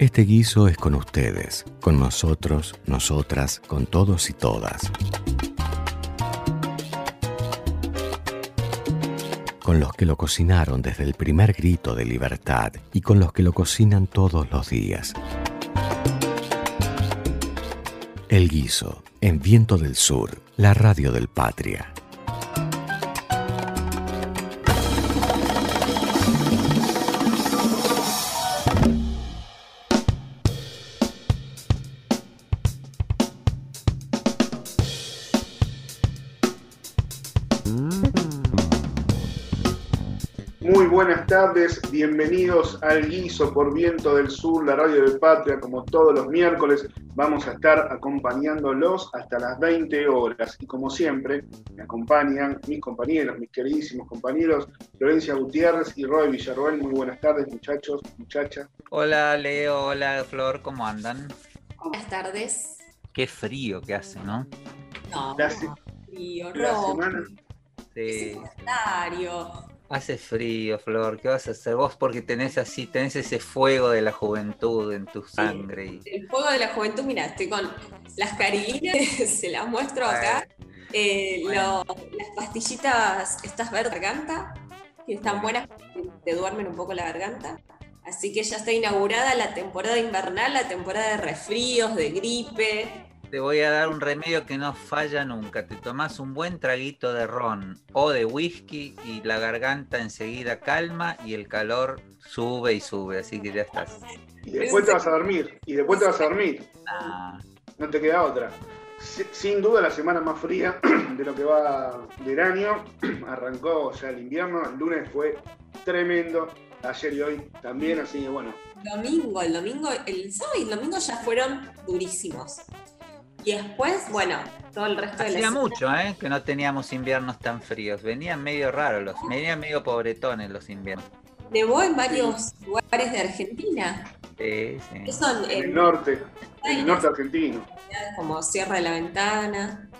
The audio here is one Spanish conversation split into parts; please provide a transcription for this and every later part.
Este guiso es con ustedes, con nosotros, nosotras, con todos y todas. Con los que lo cocinaron desde el primer grito de libertad y con los que lo cocinan todos los días. El guiso, en Viento del Sur, la radio del Patria. Tardes, bienvenidos al Guiso por Viento del Sur, la radio del Patria, como todos los miércoles. Vamos a estar acompañándolos hasta las 20 horas. Y como siempre, me acompañan mis compañeros, mis queridísimos compañeros, Florencia Gutiérrez y Roy Villarroel. Muy buenas tardes, muchachos, muchachas. Hola Leo, hola Flor, ¿cómo andan? Buenas tardes. Qué frío que hace, ¿no? No, La frío, La semana, Sí. Hace frío, Flor, ¿qué vas a hacer vos? Porque tenés así, tenés ese fuego de la juventud en tu sangre. El fuego de la juventud, mira, estoy con las carilinas, se las muestro acá. Eh, Bueno. lo- las pastillitas, estas verde garganta, que están buenas, te duermen un poco la garganta. Así que ya está inaugurada la temporada invernal, la temporada de resfríos, de gripe. Te voy a dar un remedio que no falla nunca. Te tomás un buen traguito de ron o de whisky y la garganta enseguida calma y el calor sube y sube, así que ya estás. y después te vas a dormir, y después te vas a dormir. Ah, No te queda otra. Si- Sin duda la semana más fría de lo que va del año. Arrancó ya el invierno, el lunes fue tremendo, ayer y hoy también, así que bueno, Domingo, el domingo, el sábado y el domingo ya fueron durísimos. Y después, bueno, todo el resto de la Hacía mucho, ¿eh? Que no teníamos inviernos tan fríos. Venían medio raros, los, venían medio pobretones los inviernos. Nevó en varios lugares de Argentina. Sí, sí. Que son en el norte, en el norte argentino. como Sierra de la Ventana.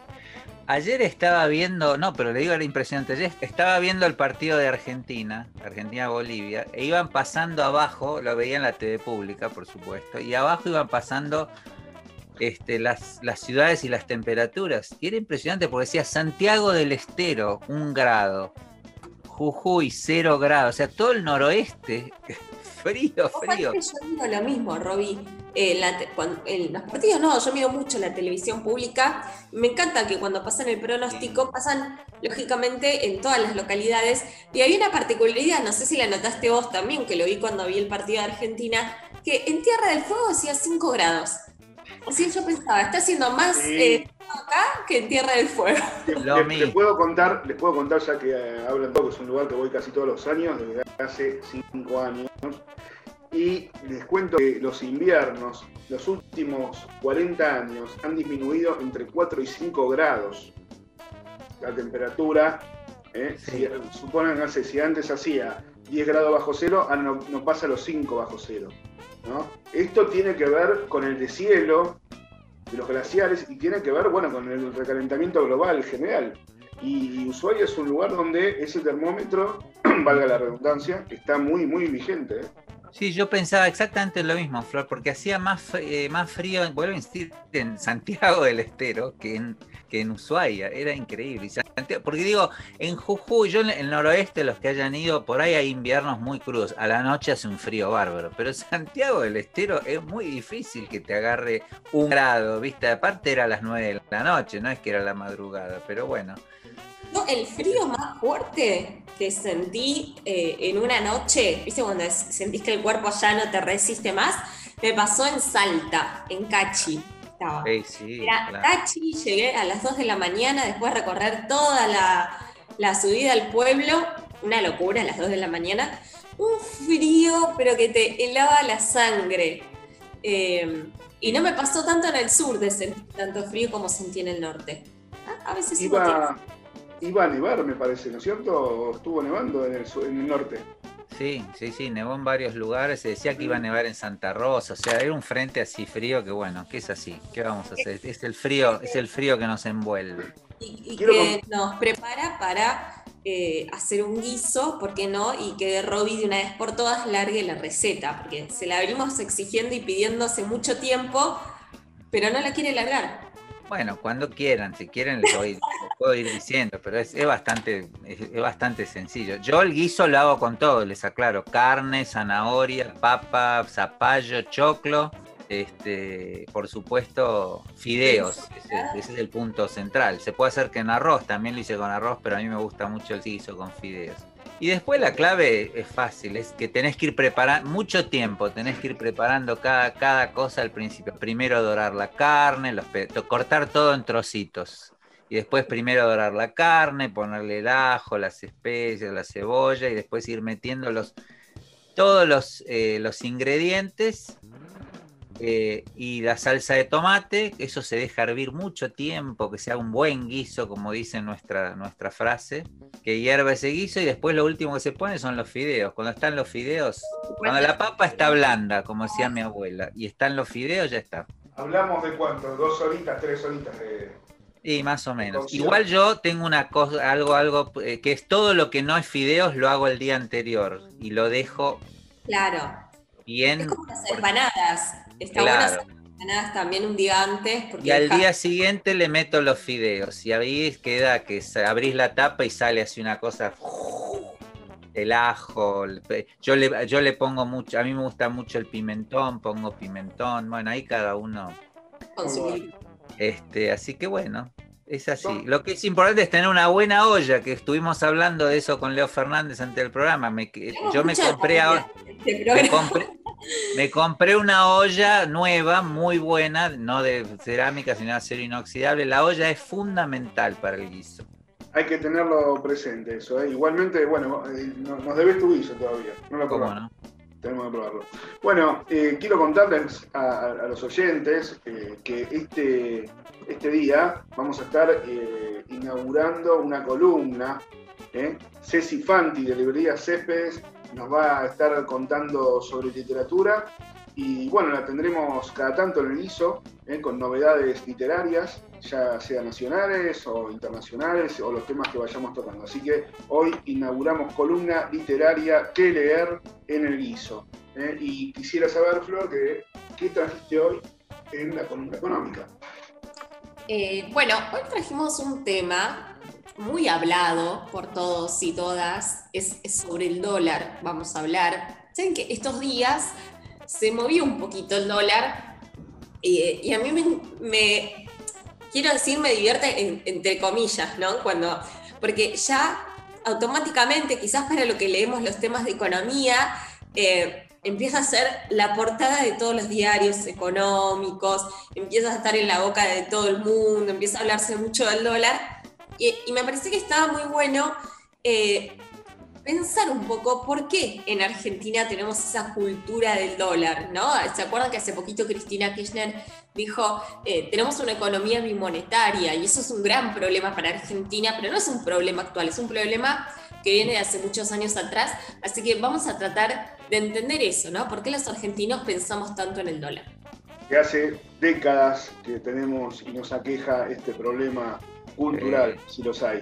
Ayer estaba viendo, no, pero le digo era impresionante, ayer estaba viendo el partido de Argentina, Argentina-Bolivia, e iban pasando abajo, lo veía en la TV pública, por supuesto, y abajo iban pasando este, las, las ciudades y las temperaturas. Y era impresionante porque decía Santiago del Estero, un grado, Jujuy, cero grados, o sea, todo el noroeste, frío, frío. que yo digo lo mismo, Roby. Eh, la en los partidos no, yo miro mucho la televisión pública. Me encanta que cuando pasan el pronóstico, pasan lógicamente en todas las localidades. Y había una particularidad, no sé si la notaste vos también, que lo vi cuando vi el partido de Argentina, que en Tierra del Fuego hacía 5 grados. Así yo pensaba, está haciendo más Sí. eh, acá que en Tierra del Fuego. Les, puedo contar, les puedo contar ya que eh, hablan todo, que es un lugar que voy casi todos los años, desde hace cinco años. Y les cuento que los inviernos, los últimos 40 años, han disminuido entre 4 y 5 grados la temperatura. ¿eh? Sí. Si, suponen que si antes hacía 10 grados bajo cero, ahora no, no pasa los 5 bajo cero. Esto tiene que ver con el deshielo de los glaciares y tiene que ver, bueno, con el recalentamiento global general. Y Ushuaia es un lugar donde ese termómetro, valga la redundancia, está muy, muy vigente. ¿eh? Sí, yo pensaba exactamente lo mismo, Flor, porque hacía más, eh, más frío, vuelvo a insistir, en Santiago del Estero que en, que en Ushuaia. Era increíble. Porque digo, en Jujuy, yo en el noroeste, los que hayan ido, por ahí hay inviernos muy crudos. A la noche hace un frío bárbaro. Pero Santiago del Estero es muy difícil que te agarre un grado, ¿viste? Aparte era a las 9 de la noche, no es que era la madrugada, pero bueno. No, el frío más fuerte que sentí eh, en una noche, ¿viste? Cuando sentís que el cuerpo ya no te resiste más, me pasó en Salta, en Cachi. Estaba. Sí, Era claro. Cachi, llegué a las 2 de la mañana después de recorrer toda la, la subida al pueblo. Una locura a las 2 de la mañana. Un frío, pero que te helaba la sangre. Eh, y no me pasó tanto en el sur de sentir tanto frío como sentí en el norte. Ah, A veces Iba, iba a nevar, me parece, ¿no es cierto? ¿O estuvo nevando en el, en el norte? Sí, sí, sí, nevó en varios lugares, se decía que iba a nevar en Santa Rosa, o sea, era un frente así frío que bueno, que es así, ¿qué vamos a hacer? Es el frío, es el frío que nos envuelve. y, y que nos prepara para eh, hacer un guiso, ¿por qué no? Y que Robbie de una vez por todas largue la receta, porque se la venimos exigiendo y pidiendo hace mucho tiempo, pero no la quiere largar. Bueno, cuando quieran, si quieren les, puedo ir diciendo, pero es, bastante, es, bastante sencillo. Yo el guiso lo hago con todo, les aclaro, carne, zanahoria, papa, zapallo, choclo, este, por supuesto, fideos, ese, ese, es el punto central. Se puede hacer que en arroz, también lo hice con arroz, pero a mí me gusta mucho el guiso con fideos. Y después la clave es fácil, es que tenés que ir preparando, mucho tiempo, tenés que ir preparando cada, cada cosa al principio. Primero dorar la carne, los, cortar todo en trocitos. Y después primero dorar la carne, ponerle el ajo, las especias, la cebolla y después ir metiendo los, todos los, eh, los ingredientes eh, y la salsa de tomate, eso se deja hervir mucho tiempo, que sea un buen guiso, como dice nuestra, nuestra frase, que hierva ese guiso y después lo último que se pone son los fideos. Cuando están los fideos, cuando la papa está blanda, como decía mi abuela, y están los fideos, ya está. ¿Hablamos de cuánto? ¿Dos horitas, tres horitas de, y más o menos. Igual yo tengo una cosa, algo, algo, eh, que es todo lo que no es fideos, lo hago el día anterior y lo dejo. Claro. Bien. Es como las empanadas. Está bueno hacer empanadas también un día antes. Porque y al día siguiente le meto los fideos. Y ahí queda que abrís la tapa y sale así una cosa. El ajo. Yo le, yo le pongo mucho. A mí me gusta mucho el pimentón. Pongo pimentón. Bueno, ahí cada uno. Este, así que bueno, es así. Lo que es importante es tener una buena olla, que estuvimos hablando de eso con Leo Fernández ante el programa. Me, yo me compré ahora. Me compré, una olla nueva, muy buena, no de cerámica, sino de acero inoxidable. La olla es fundamental para el guiso. Hay que tenerlo presente eso. ¿eh? Igualmente, bueno, eh, nos debes tu guiso todavía. No lo ¿Cómo no? Tenemos que probarlo. Bueno, eh, quiero contarles a, los oyentes que este, este día vamos a estar inaugurando una columna. Ceci Fanti de Librería Céspedes nos va a estar contando sobre literatura y bueno, la tendremos cada tanto en el ISO, ¿eh? con novedades literarias, ya sea nacionales o internacionales o los temas que vayamos tocando. Así que hoy inauguramos columna literaria que leer en el ISO. ¿eh? Y quisiera saber, Flor, que, ¿qué trajiste hoy en la columna económica? Eh, bueno, hoy trajimos un tema muy hablado por todos y todas, es, sobre el dólar, vamos a hablar. Saben que estos días se movió un poquito el dólar eh, y a mí me, quiero decir, me divierte entre comillas, ¿no? Cuando, porque ya automáticamente, quizás para lo que leemos los temas de economía, eh, empieza a ser la portada de todos los diarios económicos, empieza a estar en la boca de todo el mundo, empieza a hablarse mucho del dólar y, me parece que estaba muy bueno eh, pensar un poco por qué en Argentina tenemos esa cultura del dólar, ¿no? ¿Se acuerdan que hace poquito Cristina Kirchner dijo, eh, tenemos una economía bimonetaria y eso es un gran problema para Argentina, pero no es un problema actual, es un problema que viene de hace muchos años atrás, así que vamos a tratar de entender eso, ¿no? ¿Por qué los argentinos pensamos tanto en el dólar? Que hace décadas que tenemos y nos aqueja este problema cultural, si los hay.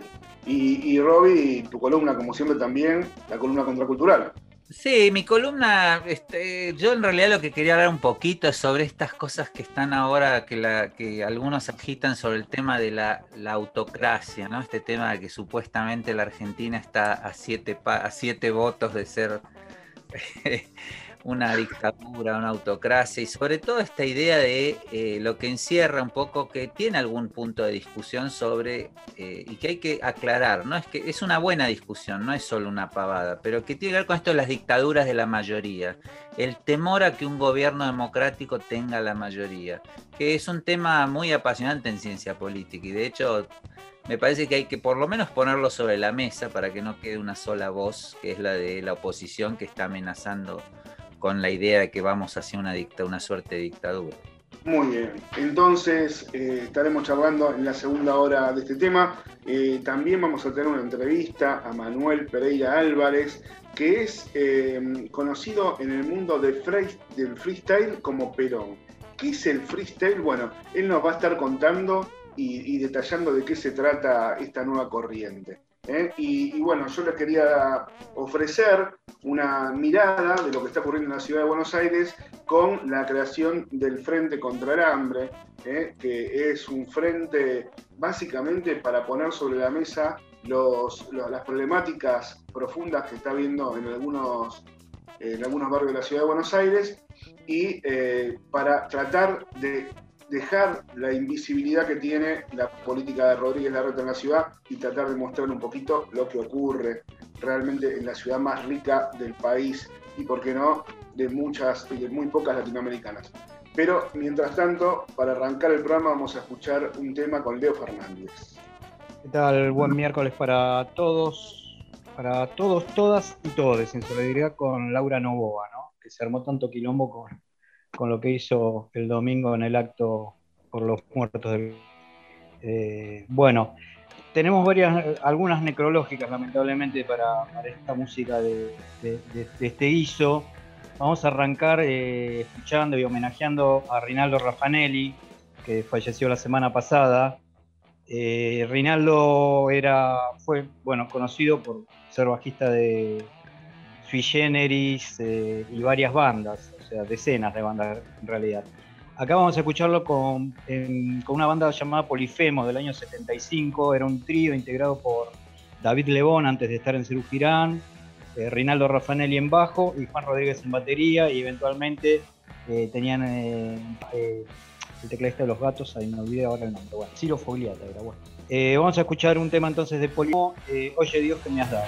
Y, y Robbie, tu columna, como siempre, también, la columna contracultural. Sí, mi columna, este, yo en realidad lo que quería hablar un poquito es sobre estas cosas que están ahora, que, algunos agitan sobre el tema de la, autocracia, ¿no? Este tema de que supuestamente la Argentina está a siete, a siete votos de ser una dictadura, una autocracia y sobre todo esta idea de eh, lo que encierra un poco que tiene algún punto de discusión sobre eh, y que hay que aclarar, no es que es una buena discusión, no es solo una pavada, pero que tiene que ver con esto de las dictaduras de la mayoría, el temor a que un gobierno democrático tenga la mayoría, que es un tema muy apasionante en ciencia política y de hecho me parece que hay que por lo menos ponerlo sobre la mesa para que no quede una sola voz, que es la de la oposición que está amenazando con la idea de que vamos hacia una, dicta, una suerte de dictadura. Muy bien, entonces eh, estaremos charlando en la segunda hora de este tema. Eh, también vamos a tener una entrevista a Manuel Pereira Álvarez, que es eh, conocido en el mundo del freestyle como Perón. ¿Qué es el freestyle? Bueno, él nos va a estar contando y, y detallando de qué se trata esta nueva corriente. ¿Eh? Y, bueno, yo les quería ofrecer una mirada de lo que está ocurriendo en la ciudad de Buenos Aires con la creación del Frente contra el Hambre, ¿eh? que es un frente básicamente para poner sobre la mesa las problemáticas profundas que está habiendo en algunos, en algunos barrios de la ciudad de Buenos Aires y eh, para tratar de dejar la invisibilidad que tiene la política de Rodríguez Larreta en la ciudad y tratar de mostrar un poquito lo que ocurre realmente en la ciudad más rica del país y, por qué no, de muchas, de muy pocas latinoamericanas. Pero, mientras tanto, para arrancar el programa vamos a escuchar un tema con Leo Fernández. ¿Qué tal? Buen miércoles para todos, para todos, todas y todos, en solidaridad con Laura Novoa, ¿no? que se armó tanto quilombo con, con lo que hizo el domingo en el acto por los muertos del... Eh, bueno, tenemos varias, algunas necrológicas lamentablemente para, esta música de, este guiso. Vamos a arrancar eh, escuchando y homenajeando a Rinaldo Raffanelli, que falleció la semana pasada. Eh, Rinaldo era, fue bueno, conocido por ser bajista de Sui Generis y varias bandas sea, decenas de bandas en realidad. Acá vamos a escucharlo con, una banda llamada Polifemo del año 75, era un trío integrado por David Lebón antes de estar en Cerú Girán, eh, en bajo y Juan Rodríguez en batería y eventualmente eh, tenían eh, el tecladista de los gatos, ahí me olvidé ahora el nombre, bueno, Ciro Fogliata era bueno. vamos a escuchar un tema entonces de Polifemo, Oye Dios que me has dado.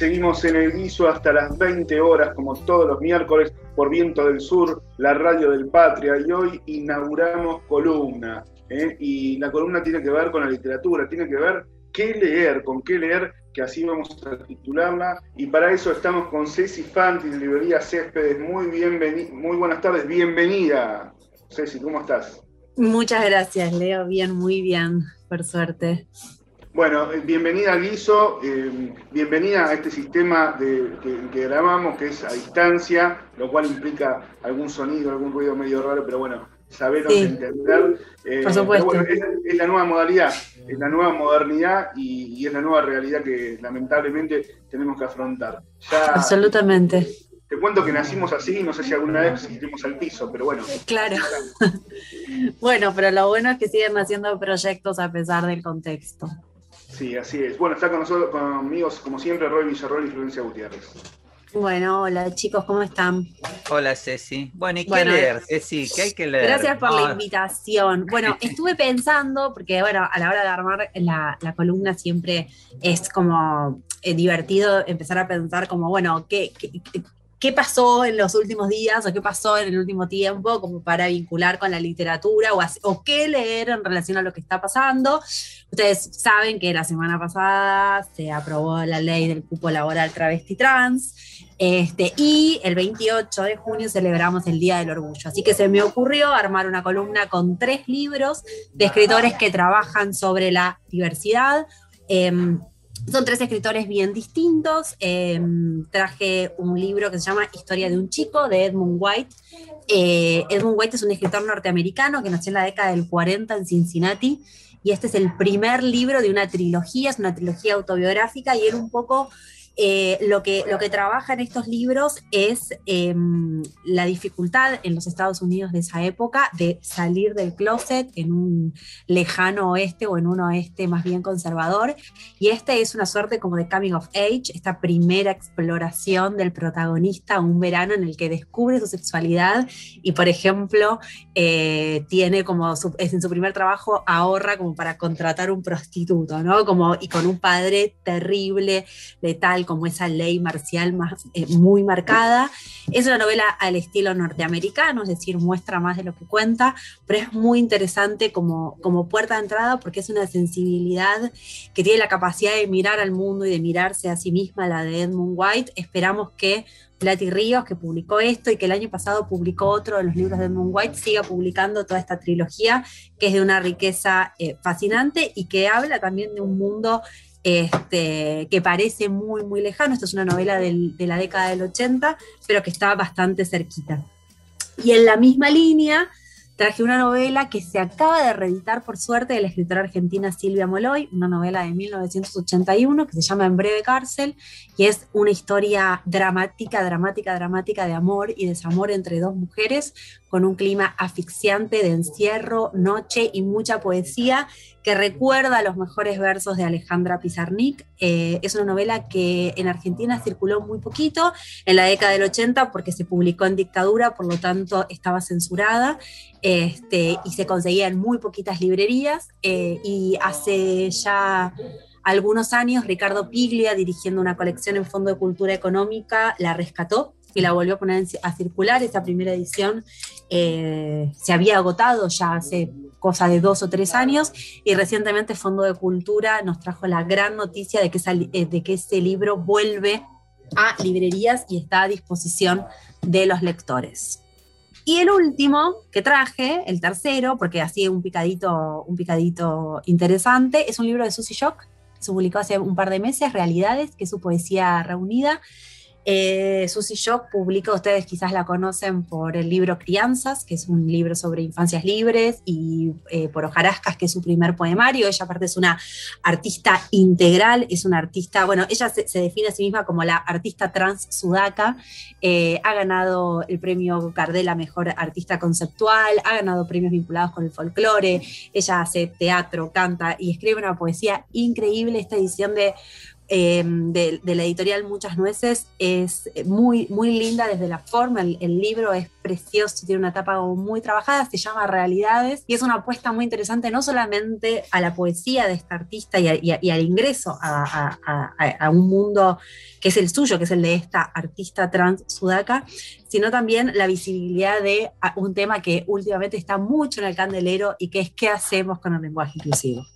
Seguimos en el guiso hasta las 20 horas, como todos los miércoles, por Viento del Sur, la radio del Patria. Y hoy inauguramos columna. ¿eh? Y la columna tiene que ver con la literatura, tiene que ver qué leer, con qué leer, que así vamos a titularla. Y para eso estamos con Ceci Fanti de Librería Céspedes. Muy, muy buenas tardes, bienvenida. Ceci, ¿cómo estás? Muchas gracias, Leo. Bien, muy bien, por suerte. Bueno, eh, bienvenida al guiso, eh, bienvenida a este sistema de, que, grabamos, que es a distancia, lo cual implica algún sonido, algún ruido medio raro, pero bueno, saberlo entender. Eh, Por supuesto. es, la nueva modalidad, es la nueva modernidad y, es la nueva realidad que lamentablemente tenemos que afrontar. Absolutamente. Te cuento que nacimos así, no sé si alguna vez iremos al piso, pero bueno. Claro. bueno, pero lo bueno es que siguen haciendo proyectos a pesar del contexto. Sí, así es. Bueno, está con nosotros, conmigo, como siempre, Roy Villarroel y Florencia Gutiérrez. Bueno, hola chicos, ¿cómo están? Hola Ceci. Bueno, ¿y qué leer, Ceci? ¿Qué hay que leer? Gracias por la invitación. Bueno, estuve pensando, porque bueno, a la hora de armar la, columna siempre es como eh, divertido empezar a pensar como, bueno, ¿qué, qué, qué pasó en los últimos días o qué pasó en el último tiempo, como para vincular con la literatura o, qué leer en relación a lo que está pasando. Ustedes saben que la semana pasada se aprobó la ley del cupo laboral travesti trans. Este, y el 28 de junio celebramos el Día del Orgullo. Así que se me ocurrió armar una columna con tres libros de escritores que trabajan sobre la diversidad. Em, son tres escritores bien distintos. Em, traje un libro que se llama Historia de un chico, de Edmund White. Eh, Edmund White es un escritor norteamericano que nació en la década del 40 en Cincinnati. Y este es el primer libro de una trilogía, es una trilogía autobiográfica y él un poco eh, lo, que, lo que trabaja en estos libros es em, la dificultad en los Estados Unidos de esa época de salir del closet en un lejano oeste o en un oeste más bien conservador. Y este es una suerte como de coming of age, esta primera exploración del protagonista un verano en el que descubre su sexualidad y, por ejemplo, eh, tiene como, es en su primer trabajo, ahorra como para contratar un prostituto, ¿no? Como, y con un padre terrible, letal, como esa ley marcial más, eh, muy marcada. Es una novela al estilo norteamericano, es decir, muestra más de lo que cuenta, pero es muy interesante como, como puerta de entrada porque es una sensibilidad que tiene la capacidad de mirar al mundo y de mirarse a sí misma, la de Edmund White. Esperamos que Plati Ríos, que publicó esto y que el año pasado publicó otro de los libros de Edmund White, siga publicando toda esta trilogía que es de una riqueza eh, fascinante y que habla también de un mundo este, que parece muy, muy lejano. Esto es una novela de la década del 80, pero que está bastante cerquita. Y en la misma línea, traje una novela que se acaba de reeditar por suerte de la escritora argentina Silvia Moloy, una novela de 1981 que se llama En breve cárcel, y es una historia dramática, dramática, dramática de amor y desamor entre dos mujeres, con un clima asfixiante de encierro, noche y mucha poesía que recuerda los mejores versos de Alejandra Pizarnik. Eh, es una novela que en Argentina circuló muy poquito, en la década del 80, porque se publicó en dictadura, por lo tanto estaba censurada este, y se conseguía en muy poquitas librerías. Eh, y hace ya algunos años, Ricardo Piglia, dirigiendo una colección en Fondo de Cultura Económica, la rescató y la volvió a poner a circular. Esa primera edición eh, se había agotado ya hace cosa de dos o tres años y recientemente Fondo de Cultura nos trajo la gran noticia de que, eh, de que ese libro vuelve a librerías y está a disposición de los lectores. Y el último que traje, el tercero, porque así un picadito, un picadito interesante, es un libro de Susie Shock, se publicó hace un par de meses, Realidades, que es su poesía reunida. Eh, Susie Shock publica, ustedes quizás la conocen por el libro Crianzas, que es un libro sobre infancias libres, y eh, por Ojarascas, que es su primer poemario. Ella aparte es una artista integral, es una artista, bueno, ella se, define a sí misma como la artista trans sudaca, eh, ha ganado el premio Gardel a Mejor Artista Conceptual, ha ganado premios vinculados con el folclore, ella hace teatro, canta y escribe una poesía increíble, esta edición de eh, de, de la editorial Muchas Nueces es muy, muy linda desde la forma, el, el libro es precioso, tiene una tapa muy trabajada, se llama Realidades y es una apuesta muy interesante no solamente a la poesía de esta artista y, a- y a- y al ingreso a, a- a- a un mundo que es el suyo, que es el de esta artista trans sudaca, sino también la visibilidad de a- un tema que últimamente está mucho en el candelero y que es qué hacemos con el lenguaje inclusivo.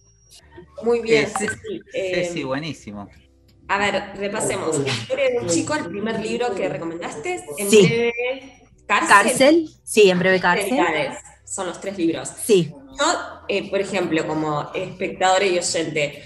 Muy bien, Sí, Ceci. Sí, Eh, sí, buenísimo. A ver, repasemos. La historia de un chico, el primer libro que recomendaste. En Sí. breve, cárcel. Cárcel, sí, en breve cárcel. Son los tres libros. Sí, Yo, eh, por ejemplo, como espectadora y oyente,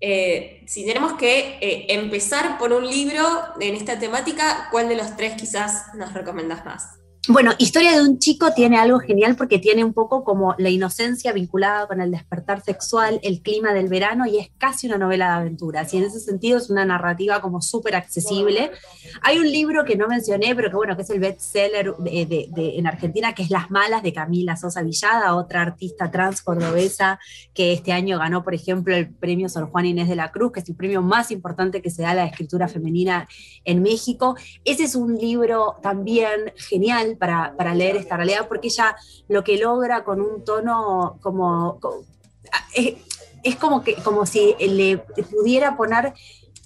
eh, si tenemos que eh, empezar por un libro en esta temática, ¿cuál de los tres quizás nos recomendás más? Bueno, Historia de un chico tiene algo genial porque tiene un poco como la inocencia vinculada con el despertar sexual, el clima del verano y es casi una novela de aventuras. Y en ese sentido es una narrativa como súper accesible. Hay un libro que no mencioné, pero que bueno, que es el bestseller de, en Argentina, que es Las Malas de Camila Sosa Villada, otra artista trans cordobesa que este año ganó, por ejemplo, el premio Sor Juan Inés de la Cruz, que es el premio más importante que se da a la escritura femenina en México. Ese es un libro también genial para, para leer esta realidad, porque ella lo que logra con un tono como... co- es, es como, que, como si le pudiera poner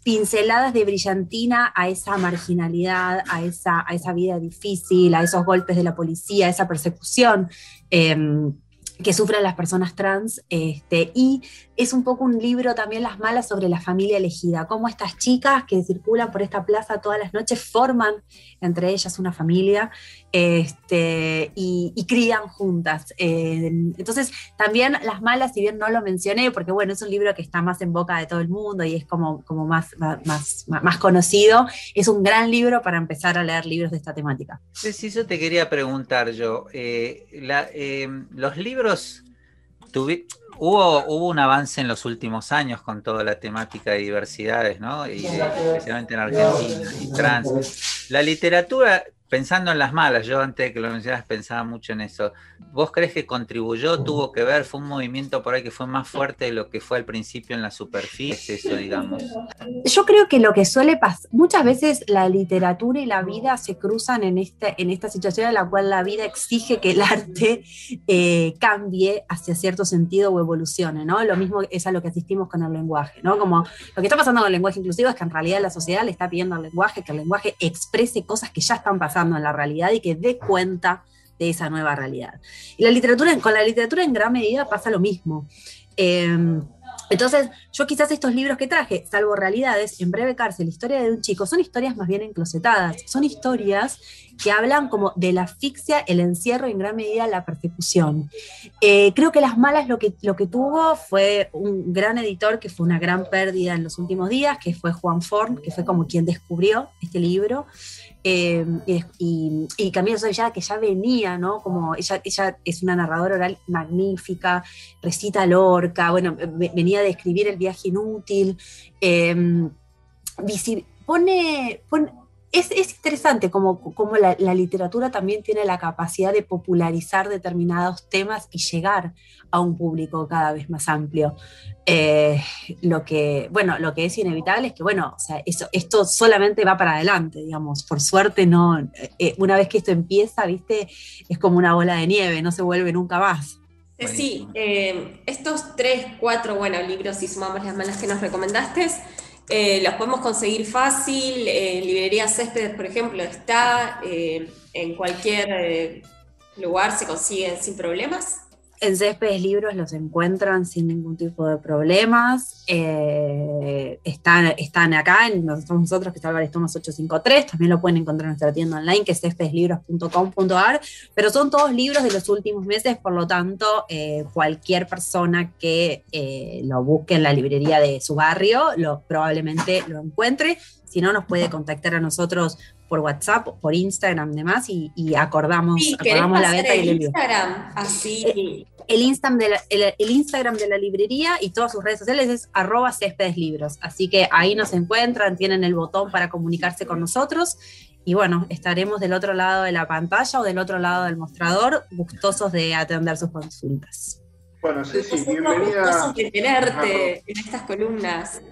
pinceladas de brillantina a esa marginalidad, a esa, a esa vida difícil, a esos golpes de la policía, a esa persecución. em, que sufren las personas trans, este, y es un poco un libro también Las Malas sobre la familia elegida, cómo estas chicas que circulan por esta plaza todas las noches forman entre ellas una familia este, y, crían juntas. Eh, entonces, también Las Malas, si bien no lo mencioné, porque bueno, es un libro que está más en boca de todo el mundo y es como, como más, más, más, conocido, es un gran libro para empezar a leer libros de esta temática. Sí, eso te quería preguntar yo. Eh, eh, los libros, hubo, hubo un avance en los últimos años con toda la temática de diversidades, ¿no? Y, eh, especialmente en Argentina y trans. La literatura, pensando en las malas, yo antes de que lo mencionas pensaba mucho en eso. ¿Vos crees que contribuyó, tuvo que ver, fue un movimiento por ahí que fue más fuerte de lo que fue al principio en la superficie, eso, digamos? Yo creo que lo que suele pasar, muchas veces la literatura y la vida se cruzan en, este, en esta situación en la cual la vida exige que el arte eh, cambie hacia cierto sentido o evolucione, ¿no? Lo mismo es a lo que asistimos con el lenguaje, ¿no? Como lo que está pasando con el lenguaje inclusivo es que en realidad la sociedad le está pidiendo al lenguaje que el lenguaje exprese cosas que ya están pasando en la realidad y que dé cuenta de esa nueva realidad. Y la literatura, con la literatura en gran medida pasa lo mismo. Eh, entonces, yo quizás estos libros que traje, salvo realidades, en breve cárcel, historia de un chico, son historias más bien enclosetadas, son historias que hablan como de la asfixia, el encierro y en gran medida la persecución. Eh, creo que Las Malas lo que, lo que tuvo fue un gran editor que fue una gran pérdida en los últimos días, que fue Juan Forn, que fue como quien descubrió este libro. Eh, y, y, Camila que ya venía, ¿no? Como ella, ella es una narradora oral magnífica, recita Lorca, bueno, ve- venía de escribir El viaje inútil, eh, pone- es, es interesante como, como la, la literatura también tiene la capacidad de popularizar determinados temas y llegar a un público cada vez más amplio. Eh, lo que, bueno, lo que es inevitable es que, bueno, o sea, eso, esto solamente va para adelante, digamos, por suerte no, eh, una vez que esto empieza, viste, es como una bola de nieve, no se vuelve nunca más. Eh, Sí, eh, estos tres, cuatro, bueno, libros, si sumamos las malas que nos recomendaste, eh, los podemos conseguir fácil. En librería Céspedes, por ejemplo, está eh, en cualquier eh, lugar, se consiguen sin problemas. En Céspedes Libros los encuentran sin ningún tipo de problemas. eh, están, están acá, en, somos nosotros, que está Álvarez Tomás 853. También lo pueden encontrar en nuestra tienda online, que es céspedeslibros.com.ar. Pero son todos libros de los últimos meses, por lo tanto, eh, cualquier persona que eh, lo busque en la librería de su barrio lo, probablemente lo encuentre. Si no, nos puede contactar a nosotros por WhatsApp, por Instagram, demás, y, y acordamos, Sí, ¿querés acordamos la pasar venta y el el Instagram? Así. el, Instagram de la, el, el Instagram de la librería y todas sus redes sociales es arroba céspedes libros. Así que ahí nos encuentran, tienen el botón para comunicarse con nosotros. Y bueno, estaremos del otro lado de la pantalla o del otro lado del mostrador, gustosos de atender sus consultas. Bueno, Ceci, bienvenida. gustosos de tenerte en estas columnas.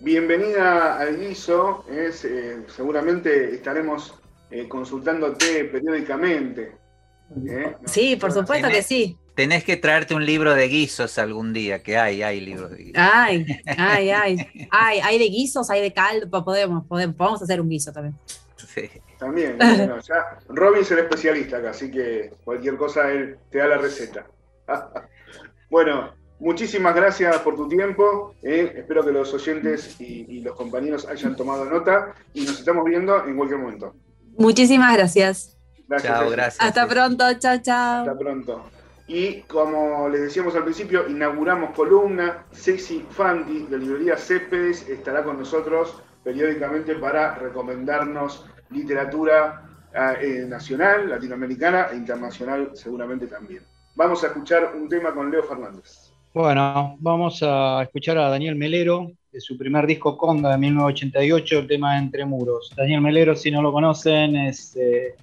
Bienvenida al guiso. Es, eh, seguramente estaremos eh, consultándote periódicamente. ¿eh? Sí, por supuesto que sí. Tenés que traerte un libro de guisos algún día, que hay, hay libros de guisos. Ay, ay, ay. Hay, hay de guisos, hay de caldo, podemos, podemos, podemos hacer un guiso también. Sí. También, bueno, ya, Robin es el especialista acá, así que cualquier cosa él te da la receta. bueno, muchísimas gracias por tu tiempo. eh, espero que los oyentes y, y los compañeros hayan tomado nota y nos estamos viendo en cualquier momento. Muchísimas gracias. Gracias. Chao, gracias. Hasta pronto, chao, chao. Hasta pronto. Y como les decíamos al principio, inauguramos columna. Ceci Fanti de Librería Céspedes estará con nosotros periódicamente para recomendarnos literatura eh, nacional, latinoamericana e internacional seguramente también. Vamos a escuchar un tema con Leo Fernández. Bueno, vamos a escuchar a Daniel Melero de su primer disco Conga de 1988, el tema Entre Muros. Daniel Melero, si no lo conocen, es eh,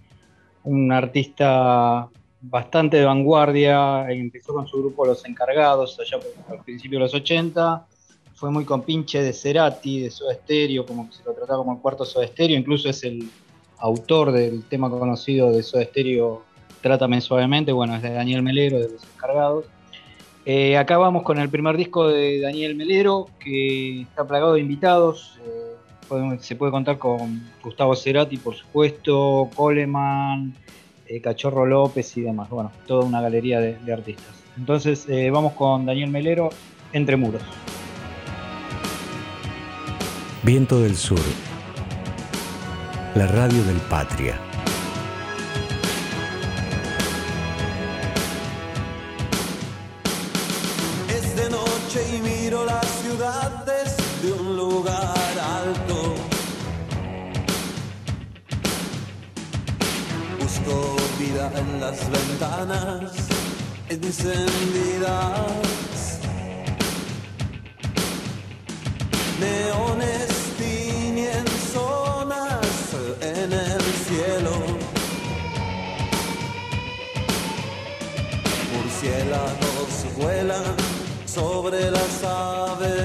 un artista bastante de vanguardia, empezó con su grupo Los Encargados allá al principio de los 80, fue muy compinche de Cerati, de Soda Stereo, como que se lo trataba como el cuarto Soda Stereo, incluso es el autor del tema conocido de Soda Stereo, Trátame Suavemente, bueno, es de Daniel Melero, de Los Encargados. Eh, acá vamos con el primer disco de Daniel Melero, que está plagado de invitados. eh, se puede contar con Gustavo Cerati, por supuesto, Coleman, eh, Cachorro López y demás. Bueno, toda una galería de, de artistas. Entonces, vamos con Daniel Melero, Entre Muros. Viento del Sur. La radio del Patria. Las ventanas encendidas. Neones tiñen zonas en el cielo. Murciélagos vuelan sobre las avenidas.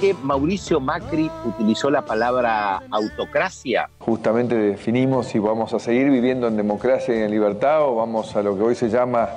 Que Mauricio Macri utilizó la palabra autocracia? Justamente definimos si vamos a seguir viviendo en democracia y en libertad o vamos a lo que hoy se llama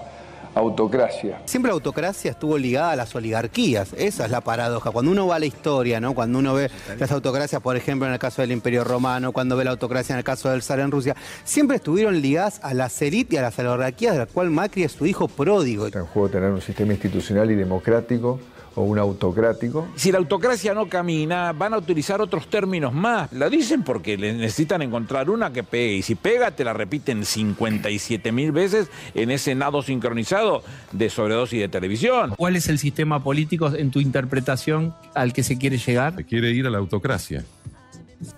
autocracia. Siempre la autocracia estuvo ligada a las oligarquías, esa es la paradoja. Cuando uno va a la historia, ¿no? cuando uno ve las autocracias, por ejemplo, en el caso del Imperio Romano, cuando ve la autocracia en el caso del zar en Rusia, siempre estuvieron ligadas a las élites y a las oligarquías, de la cual Macri es su hijo pródigo. Está en juego tener un sistema institucional y democrático o un autocrático. Si la autocracia no camina, van a utilizar otros términos más. Lo dicen porque le necesitan encontrar una que pegue. Y si pega, te la repiten 57 mil veces en ese nado sincronizado de sobredosis de televisión. ¿Cuál es el sistema político en tu interpretación al que se quiere llegar? Se quiere ir a la autocracia.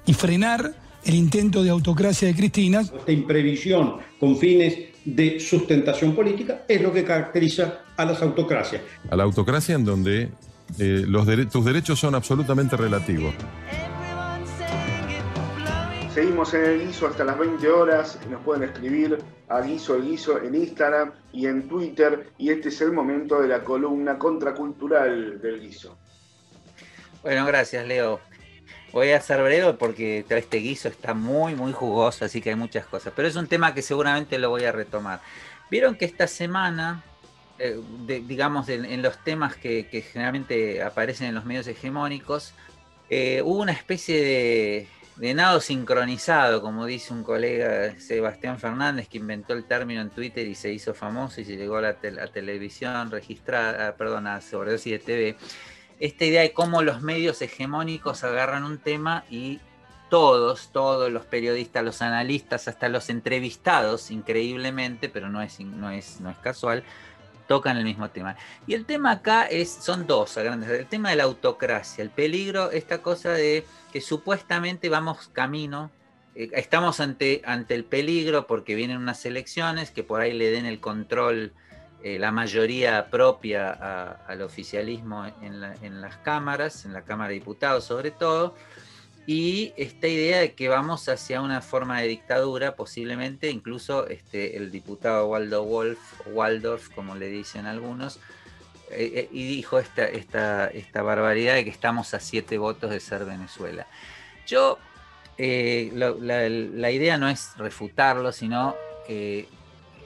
y frenar el intento de autocracia de Cristina. Esta imprevisión con fines de sustentación política es lo que caracteriza a las autocracias. A la autocracia en donde eh, los dere- tus derechos son absolutamente relativos. Seguimos en el guiso hasta las 20 horas. Nos pueden escribir a guiso el guiso en Instagram y en Twitter. Y este es el momento de la columna contracultural del guiso. Bueno, gracias, Leo. Voy a ser breve porque este guiso está muy, muy jugoso, así que hay muchas cosas. Pero es un tema que seguramente lo voy a retomar. Vieron que esta semana, eh, de- digamos, en, en los temas que, generalmente aparecen en los medios hegemónicos, eh, hubo una especie de, nado sincronizado, como dice un colega Sebastián Fernández, que inventó el término en Twitter y se hizo famoso y se llegó a la, televisión registrada, perdón, a sobredosis de TV esta idea de cómo los medios hegemónicos agarran un tema y todos, todos los periodistas, los analistas, hasta los entrevistados, increíblemente, pero no es, no es, no es casual, tocan el mismo tema. Y el tema acá es, son dos grandes. El tema de la autocracia, el peligro, esta cosa de que supuestamente vamos camino, eh, estamos ante, ante el peligro porque vienen unas elecciones que por ahí le den el control eh, la mayoría propia al oficialismo en, la- en las cámaras, en la Cámara de Diputados sobre todo, y esta idea de que vamos hacia una forma de dictadura, posiblemente incluso este, el diputado Waldo Wolf, Waldorf, como le dicen algunos, eh, eh, y dijo esta, esta, esta barbaridad de que estamos a siete votos de ser Venezuela. Yo, la idea no es refutarlo, sino eh,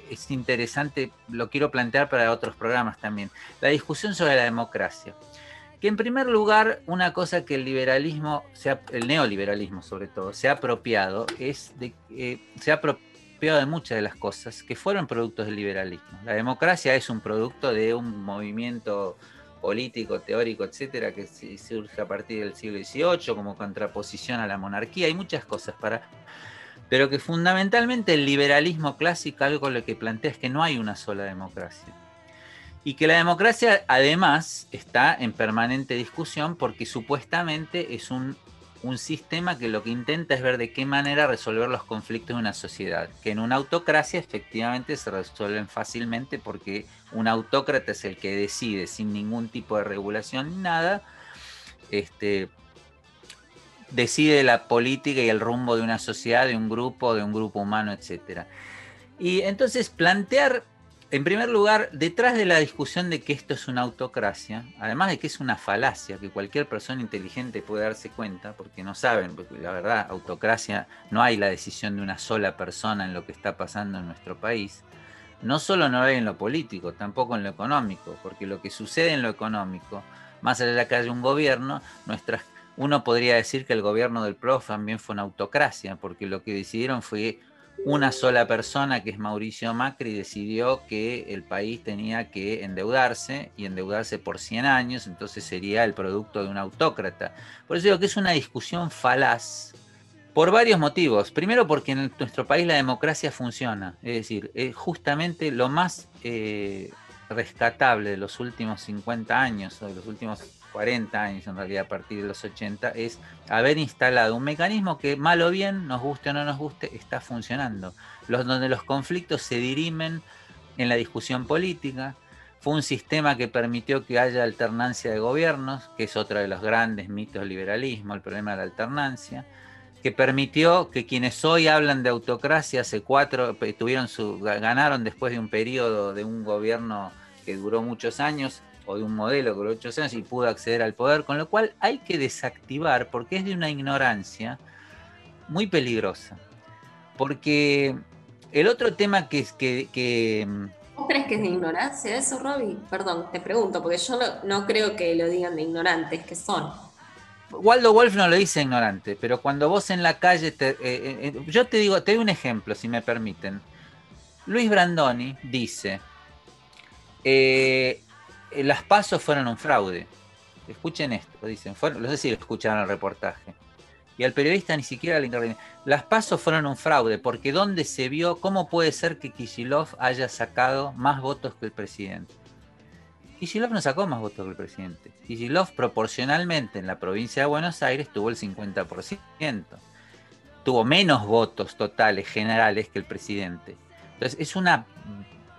es interesante, lo quiero plantear para otros programas también, la discusión sobre la democracia. Que en primer lugar, una cosa que el liberalismo, ha- el neoliberalismo sobre todo, se ha apropiado, es de, eh, se ha apropiado de muchas de las cosas que fueron productos del liberalismo. La democracia es un producto de un movimiento político, teórico, etcétera, que surge a partir del siglo XVIII como contraposición a la monarquía. Hay muchas cosas para pero que fundamentalmente el liberalismo clásico algo lo que plantea es que no hay una sola democracia. Y que la democracia además está en permanente discusión porque supuestamente es un, un sistema que lo que intenta es ver de qué manera resolver los conflictos de una sociedad, que en una autocracia efectivamente se resuelven fácilmente porque un autócrata es el que decide sin ningún tipo de regulación ni nada, este, decide la política y el rumbo de una sociedad, de un grupo, de un grupo humano, etc. Y entonces plantear, en primer lugar, detrás de la discusión de que esto es una autocracia, además de que es una falacia, que cualquier persona inteligente puede darse cuenta, porque no saben, porque la verdad, autocracia, no hay la decisión de una sola persona en lo que está pasando en nuestro país. No solo no hay en lo político, tampoco en lo económico, porque lo que sucede en lo económico, más allá de que haya un gobierno, nuestras uno podría decir que el gobierno del PRO también fue una autocracia, porque lo que decidieron fue una sola persona, que es Mauricio Macri, decidió que el país tenía que endeudarse y endeudarse por 100 años, entonces sería el producto de un autócrata. Por eso digo que es una discusión falaz por varios motivos. Primero porque en nuestro país la democracia funciona, es decir, es justamente lo más eh, rescatable de los últimos 50 años o de los últimos 40 años en realidad a partir de los 80 es haber instalado un mecanismo que mal o bien, nos guste o no nos guste, está funcionando, los, donde los conflictos se dirimen en la discusión política. Fue un sistema que permitió que haya alternancia de gobiernos, que es otro de los grandes mitos del liberalismo, el problema de la alternancia, que permitió que quienes hoy hablan de autocracia hace cuatro, tuvieron su, ganaron después de un periodo de un gobierno que duró muchos años, o de un modelo que duró ocho años y pudo acceder al poder, con lo cual hay que desactivar porque es de una ignorancia muy peligrosa. Porque el otro tema que es que, ¿Vos crees que es de ignorancia eso, Robbie? Perdón, te pregunto, porque yo no, creo que lo digan de ignorantes, que son. Waldo Wolf no lo dice ignorante, pero cuando vos en la calle, te, eh, eh, eh, yo te digo, te doy un ejemplo, si me permiten. Luis Brandoni dice, eh, las pasos fueron un fraude. Escuchen esto, dicen, fueron, no sé si escucharon el reportaje. Y al periodista ni siquiera le intervino. Las pasos fueron un fraude, porque ¿dónde se vio cómo puede ser que Kishilov haya sacado más votos que el presidente? Kishilov no sacó más votos que el presidente. Kishilov proporcionalmente en la provincia de Buenos Aires tuvo el 50%. Tuvo menos votos totales, generales, que el presidente. Entonces es una...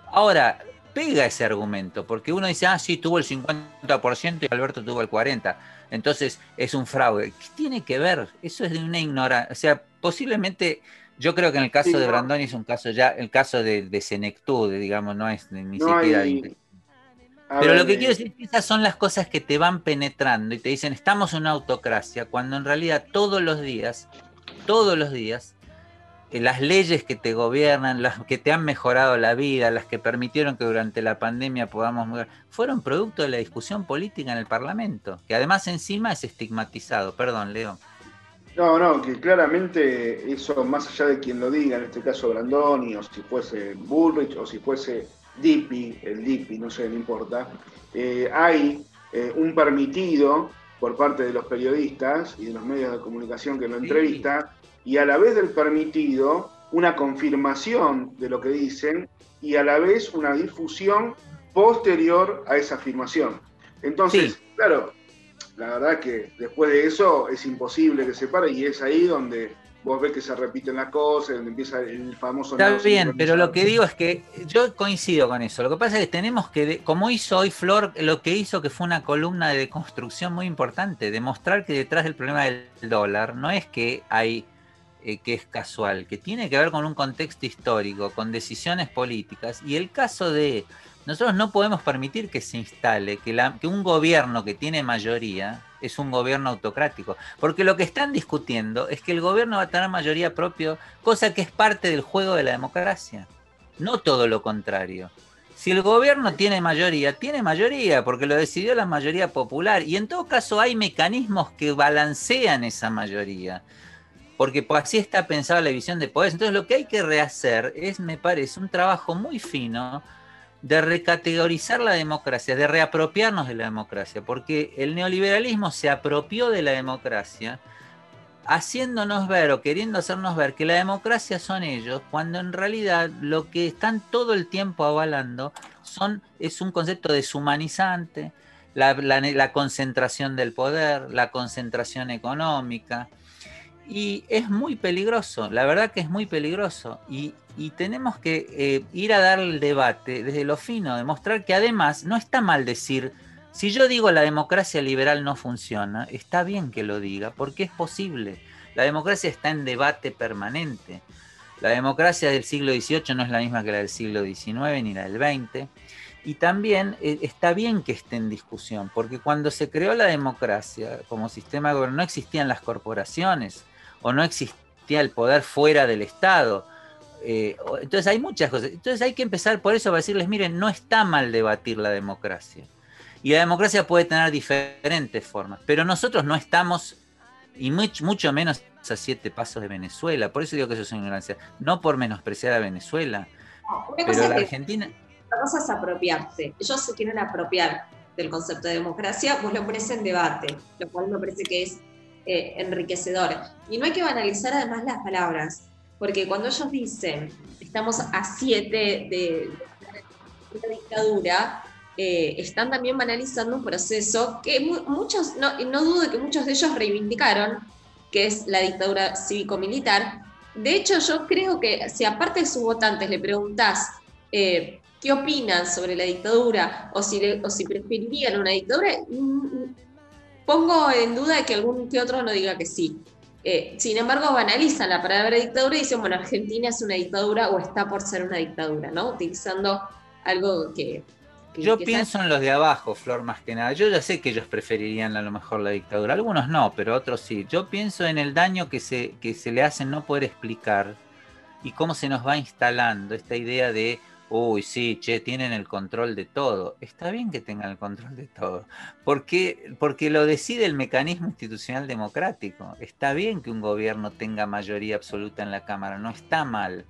Ahora, pega ese argumento, porque uno dice, ah, sí, tuvo el 50% y Alberto tuvo el 40%, entonces es un fraude. ¿Qué tiene que ver? Eso es de una ignorancia. O sea, posiblemente, yo creo que en el caso de Brandoni es un caso ya, el caso de, de senectud, digamos, no es ni, siquiera... Pero lo que quiero decir es que esas son las cosas que te van penetrando y te dicen, estamos en una autocracia, cuando en realidad todos los días, todos los días, las leyes que te gobiernan, las que te han mejorado la vida, las que permitieron que durante la pandemia podamos fueron producto de la discusión política en el Parlamento, que además encima es estigmatizado. Perdón, Leo. No, no, que claramente eso, más allá de quien lo diga, en este caso Brandoni, o si fuese Bullrich, o si fuese Dipi, el Dipi, no sé, no importa, eh, hay eh, un permitido por parte de los periodistas y de los medios de comunicación que lo entrevistan, y a la vez del permitido una confirmación de lo que dicen y a la vez una difusión posterior a esa afirmación. Entonces, claro, la verdad que después de eso es imposible que se pare y es ahí donde vos ves que se repiten las cosas, donde empieza el famoso... Está bien, pero lo que digo es que yo coincido con eso. Lo que pasa es que tenemos que, como hizo hoy Flor, lo que hizo que fue una columna de construcción muy importante, demostrar que detrás del problema del dólar no es que hay eh, que es casual, que tiene que ver con un contexto histórico, con decisiones políticas. Y el caso de, nosotros no podemos permitir que se instale, que, que un gobierno que tiene mayoría es un gobierno autocrático. Porque lo que están discutiendo es que el gobierno va a tener mayoría propia, cosa que es parte del juego de la democracia. No todo lo contrario. Si el gobierno tiene mayoría, tiene mayoría, porque lo decidió la mayoría popular. Y en todo caso hay mecanismos que balancean esa mayoría porque así está pensada la división de poderes. Entonces lo que hay que rehacer es, me parece, un trabajo muy fino de recategorizar la democracia, de reapropiarnos de la democracia, porque el neoliberalismo se apropió de la democracia, haciéndonos ver o queriendo hacernos ver que la democracia son ellos, cuando en realidad lo que están todo el tiempo avalando son, es un concepto deshumanizante, la concentración del poder, la concentración económica, y es muy peligroso, la verdad que es muy peligroso. Y, tenemos que eh, ir a dar el debate desde lo fino, demostrar que además no está mal decir, si yo digo la democracia liberal no funciona, está bien que lo diga, porque es posible. La democracia está en debate permanente. La democracia del siglo XVIII no es la misma que la del siglo XIX ni la del XX. Y también eh, está bien que esté en discusión, porque cuando se creó la democracia como sistema de gobierno no existían las corporaciones, o no existía el poder fuera del Estado. Eh, entonces hay muchas cosas. Entonces hay que empezar por eso para decirles, miren, no está mal debatir la democracia. Y la democracia puede tener diferentes formas, pero nosotros no estamos, y mucho, mucho menos a siete pasos de Venezuela. Por eso digo que eso es ignorancia. No por menospreciar a Venezuela. Una Pero cosa la que- Argentina. La cosa es apropiarse. Ellos se quieren apropiar del concepto de democracia, vos lo pones en debate, lo cual me parece que es eh, enriquecedor. Y no hay que banalizar además las palabras, porque cuando ellos dicen estamos a siete de, una dictadura, eh, están también banalizando un proceso que mu- muchos, no, no dudo que muchos de ellos reivindicaron, que es la dictadura cívico-militar. De hecho, yo creo que si aparte de sus votantes le preguntás eh, qué opinan sobre la dictadura o si, le- o si preferirían una dictadura, pongo en duda que algún que otro no diga que sí. Eh, sin embargo, banalizan la palabra dictadura y dicen, bueno, Argentina es una dictadura o está por ser una dictadura, ¿no? Utilizando algo que... que- Yo que pienso en los de abajo, Flor, más que nada. Yo ya sé que ellos preferirían a lo mejor la dictadura. Algunos no, pero otros sí. Yo pienso en el daño que se, que se le hace no poder explicar y cómo se nos va instalando esta idea de, uy, sí, che, tienen el control de todo. Está bien que tengan el control de todo, porque, porque lo decide el mecanismo institucional democrático. Está bien que un gobierno tenga mayoría absoluta en la Cámara, no está mal.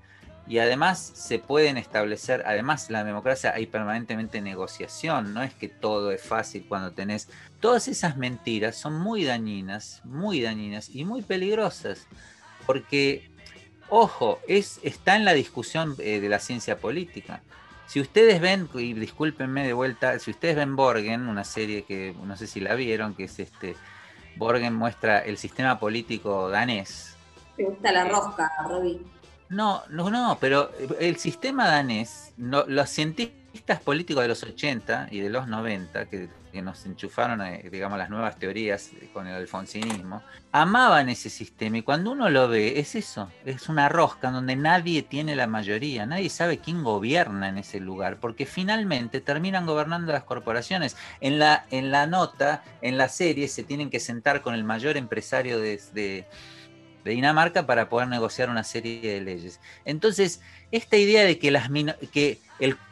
Y además se pueden establecer, además la democracia hay permanentemente negociación, no es que todo es fácil cuando tenés... Todas esas mentiras son muy dañinas, muy dañinas y muy peligrosas, porque, ojo, es, está en la discusión eh, de la ciencia política. Si ustedes ven, y discúlpenme de vuelta, si ustedes ven Borgen, una serie que no sé si la vieron, que es este, Borgen muestra el sistema político danés, Te gusta la rosca, Robbie. no, no, no, pero el sistema danés, no- los cientistas políticos de los 80 y de los 90, que, nos enchufaron, eh, digamos, las nuevas teorías con el alfonsinismo, amaban ese sistema y cuando uno lo ve, es eso, es una rosca donde nadie tiene la mayoría, nadie sabe quién gobierna en ese lugar, porque finalmente terminan gobernando las corporaciones. En la, en la nota, en la serie, se tienen que sentar con el mayor empresario de- de, de Dinamarca para poder negociar una serie de leyes. Entonces, esta idea de que,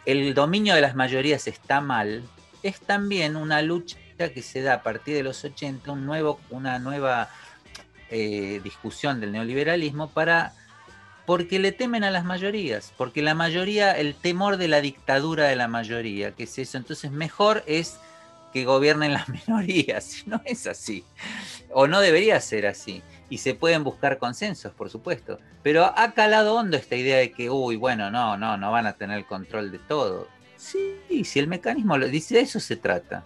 el dominio de las mayorías está mal es también una lucha que se da a partir de los 80, un nuevo, una nueva eh, discusión del neoliberalismo para porque le temen a las mayorías, porque la mayoría, el temor de la dictadura de la mayoría, que es eso, entonces mejor es que gobiernen las minorías, no es así, o no debería ser así, y se pueden buscar consensos, por supuesto, pero ha calado hondo esta idea de que, uy, bueno, no, no, no van a tener el control de todo. Sí, si el mecanismo lo dice, de eso se trata.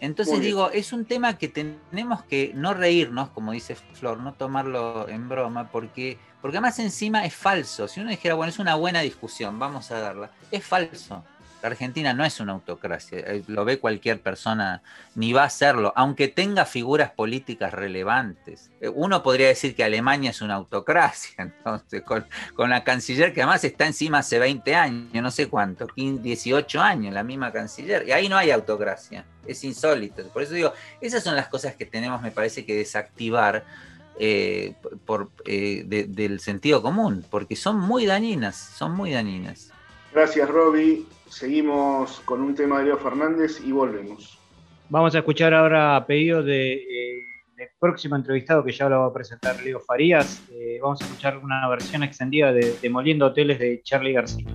Entonces digo, es un tema que tenemos que no reírnos, como dice Flor, no tomarlo en broma, porque, porque además encima es falso. Si uno dijera, bueno, es una buena discusión, vamos a darla, es falso. La Argentina no es una autocracia, eh, lo ve cualquier persona, ni va a serlo, aunque tenga figuras políticas relevantes. Eh, Uno podría decir que Alemania es una autocracia, entonces, con, la canciller que además está encima hace 20 años, no sé cuánto, 15, 18 años, la misma canciller, y ahí no hay autocracia, es insólito. Por eso digo, esas son las cosas que tenemos, me parece, que desactivar eh, por, de- del sentido común, porque son muy dañinas, son muy dañinas. Gracias, Roby. Seguimos con un tema de Leo Fernández y volvemos. Vamos a escuchar ahora a pedido de, eh, del próximo entrevistado que ya lo va a presentar Leo Farías. eh, vamos a escuchar una versión extendida de Demoliendo Hoteles de Charlie García.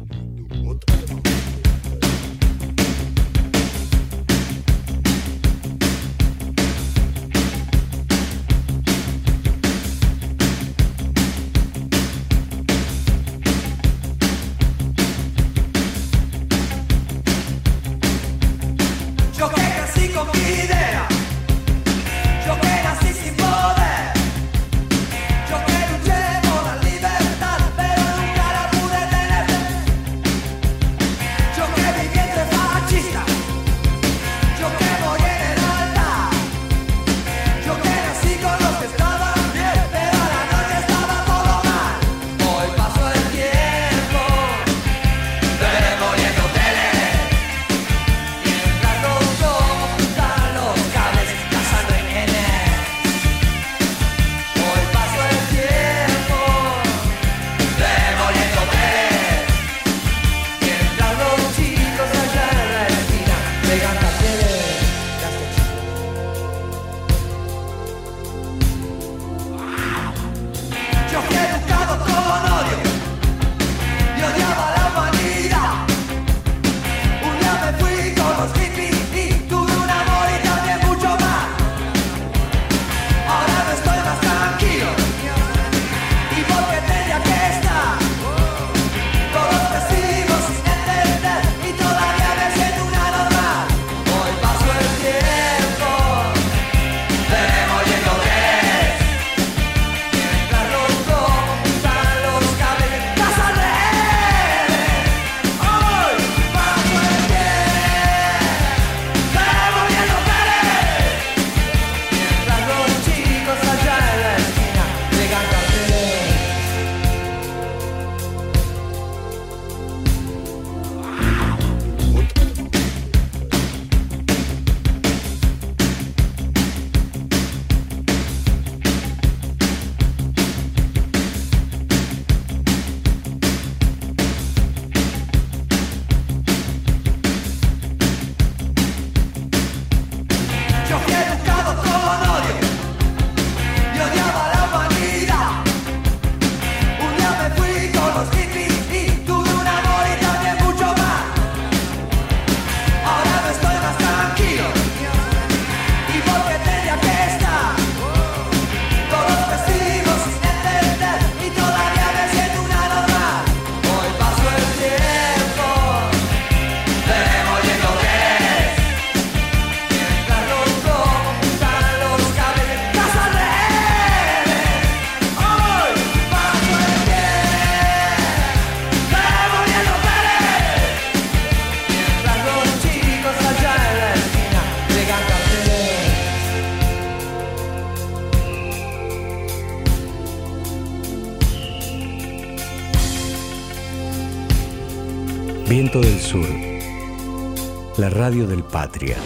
Radio del Patria.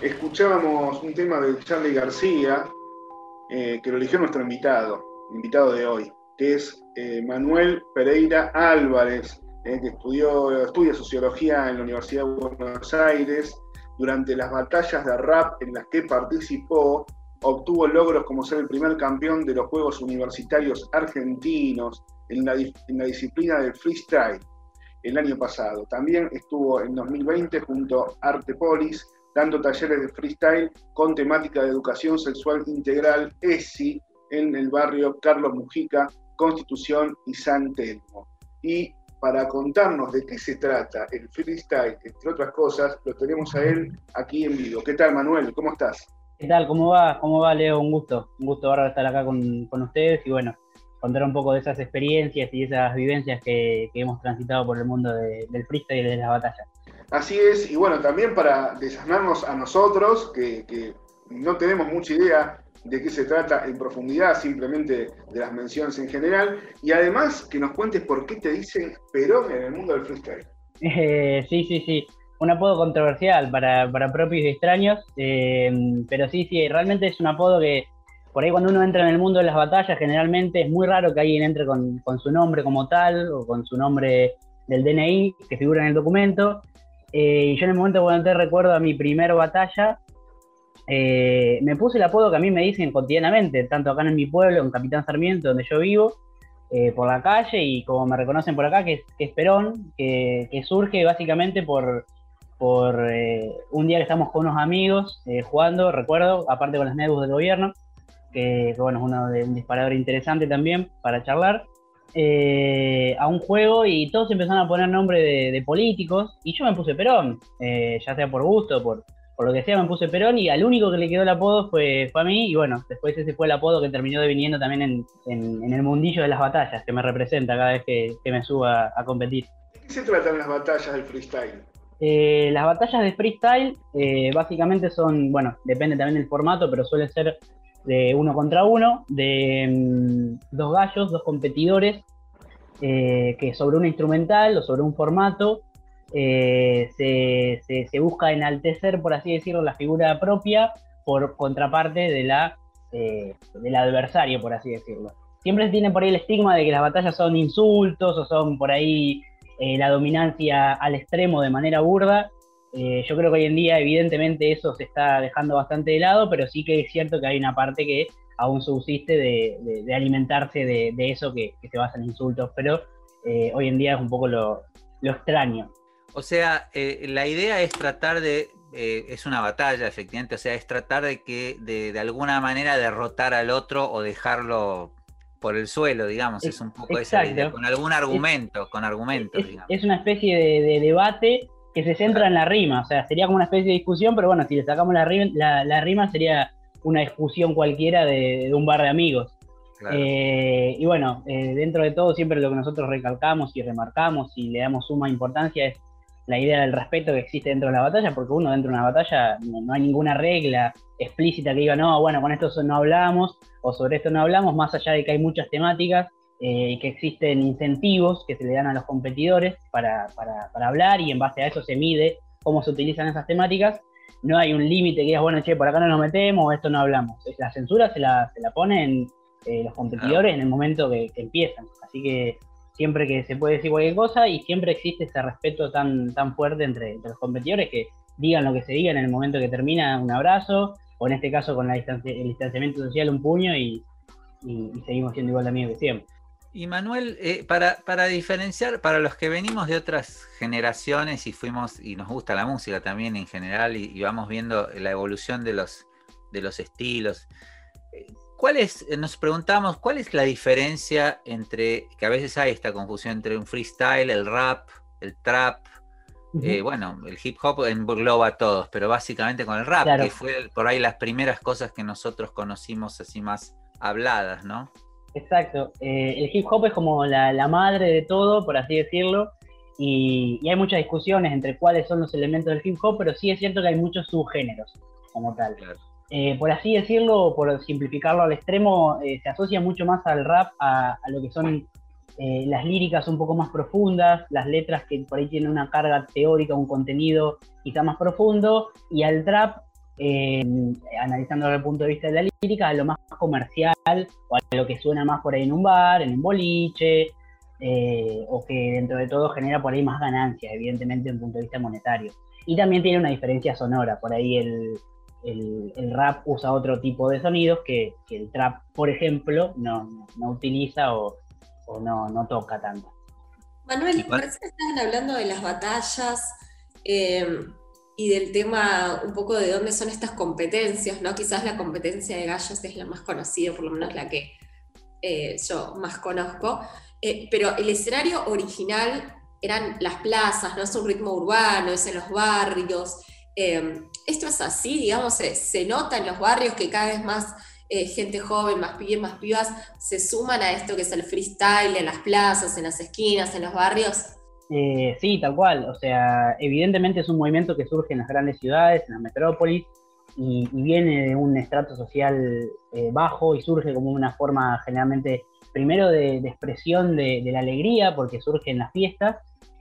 Escuchábamos un tema de Charlie García, eh, que lo eligió nuestro invitado, invitado de hoy, que es eh, Manuel Pereira Álvarez, eh, que estudió, estudia sociología en la Universidad de Buenos Aires. Durante las batallas de rap en las que participó, obtuvo logros como ser el primer campeón de los Juegos Universitarios Argentinos en la, en la disciplina del freestyle el año pasado. También estuvo en 2020 junto a Artepolis dando talleres de freestyle con temática de educación sexual integral ESI en el barrio Carlos Mujica, Constitución y San Telmo. Y para contarnos de qué se trata el freestyle, entre otras cosas, lo tenemos a él aquí en vivo. ¿Qué tal, Manuel? ¿Cómo estás? ¿Qué tal? ¿Cómo va? ¿Cómo va, Leo? Un gusto. Un gusto ahora estar acá con, con ustedes y bueno, contar un poco de esas experiencias y esas vivencias que, que hemos transitado por el mundo de- del freestyle y de las batallas. Así es, y bueno, también para desasnarnos a nosotros, que, que no tenemos mucha idea de qué se trata en profundidad, simplemente de las menciones en general, y además que nos cuentes por qué te dicen Perón en el mundo del freestyle. Eh, sí, sí, sí. Un apodo controversial para, para propios y extraños, eh, pero sí, sí, realmente es un apodo que por ahí cuando uno entra en el mundo de las batallas, generalmente es muy raro que alguien entre con, con su nombre como tal o con su nombre del DNI que figura en el documento. Eh, y yo en el momento cuando entré recuerdo a mi primera batalla, eh, me puse el apodo que a mí me dicen cotidianamente, tanto acá en mi pueblo, en Capitán Sarmiento, donde yo vivo, eh, por la calle y como me reconocen por acá, que es, que es Perón, que, que surge básicamente por, por eh, un día que estamos con unos amigos eh, jugando, recuerdo, aparte con las nebus del gobierno, que, bueno, es uno de un disparador interesante también para charlar, eh, a un juego y todos empezaron a poner nombre de, de políticos y yo me puse Perón, eh, ya sea por gusto, por, por lo que sea, me puse Perón y al único que le quedó el apodo fue, fue a mí y bueno, después ese fue el apodo que terminó deviniendo también en, en- en el mundillo de las batallas, que me representa cada vez que, que me suba a competir. ¿De qué se tratan las batallas del freestyle? Eh, las batallas de freestyle eh, básicamente son, bueno, depende también del formato, pero suele ser de uno contra uno, de mm, dos gallos, dos competidores, eh, que sobre una instrumental o sobre un formato eh, se, se- busca enaltecer, por así decirlo, la figura propia por contraparte de la, eh, del adversario, por así decirlo. Siempre se tiene por ahí el estigma de que las batallas son insultos o son por ahí la dominancia al extremo de manera burda. Eh, yo creo que hoy en día, evidentemente, eso se está dejando bastante de lado, pero sí que es cierto que hay una parte que aún subsiste de, de- de alimentarse de, de eso que, que se basa en insultos, pero eh, hoy en día es un poco lo, lo extraño. O sea, eh, la idea es tratar de, eh, es una batalla, efectivamente, o sea, es tratar de que de, de alguna manera derrotar al otro o dejarlo por el suelo, digamos, es un poco esa la idea, Exacto. con algún argumento, con argumentos, es, digamos. es una especie de, de debate que se centra en la rima, o sea, sería como una especie de discusión, pero bueno, si le sacamos la rima, la, la rima sería una discusión cualquiera de, de un bar de amigos. Claro. Eh, y bueno, eh, dentro de todo siempre lo que nosotros recalcamos y remarcamos y le damos suma importancia es la idea del respeto que existe dentro de la batalla, porque uno dentro de una batalla no, no hay ninguna regla explícita que diga, no, bueno, con esto no hablamos o sobre esto no hablamos, más allá de que hay muchas temáticas eh, y que existen incentivos que se le dan a los competidores para, para- para hablar y en base a eso se mide cómo se utilizan esas temáticas. No hay un límite que digas, bueno, che, por acá no nos metemos esto no hablamos. La censura se la, se la ponen eh, los competidores en el momento que, que empiezan. Así que siempre que se puede decir cualquier cosa y siempre existe ese respeto tan, tan fuerte entre, entre los competidores que digan lo que se diga en el momento que termina, un abrazo, o en este caso con la distancia- el distanciamiento social, un puño y, y- y seguimos siendo igual de amigos que siempre. Y Manuel, eh, para, para diferenciar, para los que venimos de otras generaciones y fuimos, y nos gusta la música también en general, y, y vamos viendo la evolución de los, de los estilos, eh, ¿cuál es, eh, nos preguntamos, cuál es la diferencia entre, que a veces hay esta confusión entre un freestyle, el rap, el trap, eh, bueno, el hip hop engloba a todos, pero básicamente con el rap, Claro. que fue por ahí las primeras cosas que nosotros conocimos así más habladas, ¿no? Exacto. Eh, el hip hop es como la, la madre de todo, por así decirlo, y, y hay muchas discusiones entre cuáles son los elementos del hip hop, pero sí es cierto que hay muchos subgéneros como tal. Eh, por así decirlo, por simplificarlo al extremo, eh, se asocia mucho más al rap, a, a lo que son eh, las líricas un poco más profundas, las letras que por ahí tienen una carga teórica, un contenido quizá más profundo, y al trap, eh, analizando desde el punto de vista de la lírica, a lo más comercial o a lo que suena más por ahí en un bar, en un boliche, eh, o que dentro de todo genera por ahí más ganancias, evidentemente desde un punto de vista monetario. Y también tiene una diferencia sonora, por ahí el, el- el rap usa otro tipo de sonidos que, que el trap, por ejemplo, no, no- no utiliza o, o no, no toca tanto. Manuel, parece que estaban hablando de las batallas eh, y del tema un poco de dónde son estas competencias, ¿no? Quizás la competencia de gallos es la más conocida, por lo menos la que eh, yo más conozco. Eh, pero el escenario original eran las plazas, ¿no? Es un ritmo urbano, es en los barrios. Eh, esto es así, digamos, se, se nota en los barrios que cada vez más gente joven, más pibes, más pibas, se suman a esto que es el freestyle en las plazas, en las esquinas, en los barrios. Eh, sí, tal cual. O sea, evidentemente es un movimiento que surge en las grandes ciudades, en las metrópolis, y, viene de un estrato social eh, bajo y surge como una forma generalmente, primero de, expresión de, la alegría, porque surge en las fiestas,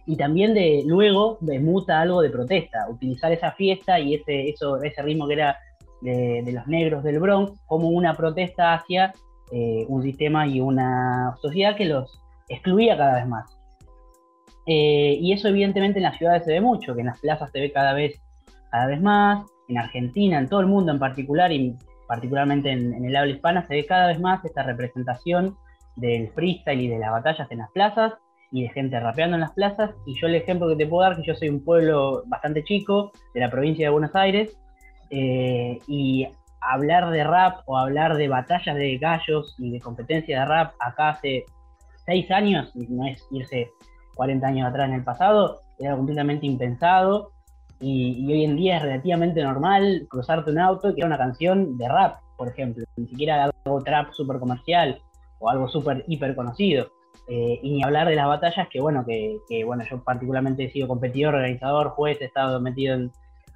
y también de luego de muta algo de protesta, utilizar esa fiesta y ese, eso, ese ritmo que era de, de los negros del Bronx como una protesta hacia eh, un sistema y una sociedad que los excluía cada vez más. Eh, y eso evidentemente en las ciudades se ve mucho, que en las plazas se ve cada vez, cada vez más, en Argentina, en todo el mundo en particular, y particularmente en, el habla hispana, se ve cada vez más esta representación del freestyle y de las batallas en las plazas, y de gente rapeando en las plazas, y yo el ejemplo que te puedo dar, que yo soy un pueblo bastante chico, de la provincia de Buenos Aires, eh, y hablar de rap o hablar de batallas de gallos y de competencia de rap acá hace seis años, no es irse 40 años atrás en el pasado, era completamente impensado y, hoy en día es relativamente normal cruzarte un auto y era una canción de rap, por ejemplo, ni siquiera algo trap súper comercial o algo súper hiper conocido. Eh, y ni hablar de las batallas que bueno, que, bueno, yo particularmente he sido competidor, organizador, juez, he estado metido en,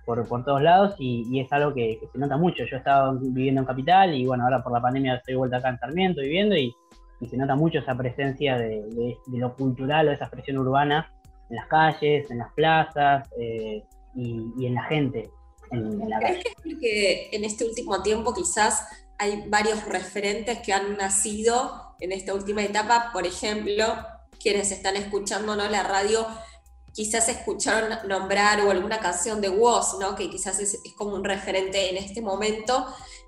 por, por todos lados y, es algo que, se nota mucho. Yo he estado viviendo en Capital y bueno, ahora por la pandemia estoy vuelta acá en Sarmiento viviendo y, y se nota mucho esa presencia de, de- de lo cultural o esa expresión urbana en las calles, en las plazas eh, y, y en la gente, en, en la calle. ¿Crees que en este último tiempo quizás hay varios referentes que han nacido en esta última etapa? Por ejemplo, quienes están escuchando ¿no? la radio quizás escucharon nombrar o alguna canción de Woz, ¿no? que quizás es, es como un referente en este momento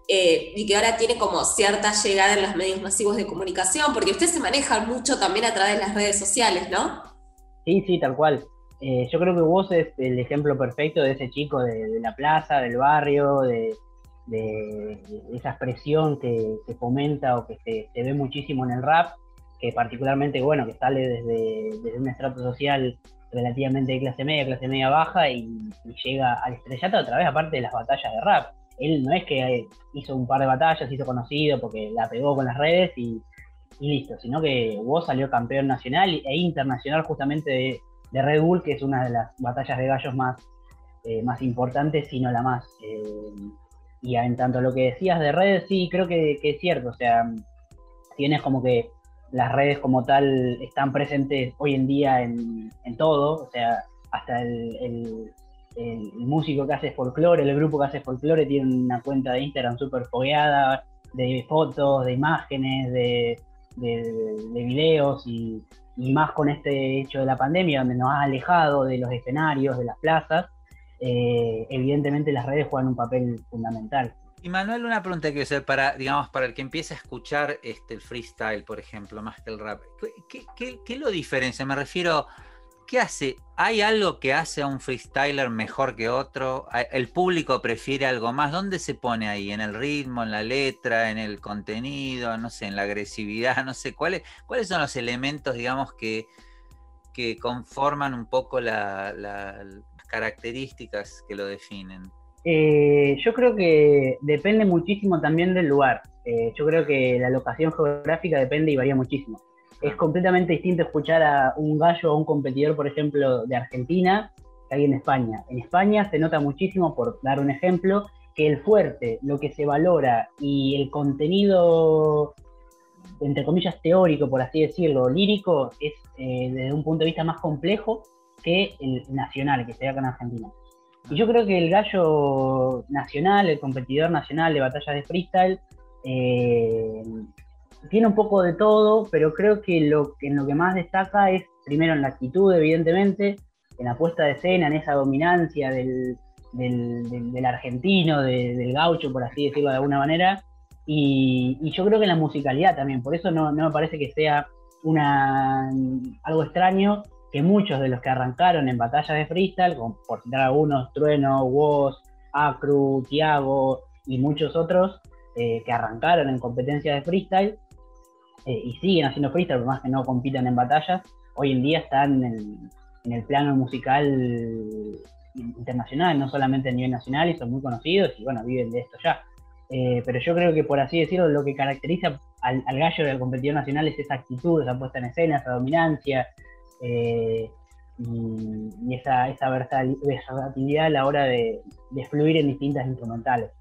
eh, y que ahora tiene como cierta llegada en los medios masivos de comunicación, porque ustedes se manejan mucho también a través de las redes sociales, ¿no? Sí, sí, tal cual. Eh, yo creo que vos es el ejemplo perfecto de ese chico de, la plaza, del barrio, de, de- de esa expresión que, que fomenta o que se, se ve muchísimo en el rap, que particularmente, bueno, que sale desde, un estrato social relativamente de clase media, clase media baja y llega al estrellato a través, aparte de las batallas de rap. Él no es que eh, hizo un par de batallas, hizo conocido porque la pegó con las redes y, listo, sino que vos salió campeón nacional e internacional justamente de, Red Bull, que es una de las batallas de gallos más, eh, más importantes, si no la más. Eh, y en tanto lo que decías de redes, sí, creo que, es cierto, o sea, tienes como que las redes como tal están presentes hoy en día en, en todo, o sea, hasta el- el músico que hace folclore, el grupo que hace folclore tiene una cuenta de Instagram súper fogueada, de fotos, de imágenes, de, de, de videos y, más con este hecho de la pandemia donde nos ha alejado de los escenarios, de las plazas. eh, evidentemente las redes juegan un papel fundamental. Y Manuel, una pregunta que hacer para, digamos, para el que empiece a escuchar este, el freestyle, por ejemplo, más que el rap. ¿Qué, qué- qué lo diferencia? Me refiero, ¿qué hace? ¿Hay algo que hace a un freestyler mejor que otro? ¿Hay- ¿El público prefiere algo más? ¿Dónde se pone ahí? ¿En el ritmo, en la letra, en el contenido, no sé, en la agresividad? No sé, ¿cuáles, cuáles son los elementos, digamos, que, que conforman un poco la- la- las características que lo definen? Eh, yo creo que depende muchísimo también del lugar. Eh, yo creo que la locación geográfica depende y varía muchísimo. Es completamente distinto escuchar a un gallo o un competidor, por ejemplo, de Argentina, que hay en España. En España se nota muchísimo, por dar un ejemplo, que el fuerte, lo que se valora y el contenido, entre comillas, teórico, por así decirlo, lírico, es eh, desde un punto de vista más complejo que el nacional, que se da acá en Argentina. Y yo creo que el gallo nacional, el competidor nacional de batallas de freestyle, eh, tiene un poco de todo, pero creo que lo, en lo que más destaca es, primero, en la actitud, evidentemente, en la puesta de escena, en esa dominancia del, del- argentino, de- del gaucho, por así decirlo de alguna manera, y, yo creo que en la musicalidad también, por eso no, me parece que sea una, algo extraño que muchos de los que arrancaron en batallas de freestyle, por citar algunos, Trueno, Woz, Acru, Tiago y muchos otros eh, que arrancaron en competencias de freestyle eh, y siguen haciendo freestyle, por más que no compitan en batallas, hoy en día están en, el plano musical internacional, no solamente a nivel nacional, y son muy conocidos y bueno, viven de esto ya. Eh, pero yo creo que por así decirlo, lo que caracteriza al, al gallo del competidor nacional es esa actitud, esa puesta en escena, esa dominancia, eh, y, esa, versatilidad a la hora de fluir en distintas instrumentales.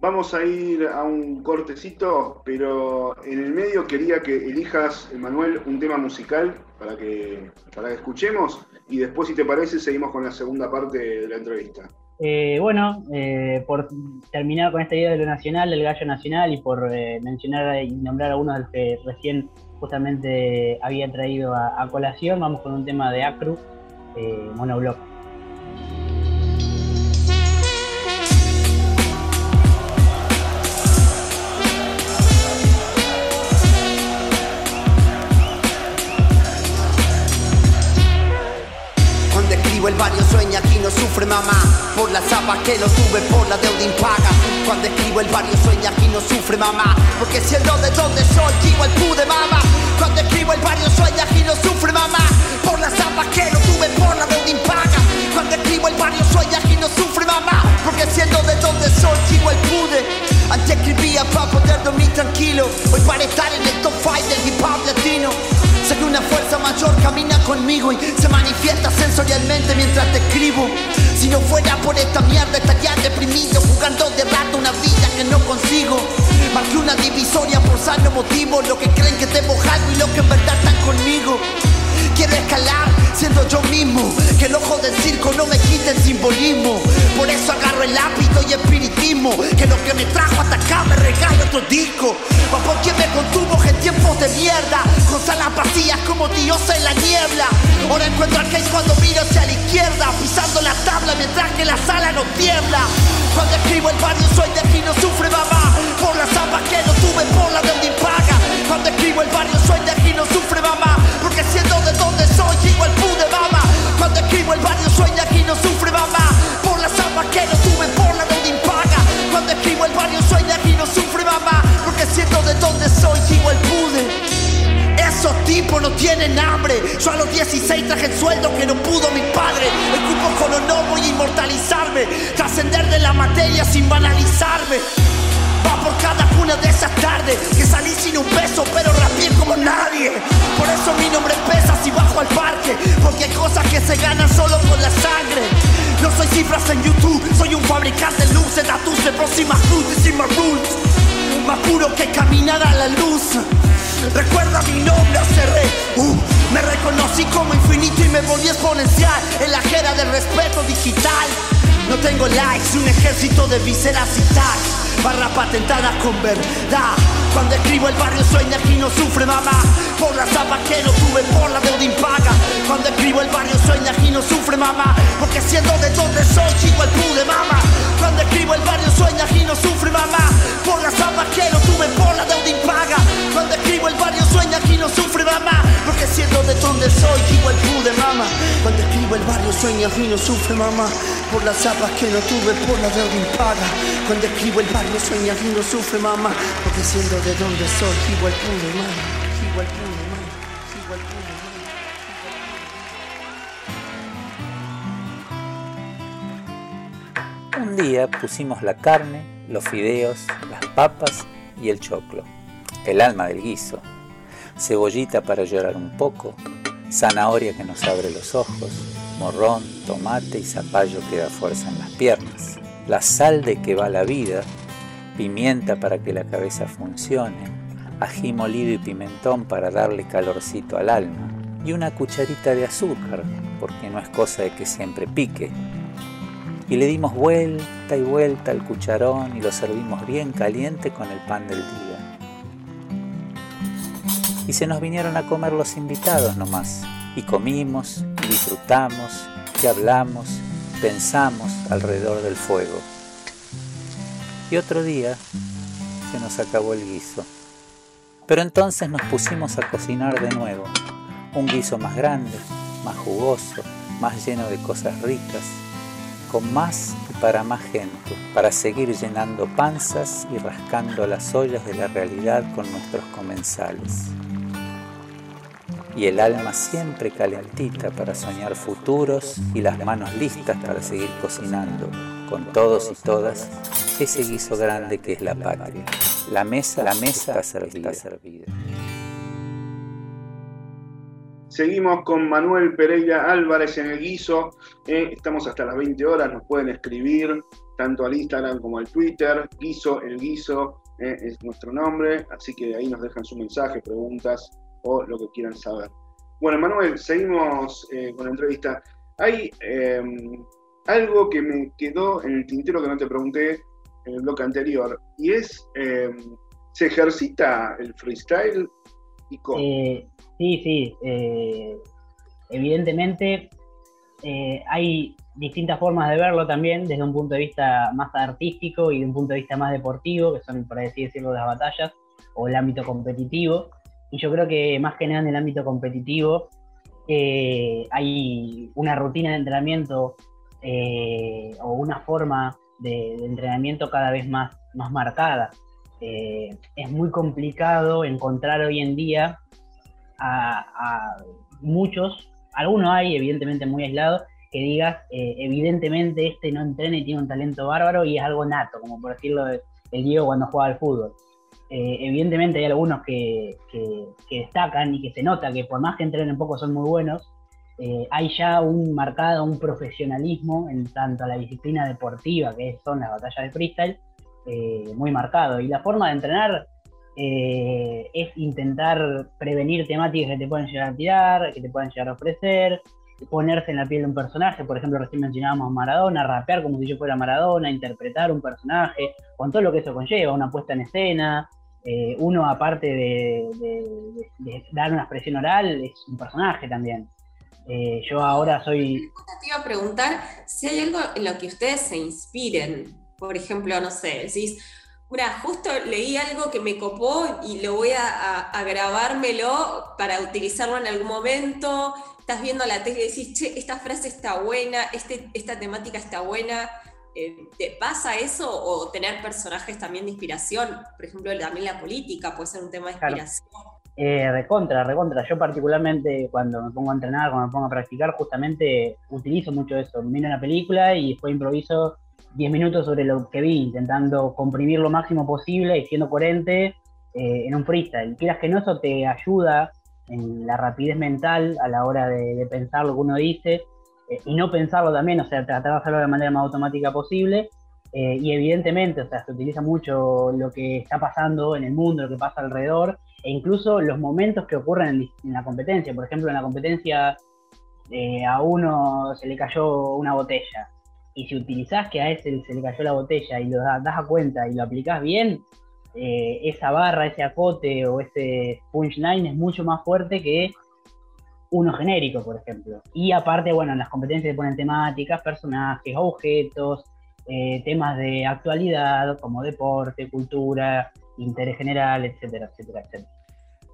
Vamos a ir a un cortecito, pero en el medio quería que elijas, Manuel, un tema musical para que, para que escuchemos y después, si te parece, seguimos con la segunda parte de la entrevista. Eh, bueno, eh, por terminar con esta idea de lo nacional, del gallo nacional, y por eh, mencionar y nombrar algunos de los que recién justamente había traído a, a colación, vamos con un tema de Acru, eh, Monoblock. Sufre mamá Por las zapas que lo sube, por la deuda impaga. Cuando escribo el barrio sueña, aquí no sufre mamá Porque siendo de donde soy, igual pude mamá. Cuando escribo el barrio sueña, aquí no sufre mamá Por las zapas que lo sube, por la deuda impaga. Cuando escribo el barrio sueña, aquí no sufre mamá Porque siendo de donde soy, igual pude. Antes escribía para poder dormir tranquilo Hoy para estar en el top 5 del hip hop latino Sé que una fuerza mayor camina conmigo y se manifiesta sensorialmente mientras te escribo. Si no fuera por esta mierda estaría deprimido, jugando de rato una vida que no consigo. Marqué una divisoria por sano motivo, lo que creen que debo algo y lo que en verdad están conmigo. Quiero escalar siendo yo mismo, que el ojo del circo no me quite el simbolismo. Por eso agarro el hábito y espiritismo, que lo que me trajo hasta acá me regala otro disco. Pa' por quien me contuvo en tiempos de mierda, con salas vacías como diosa en la niebla. Ahora encuentro al Case cuando miro hacia la izquierda, pisando la tabla mientras que la sala no tiembla. Cuando escribo el barrio soy de aquí no sufre mamá, por las zapas que no tuve, por la deuda impaga. Cuando escribo el barrio soy de aquí no sufre mamá, Cuando escribo el barrio de aquí no sufre mamá, por las zapas que no tuve, por la deuda impaga. Cuando escribo el barrio de aquí no sufre mamá, porque siendo de donde soy igual pude. Esos tipos no tienen hambre. Yo a los 16 traje el sueldo que no pudo mi padre. El cupo con honor voy a inmortalizarme. Trascender de la materia sin banalizarme. Va por cada una de esas tardes que salí sin un peso, pero rapié como nadie. Por eso mi nombre pesa si bajo al parque. Porque hay cosas que se ganan solo con la sangre. No soy cifras en YouTube, soy un fabricante de luces, tatuajes de próximas cruces y más rules. Más puro que caminar a la luz. Recuerda mi nombre, cerré. Uh, me reconocí como infinito y me volví exponencial en la jera del respeto digital. No tengo likes un ejército de viseras y tags. Barras patentadas con verdad. Cuando escribo el barrio sueña aquí no sufre mamá. Por las zapas que no tuve, por la deuda impaga. Cuando escribo el barrio sueña aquí no sufre mamá. Porque siendo de donde soy chico el pude mamá. Cuando escribo el barrio sueña aquí no sufre mamá. Por las zapas que no tuve, por la deuda impaga. Cuando escribo el barrio sueña aquí no sufre mamá. Porque siendo de donde soy chico el pude mamá. Cuando escribo el barrio sueña aquí no sufre mamá. Por las zapas que no tuve, por la deuda impaga. Cuando escribo el barrio sueña aquí no mamá Porque siendo de donde soy igual Igual Un día pusimos la carne, los fideos, las papas y el choclo, el alma del guiso, cebollita para llorar un poco, zanahoria que nos abre los ojos, morrón, tomate y zapallo que da fuerza en las piernas, la sal de que va la vida, pimienta para que la cabeza funcione, ají molido y pimentón para darle calorcito al alma, y una cucharita de azúcar, porque no es cosa de que siempre pique. Y le dimos vuelta y vuelta al cucharón y lo servimos bien caliente con el pan del día. Y se nos vinieron a comer los invitados nomás, y comimos, y disfrutamos, y hablamos, pensamos alrededor del fuego. Y otro día se nos acabó el guiso. Pero entonces nos pusimos a cocinar de nuevo. Un guiso más grande, más jugoso, más lleno de cosas ricas, con más y para más gente, para seguir llenando panzas y rascando las ollas de la realidad con nuestros comensales. Y el alma siempre calentita para soñar futuros y las manos listas para seguir cocinando, con todos y todas, ese guiso grande que es la patria. La mesa, la mesa está servida. servida. Seguimos con Manuel Pereira Álvarez en el guiso. Eh, estamos hasta las 20 horas, nos pueden escribir tanto al Instagram como al Twitter. Guiso, el guiso eh, es nuestro nombre, así que ahí nos dejan su mensaje, preguntas o lo que quieran saber. Bueno, Manuel, seguimos eh, con la entrevista. Hay em, algo que me quedó en el tintero que no te pregunté en el bloque anterior, y es, em, ¿se ejercita el freestyle y cómo? Eh, sí, sí. eh, evidentemente eh, hay distintas formas de verlo también, desde un punto de vista más artístico y de un punto de vista más deportivo, que son, por así decirlo, las batallas o el ámbito competitivo. Y yo creo que más que nada en el ámbito competitivo hay una rutina de entrenamiento eh, o una forma de, entrenamiento cada vez más, más marcada. Eh, es muy complicado encontrar hoy en día a, a muchos, algunos hay evidentemente muy aislados, que digas, eh, evidentemente este no entrena y tiene un talento bárbaro y es algo nato, como por decirlo de- el Diego cuando juega al fútbol. Evidentemente hay algunos que, que- que destacan y que se nota que por más que entrenen poco son muy buenos, eh, hay ya un marcado, un profesionalismo en tanto a la disciplina deportiva que son las batallas de freestyle, eh, muy marcado. Y la forma de entrenar eh, es intentar prevenir temáticas que te pueden llegar a tirar, que te pueden llegar a ofrecer, ponerse en la piel de un personaje, por ejemplo, recién mencionábamos Maradona, rapear como si yo fuera Maradona, interpretar un personaje, con todo lo que eso conlleva, una puesta en escena, uno aparte de dar una expresión oral, es un personaje también. Eh, yo ahora soy... Te iba a preguntar si hay algo en lo que ustedes se inspiren. Por ejemplo, no sé, decís, mira, justo leí algo que me copó y lo voy a, a- a grabármelo para utilizarlo en algún momento. Estás viendo la tele y decís, che, esta frase está buena, este, esta temática está buena. Eh, ¿Te pasa eso o tener personajes también de inspiración? Por ejemplo, también la política puede ser un tema de Claro. Eh, recontra, recontra. Yo particularmente cuando me pongo a entrenar, cuando me pongo a practicar, justamente utilizo mucho eso. Miro una película y después improviso 10 minutos sobre lo que vi, intentando comprimir lo máximo posible y siendo coherente eh, en un freestyle. Quieras que no, eso te ayuda en la rapidez mental a la hora de, de pensar lo que uno dice eh, y no pensarlo también, o sea, tratar de hacerlo de la manera más automática posible. Eh, y evidentemente, o sea, se utiliza mucho lo que está pasando en el mundo, lo que pasa alrededor, e incluso los momentos que ocurren en, la competencia. Por ejemplo, en la competencia eh, a uno se le cayó una botella. y si utilizás que a ese se le cayó la botella y lo da- das a cuenta y lo aplicás bien, eh, esa barra, ese acote o ese punchline es mucho más fuerte que uno genérico, por ejemplo. Y aparte, bueno, en las competencias se ponen temáticas, personajes, objetos, eh, temas de actualidad como deporte, cultura, interés general, etcétera, etcétera, etcétera.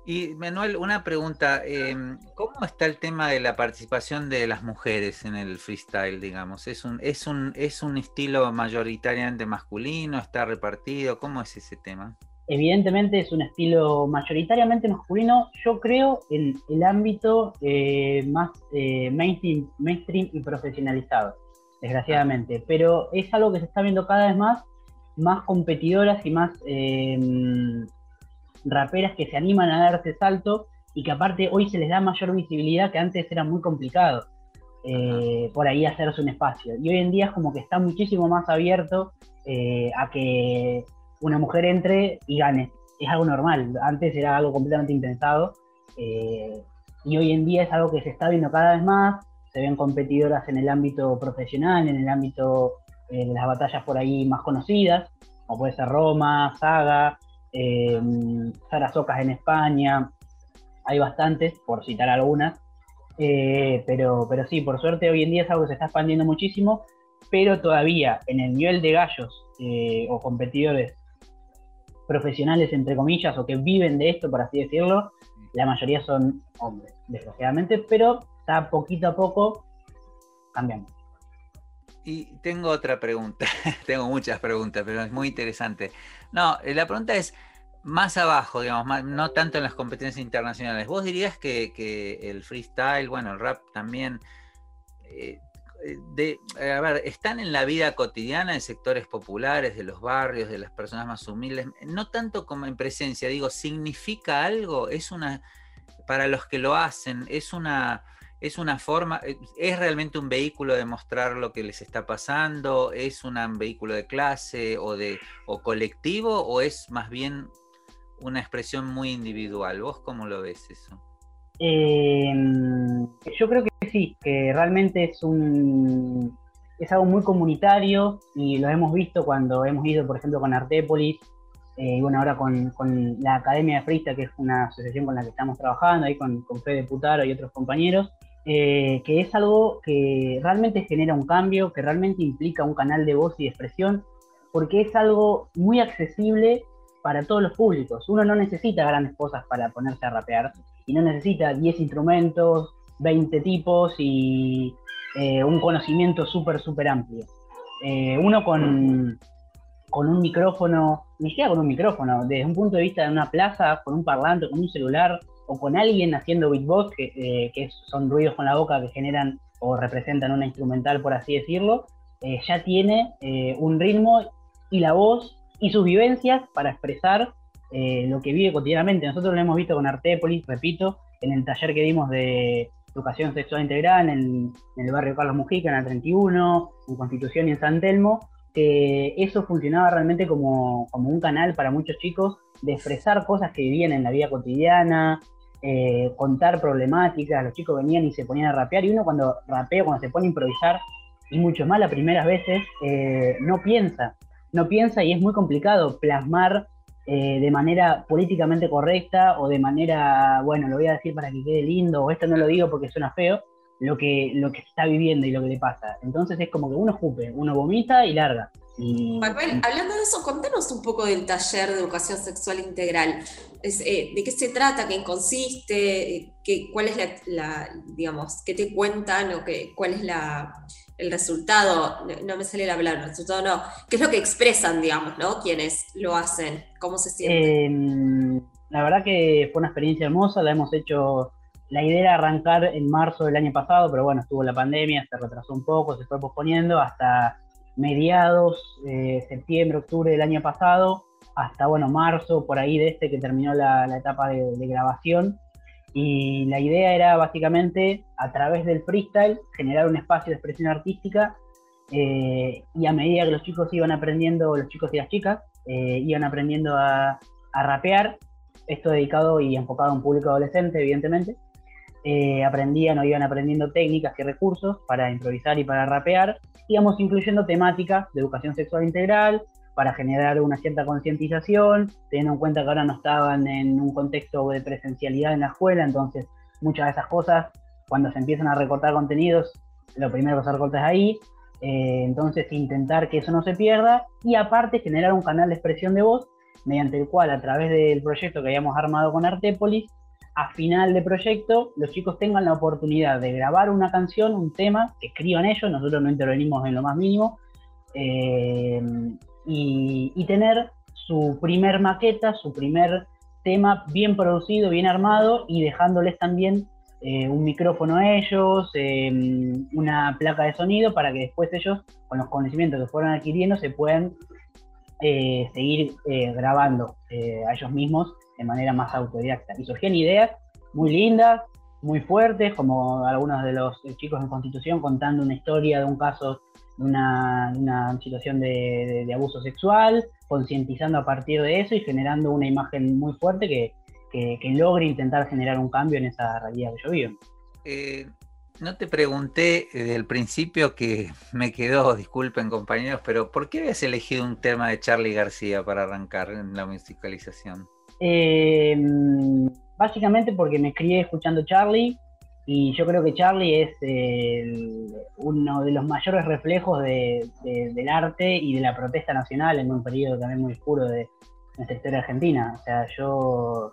Y Manuel, una pregunta, eh, ¿cómo está el tema de la participación de las mujeres en el freestyle, digamos? ¿Es un, es un, es un estilo mayoritariamente masculino? ¿Está repartido? ¿Cómo es ese tema? Evidentemente es un estilo mayoritariamente masculino, yo creo en el ámbito eh, más eh, mainstream, mainstream y profesionalizado, desgraciadamente, pero es algo que se está viendo cada vez más, más competidoras y más eh, raperas que se animan a dar ese salto y que aparte hoy se les da mayor visibilidad que antes era muy complicado eh, por ahí hacerse un espacio. Y hoy en día es como que está muchísimo más abierto eh, a que una mujer entre y gane. Es algo normal. Antes era algo completamente impensado. y hoy en día es algo que se está viendo cada vez más. Se ven competidoras en el ámbito profesional, en el ámbito eh, las batallas por ahí más conocidas, como puede ser Roma, Saga, eh, Sara Socas en España. Hay bastantes, por citar algunas. Eh, pero, pero sí, por suerte hoy en día es algo que se está expandiendo muchísimo, pero todavía en el nivel de gallos eh, o competidores profesionales, entre comillas, o que viven de esto, por así decirlo, la mayoría son hombres, desgraciadamente, pero está poquito a poco cambiando. Y tengo otra pregunta, tengo muchas preguntas, pero es muy interesante. No, eh, la pregunta es más abajo, digamos, no tanto en las competencias internacionales. ¿Vos dirías que, que el freestyle, bueno, el rap también, eh, eh, a ver, están en la vida cotidiana, en sectores populares, de los barrios, de las personas más humildes, no tanto como en presencia, digo, ¿significa algo? ¿Es una, para los que lo hacen, es una, es una forma, eh, es realmente un vehículo de mostrar lo que les está pasando, es un vehículo de clase o de o colectivo o es más bien una expresión muy individual. ¿Vos cómo lo ves eso? Eh, yo creo que sí, que realmente es un es algo muy comunitario y lo hemos visto cuando hemos ido, por ejemplo, con Artépolis eh, y bueno, ahora con, con la Academia de Freestyle, que es una asociación con la que estamos trabajando, ahí con, con Fede Putaro y otros compañeros, eh, que es algo que realmente genera un cambio, que realmente implica un canal de voz y de expresión, porque es algo muy accesible para todos los públicos. Uno no necesita grandes cosas para ponerse a rapear y no necesita 10 instrumentos, 20 tipos y eh, un conocimiento súper, súper amplio. Eh, uno con, con un micrófono, ni siquiera con un micrófono, desde un punto de vista de una plaza, con un parlante, con un celular o con alguien haciendo beatbox, que, eh, que son ruidos con la boca que generan o representan una instrumental, por así decirlo, eh, ya tiene eh, un ritmo y la voz y sus vivencias para expresar eh, lo que vive cotidianamente. Nosotros lo hemos visto con Artépolis, repito, en el taller que dimos de educación sexual integral en, en el barrio Carlos Mujica, en la 31, en Constitución y en San Telmo, que eso funcionaba realmente como, como un canal para muchos chicos de expresar cosas que vivían en la vida cotidiana, eh, contar problemáticas, los chicos venían y se ponían a rapear, y uno cuando rapea, cuando se pone a improvisar, y mucho más las primeras veces, eh, no piensa, no piensa y es muy complicado plasmar eh, de manera políticamente correcta o de manera, bueno, lo voy a decir para que quede lindo, o esto no lo digo porque suena feo, lo que, lo que está viviendo y lo que le pasa. Entonces es como que uno escupe, uno vomita y larga. Y, Manuel, hablando de eso, contanos un poco del taller de educación sexual integral. Es, eh, ¿De qué se trata? ¿Qué consiste? Eh, ¿Qué, ¿Cuál es la, la, digamos, qué te cuentan o qué, cuál es la, el resultado? No, no me sale la palabra, el resultado no. ¿Qué es lo que expresan, digamos, ¿no? Quienes lo hacen, ¿cómo se sienten? Eh, la verdad que fue una experiencia hermosa, la hemos hecho, la idea era arrancar en marzo del año pasado, pero bueno, estuvo la pandemia, se retrasó un poco, se fue posponiendo hasta mediados, eh, septiembre, octubre del año pasado, hasta bueno, marzo, por ahí de este que terminó la, etapa de, grabación. Y la idea era básicamente, a través del freestyle, generar un espacio de expresión artística eh, y a medida que los chicos iban aprendiendo, los chicos y las chicas, eh, iban aprendiendo a rapear, esto dedicado y enfocado a un público adolescente, evidentemente, eh, aprendían o iban aprendiendo técnicas y recursos para improvisar y para rapear, íbamos incluyendo temáticas de educación sexual integral para generar una cierta concientización, teniendo en cuenta que ahora no estaban en un contexto de presencialidad en la escuela, entonces muchas de esas cosas, cuando se empiezan a recortar contenidos, lo primero que se recorta es ahí, eh, entonces intentar que eso no se pierda y aparte generar un canal de expresión de voz mediante el cual a través del proyecto que habíamos armado con Artépolis, a final de proyecto los chicos tengan la oportunidad de grabar una canción, un tema, que escriban ellos, nosotros no intervenimos en lo más mínimo, eh, y, tener su primer maqueta, su primer tema bien producido, bien armado y dejándoles también eh, un micrófono a ellos, eh, una placa de sonido para que después ellos, con los conocimientos que fueron adquiriendo, se puedan eh, seguir grabando a ellos mismos de manera más autodidacta. Y surgían ideas muy lindas, muy fuertes, como algunos de los chicos en Constitución contando una historia de un caso de una, una situación de, abuso sexual, concientizando a partir de eso y generando una imagen muy fuerte que, que- logre intentar generar un cambio en esa realidad que yo vivo. Eh, no te pregunté desde el principio que me quedó, disculpen compañeros, pero ¿por qué habías elegido un tema de Charlie García para arrancar en la musicalización? Eh, básicamente porque me crié escuchando Charlie y yo creo que Charlie es eh, uno de los mayores reflejos de- de- del arte y de la protesta nacional en un periodo también muy oscuro de nuestra historia argentina. O sea, yo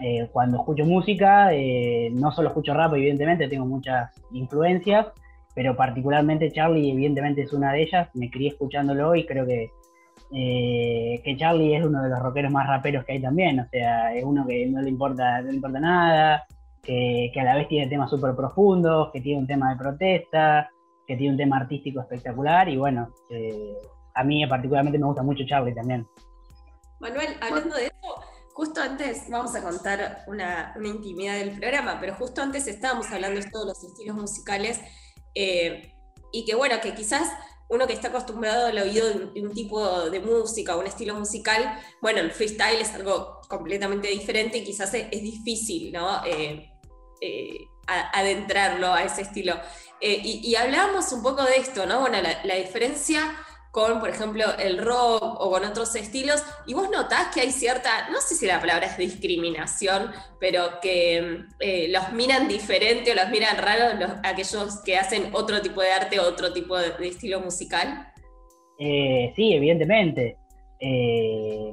eh, cuando escucho música, eh, no solo escucho rap, evidentemente, tengo muchas influencias, pero particularmente Charlie, evidentemente, es una de ellas. Me crié escuchándolo y creo que, eh, que Charlie es uno de los rockeros más raperos que hay también. O sea, es uno que no le importa, no le importa nada, que, a la vez tiene temas súper profundos, que tiene un tema de protesta, que tiene un tema artístico espectacular. Y bueno, eh, a mí particularmente me gusta mucho Charlie también. Manuel, hablando de eso, justo antes vamos a contar una, una intimidad del programa, pero justo antes estábamos hablando de todos los estilos musicales eh, y que bueno, que quizás uno que está acostumbrado al oído de un, tipo de música un estilo musical, bueno, el freestyle es algo completamente diferente y quizás es, difícil, ¿no? Eh, eh, adentrarlo a ese estilo. Eh, y, y hablábamos un poco de esto, ¿no? Bueno, la diferencia con, por ejemplo, el rock o con otros estilos, y vos notás que hay cierta, no sé si la palabra es discriminación, pero que eh, los miran diferente o los miran raro los, aquellos que hacen otro tipo de arte o otro tipo de, estilo musical. Eh, sí, evidentemente. Eh,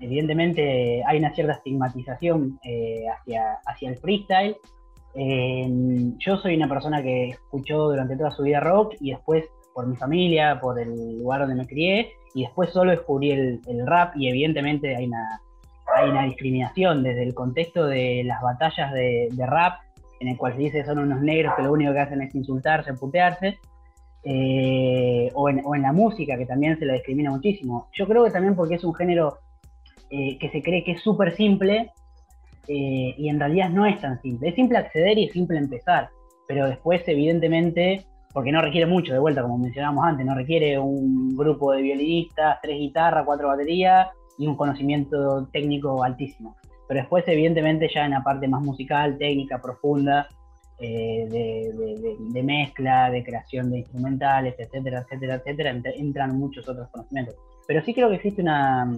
evidentemente hay una cierta estigmatización eh, hacia, hacia el freestyle. Yo soy una persona que escuchó durante toda su vida rock y después por mi familia, por el lugar donde me crié, y después solo descubrí el, rap y evidentemente hay una, hay una discriminación desde el contexto de las batallas de, de rap, en el cual se dice que son unos negros que lo único que hacen es insultarse, putearse, eh, o, en, o en la música, que también se la discrimina muchísimo. Yo creo que también porque es un género eh, que se cree que es súper simple eh, y en realidad no es tan simple. Es simple acceder y es simple empezar, pero después evidentemente, porque no requiere mucho, de vuelta, como mencionábamos antes, no requiere un grupo de violinistas, tres guitarras, cuatro baterías y un conocimiento técnico altísimo. Pero después evidentemente ya en la parte más musical, técnica, profunda, eh, de, de- de- de mezcla, de creación de instrumentales, etcétera, etcétera, etcétera, ent- entran muchos otros conocimientos. Pero sí creo que existe una,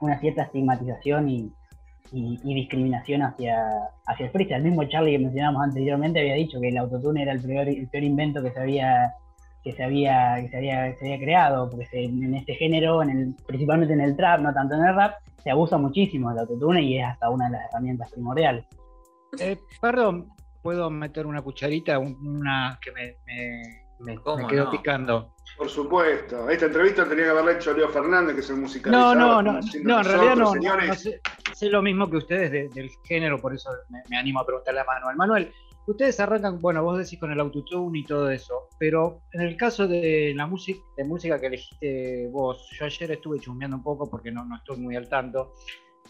una cierta estigmatización y, y- y discriminación hacia, hacia el freestyle. El mismo Charlie que mencionamos anteriormente había dicho que el autotune era el peor, el peor invento que se había que se había, que se había, se había creado, porque se- en este género, en el, principalmente en el trap, no tanto en el rap, se abusa muchísimo del autotune y es hasta una de las herramientas primordiales. Eh, perdón, ¿puedo meter una cucharita? Un- Una que me, me, me- me quedó no? picando. Por supuesto. Esta entrevista tenía que haberla hecho Leo Fernández, que es el No, musicalizador. no, no, siendo no, en realidad no, no, señores. no sé, sé lo mismo que ustedes de- del género, por eso me, me animo a preguntarle a Manuel. Manuel, ustedes arrancan, bueno, vos decís con el autotune y todo eso, pero en el caso de la música, de música que elegiste vos, yo ayer estuve chusmeando un poco porque no, no estoy muy al tanto,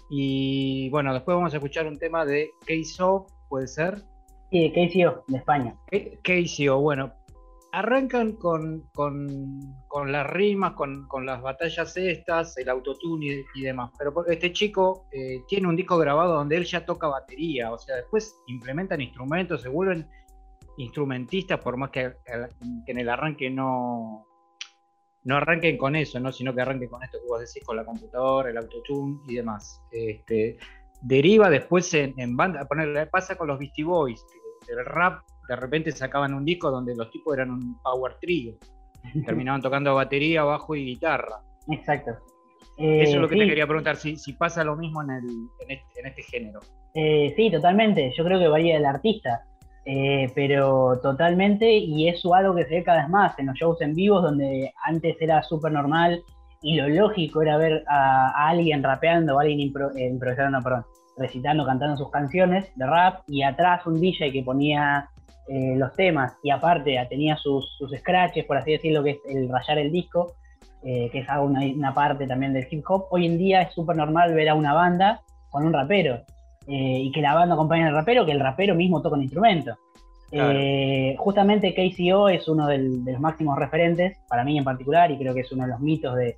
y bueno, después vamos a escuchar un tema de KSO, ¿puede ser? Sí, KCO, de España. KCO, bueno, arrancan con, con- con las rimas, con, con las batallas estas, el autotune y, y demás. Pero este chico eh, tiene un disco grabado donde él ya toca batería, o sea, después implementan instrumentos, se vuelven instrumentistas, por más que, en el arranque no, no arranquen con eso, ¿no? sino que arranquen con esto que vos decís, con la computadora, el autotune y demás. Este, deriva después en, en banda, ponerle, pasa con los Beastie Boys, del rap de repente sacaban un disco donde los tipos eran un power trio, terminaban tocando batería, bajo y guitarra. Exacto. Eso es Eh, lo que sí. te quería preguntar, si, si pasa lo mismo en, el, en, este, en este género. Eh, sí, totalmente. Yo creo que varía del artista. Eh, pero totalmente, y es algo que se ve cada vez más en los shows en vivos, donde antes era súper normal y lo lógico era ver a, a alguien rapeando, o alguien impro- eh, improvisando, perdón, recitando, cantando sus canciones de rap, y atrás un DJ que ponía eh, los temas, y aparte tenía sus, sus scratches, por así decirlo, que es el rayar el disco, eh, que es algo- una, una parte también del hip hop. Hoy en día es súper normal ver a una banda con un rapero eh, y que la banda acompañe al rapero, que el rapero mismo toca un instrumento. Claro. Eh, justamente KCO es uno del- de los máximos referentes, para mí en particular, y creo que es uno de los mitos de-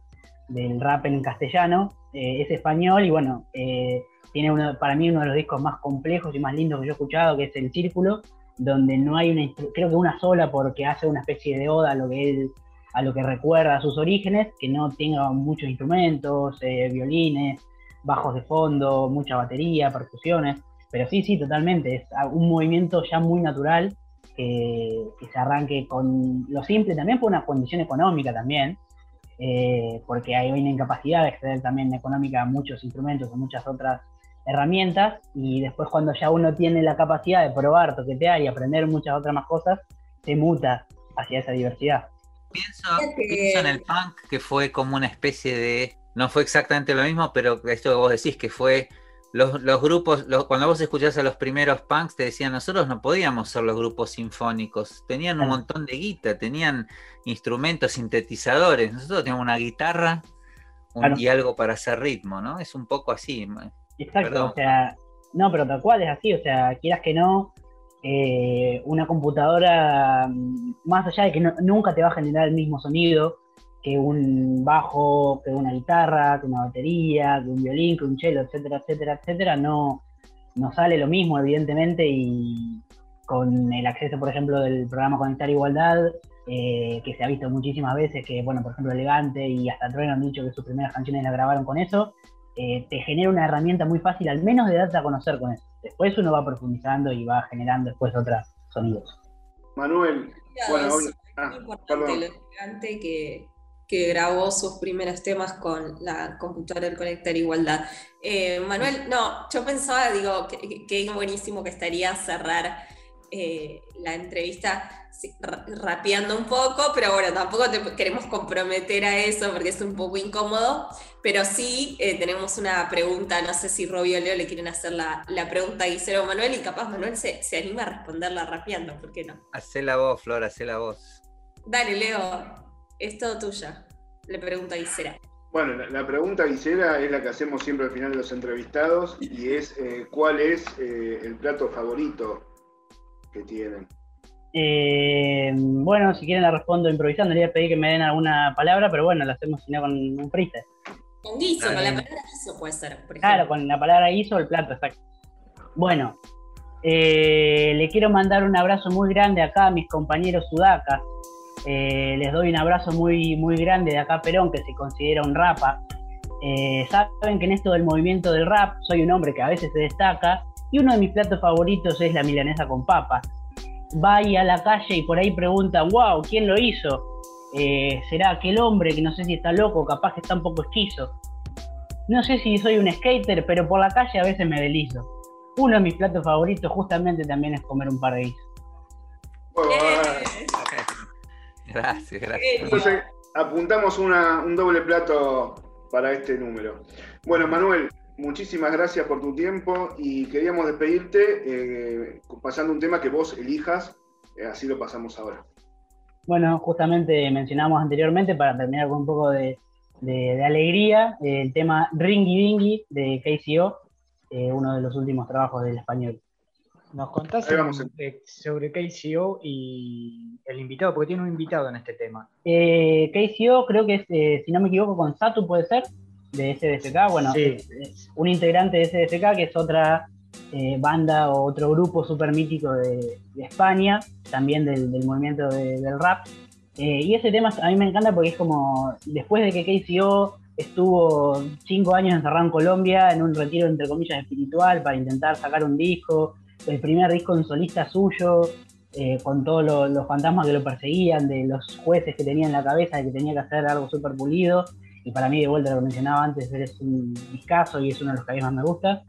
del rap en castellano. Eh, es español y bueno, eh, tiene uno, para mí uno de los discos más complejos y más lindos que yo he escuchado, que es El Círculo, donde no hay una, creo que una sola porque hace una especie de oda a lo que él, a lo que recuerda a sus orígenes, que no tenga muchos instrumentos, eh, violines, bajos de fondo, mucha batería, percusiones, pero sí, sí, totalmente, es un movimiento ya muy natural que, que se arranque con lo simple también por una condición económica también, eh, porque hay una incapacidad de acceder también económica a muchos instrumentos, a muchas otras herramientas, y después cuando ya uno tiene la capacidad de probar, toquetear y aprender muchas otras más cosas, se muta hacia esa diversidad. Pienso, pienso en el punk, que fue como una especie de. No fue exactamente lo mismo, pero esto que vos decís, que fue. Los, los grupos, los- cuando vos escuchás a los primeros punks, te decían, nosotros no podíamos ser los grupos sinfónicos. Tenían un montón de guita, tenían instrumentos, sintetizadores. Nosotros teníamos una guitarra un- Claro. y algo para hacer ritmo, ¿no? Es un poco así. Exacto, Perdón. o sea, no, pero tal cual es así, o sea, quieras que no, eh, una computadora, mm, más allá de que no- nunca te va a generar el mismo sonido que un bajo, que una guitarra, que una batería, que un violín, que un cello, etcétera, etcétera, etcétera, no, no sale lo mismo, evidentemente, y con el acceso, por ejemplo, del programa Conectar Igualdad, eh, que se ha visto muchísimas veces, que, bueno, por ejemplo, Elegante y hasta Trueno han dicho que sus primeras canciones las grabaron con eso, eh, te genera una herramienta muy fácil, al menos de darte a conocer con eso. Después uno va profundizando y va generando después otros sonidos. Manuel, bueno, ah, muy importante perdón. lo elegante que, que grabó sus primeros temas con la computadora del Conectar Igualdad. Eh, Manuel, no, yo pensaba, digo, que, que- que buenísimo que estaría cerrar eh, la entrevista rapeando un poco, pero bueno, tampoco te queremos comprometer a eso porque es un poco incómodo, pero sí eh, tenemos una pregunta, no sé si Robbie o Leo le quieren hacer la, la pregunta a Guisero o Manuel y capaz Manuel se, se anima a responderla rapeando, ¿por qué no? Hacé la voz, Flor, hacé la voz. Dale, Leo, es todo tuya. Le pregunta a Gisela. Bueno, la, la pregunta, Gisela, es la que hacemos siempre al final de los entrevistados y es eh, ¿cuál es eh, el plato favorito que tienen? Eh, bueno, si quieren la respondo improvisando, le voy a pedir que me den alguna palabra, pero bueno, la hacemos si no con un freestyle. Con guiso, con la palabra guiso puede ser, por. Claro, con la palabra hizo el plato, exacto. Bueno, eh, le quiero mandar un abrazo muy grande acá a mis compañeros sudacas. Eh, les doy un abrazo muy, muy grande de acá a Perón, que se considera un rapa. Eh, saben que en esto del movimiento del rap soy un hombre que a veces se destaca y uno de mis platos favoritos es la milanesa con papa. Va ahí a la calle y por ahí preguntan, wow, ¿quién lo hizo? Eh, ¿Será aquel hombre que no sé si está loco, capaz que está un poco esquizo? No sé si soy un skater, pero por la calle a veces me deslizo. Uno de mis platos favoritos justamente también es comer un par de guisos. Gracias, gracias. Entonces, apuntamos una- un doble plato para este número. Bueno, Manuel, muchísimas gracias por tu tiempo y queríamos despedirte eh, pasando un tema que vos elijas, eh, así lo pasamos ahora. Bueno, justamente mencionamos anteriormente, para terminar con un poco de, de- de alegría, el tema Ringy Dingy de KCO, eh, uno de los últimos trabajos del español. Nos contás eh, sobre KCO y el invitado, porque tiene un invitado en este tema. Eh, KCO creo que es, eh, si no me equivoco, con Satu puede ser, de SDFK. Bueno, Sí. es un integrante de SDFK, que es otra eh, banda o otro grupo súper mítico de, de España, también del, del movimiento de- del rap. Eh, y ese tema a mí me encanta porque es como, después de que KCO estuvo cinco años encerrado en Colombia, en un retiro entre comillas espiritual, para intentar sacar un disco, el primer disco en solista suyo, eh, con todos lo- los fantasmas que lo perseguían, de los jueces que tenía en la cabeza, de que tenía que hacer algo súper pulido. Y para mí, de vuelta, lo mencionaba antes, es un discazo y es uno de los que a mí más me gusta.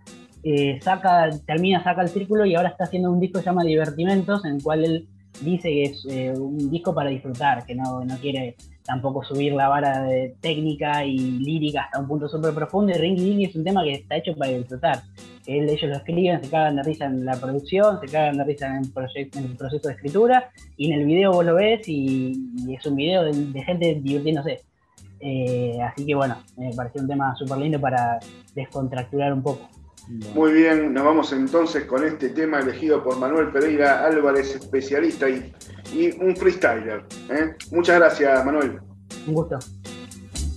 Eh, saca, termina, saca el círculo y ahora está haciendo un disco que se llama Divertimentos, en el cual él dice que es eh, un disco para disfrutar, que no, no quiere tampoco subir la vara de técnica y lírica hasta un punto súper profundo. Y Ringy Dingy es un tema que está hecho para disfrutar. Él, ellos lo escriben, se cagan de risa en la producción, se cagan de risa en el, en el proceso de escritura, y en el video vos lo ves y, y es un video de, de gente divirtiéndose. Eh, así que bueno, me pareció un tema súper lindo para descontracturar un poco. Muy bien, nos vamos entonces con este tema elegido por Manuel Pereira Álvarez, especialista y, y un freestyler. ¿eh? Muchas gracias, Manuel. Un gusto.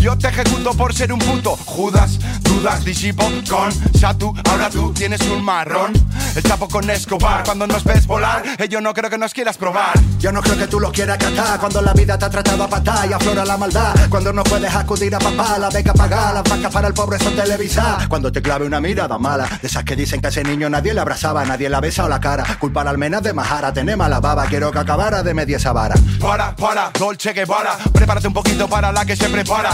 yo te ejecuto por ser un puto, Judas, dudas, disipo con Satu, ahora tú tienes un marrón, el chapo con Escobar, cuando nos ves volar, eh, yo no creo que nos quieras probar. Yo no creo que tú lo quieras catar cuando la vida te ha tratado a patar y aflora la maldad. Cuando no puedes acudir a papá, la beca pagar, las vacas para el pobre son televisar. Cuando te clave una mirada mala, de esas que dicen que a ese niño nadie le abrazaba, nadie le ha besado la cara. Culpar al menos de majara, tener mala baba, quiero que acabara de media esa vara. Para, para, Dolce Guevara Prepárate un poquito para la que se prepara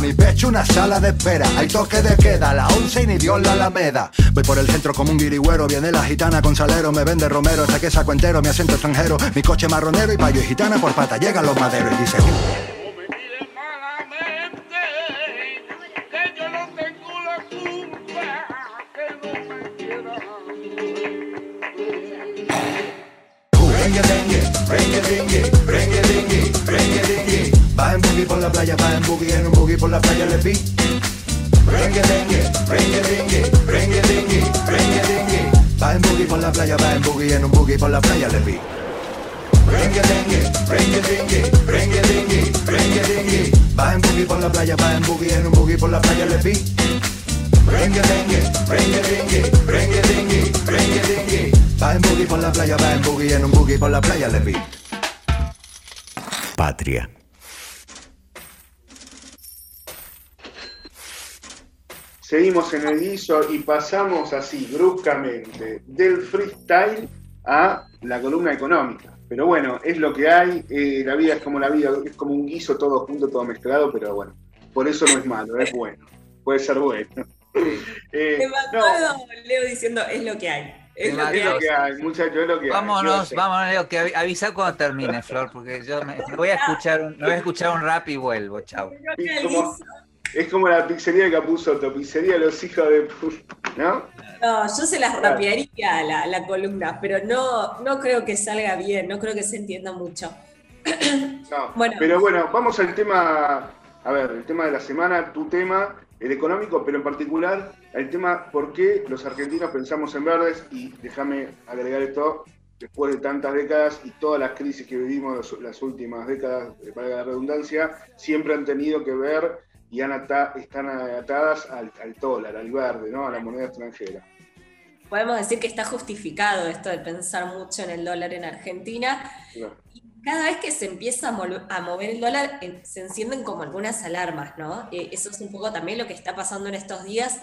Mi pecho una sala de espera. Hay toque de queda, la once y ni Dios la alameda. Voy por el centro como un guirigüero. Viene la gitana con salero, me vende romero. Hasta que saco entero, mi acento extranjero. Mi coche marronero y payo y gitana por pata. Llegan los maderos y dice. "Uh". Rengue, Va en boogie por la playa, va en boogie, en un boogie por la playa le vi. Rengue, rengue, rengue, rengue, rengue, rengue, rengue, rengue. Va en boogie por la playa, va en boogie, en un boogie por la playa le vi. Rengue, rengue, rengue, rengue, rengue, rengue, rengue, rengue. Va en boogie por la playa, va en boogie, en un boogie por la playa le vi. Rengue, rengue, rengue, rengue, rengue, rengue, rengue, rengue. Va en boogie por la playa, va en boogie, en un boogie por la playa le vi. Patria. Seguimos en el guiso y pasamos así bruscamente del freestyle a la columna económica. Pero bueno, es lo que hay, eh, la vida es como la vida, es como un guiso todo junto, todo mezclado, pero bueno, por eso no es malo, es bueno, puede ser bueno. Eh, Me mató Leo diciendo, es lo que hay. Es lo que es lo hay. que hay, muchachos, es lo que hay. Vámonos, sé. vámonos, Leo, que avi- avisa cuando termine, Flor, porque yo me, me voy a escuchar un, me voy a escuchar un rap y vuelvo, chao. Es como, la pizzería de Capuzotto, pizzería los hijos de... ¿No? No, yo se las rapearía la, la columna, pero no, no creo que salga bien, no creo que se entienda mucho. No, Bueno. Pero bueno, vamos al tema, a ver, el tema de la semana, tu tema, el económico, pero en particular el tema por qué los argentinos pensamos en verdes y déjame agregar esto, después de tantas décadas y todas las crisis que vivimos las, últimas décadas, valga la redundancia, siempre han tenido que ver y han ata- están atadas al, al dólar, al verde, ¿no? a la moneda extranjera. Podemos decir que está justificado esto de pensar mucho en el dólar en Argentina. Cada vez que se empieza a, mover el dólar, eh, se encienden como algunas alarmas, ¿no? Eh, eso es un poco también lo que está pasando en estos días,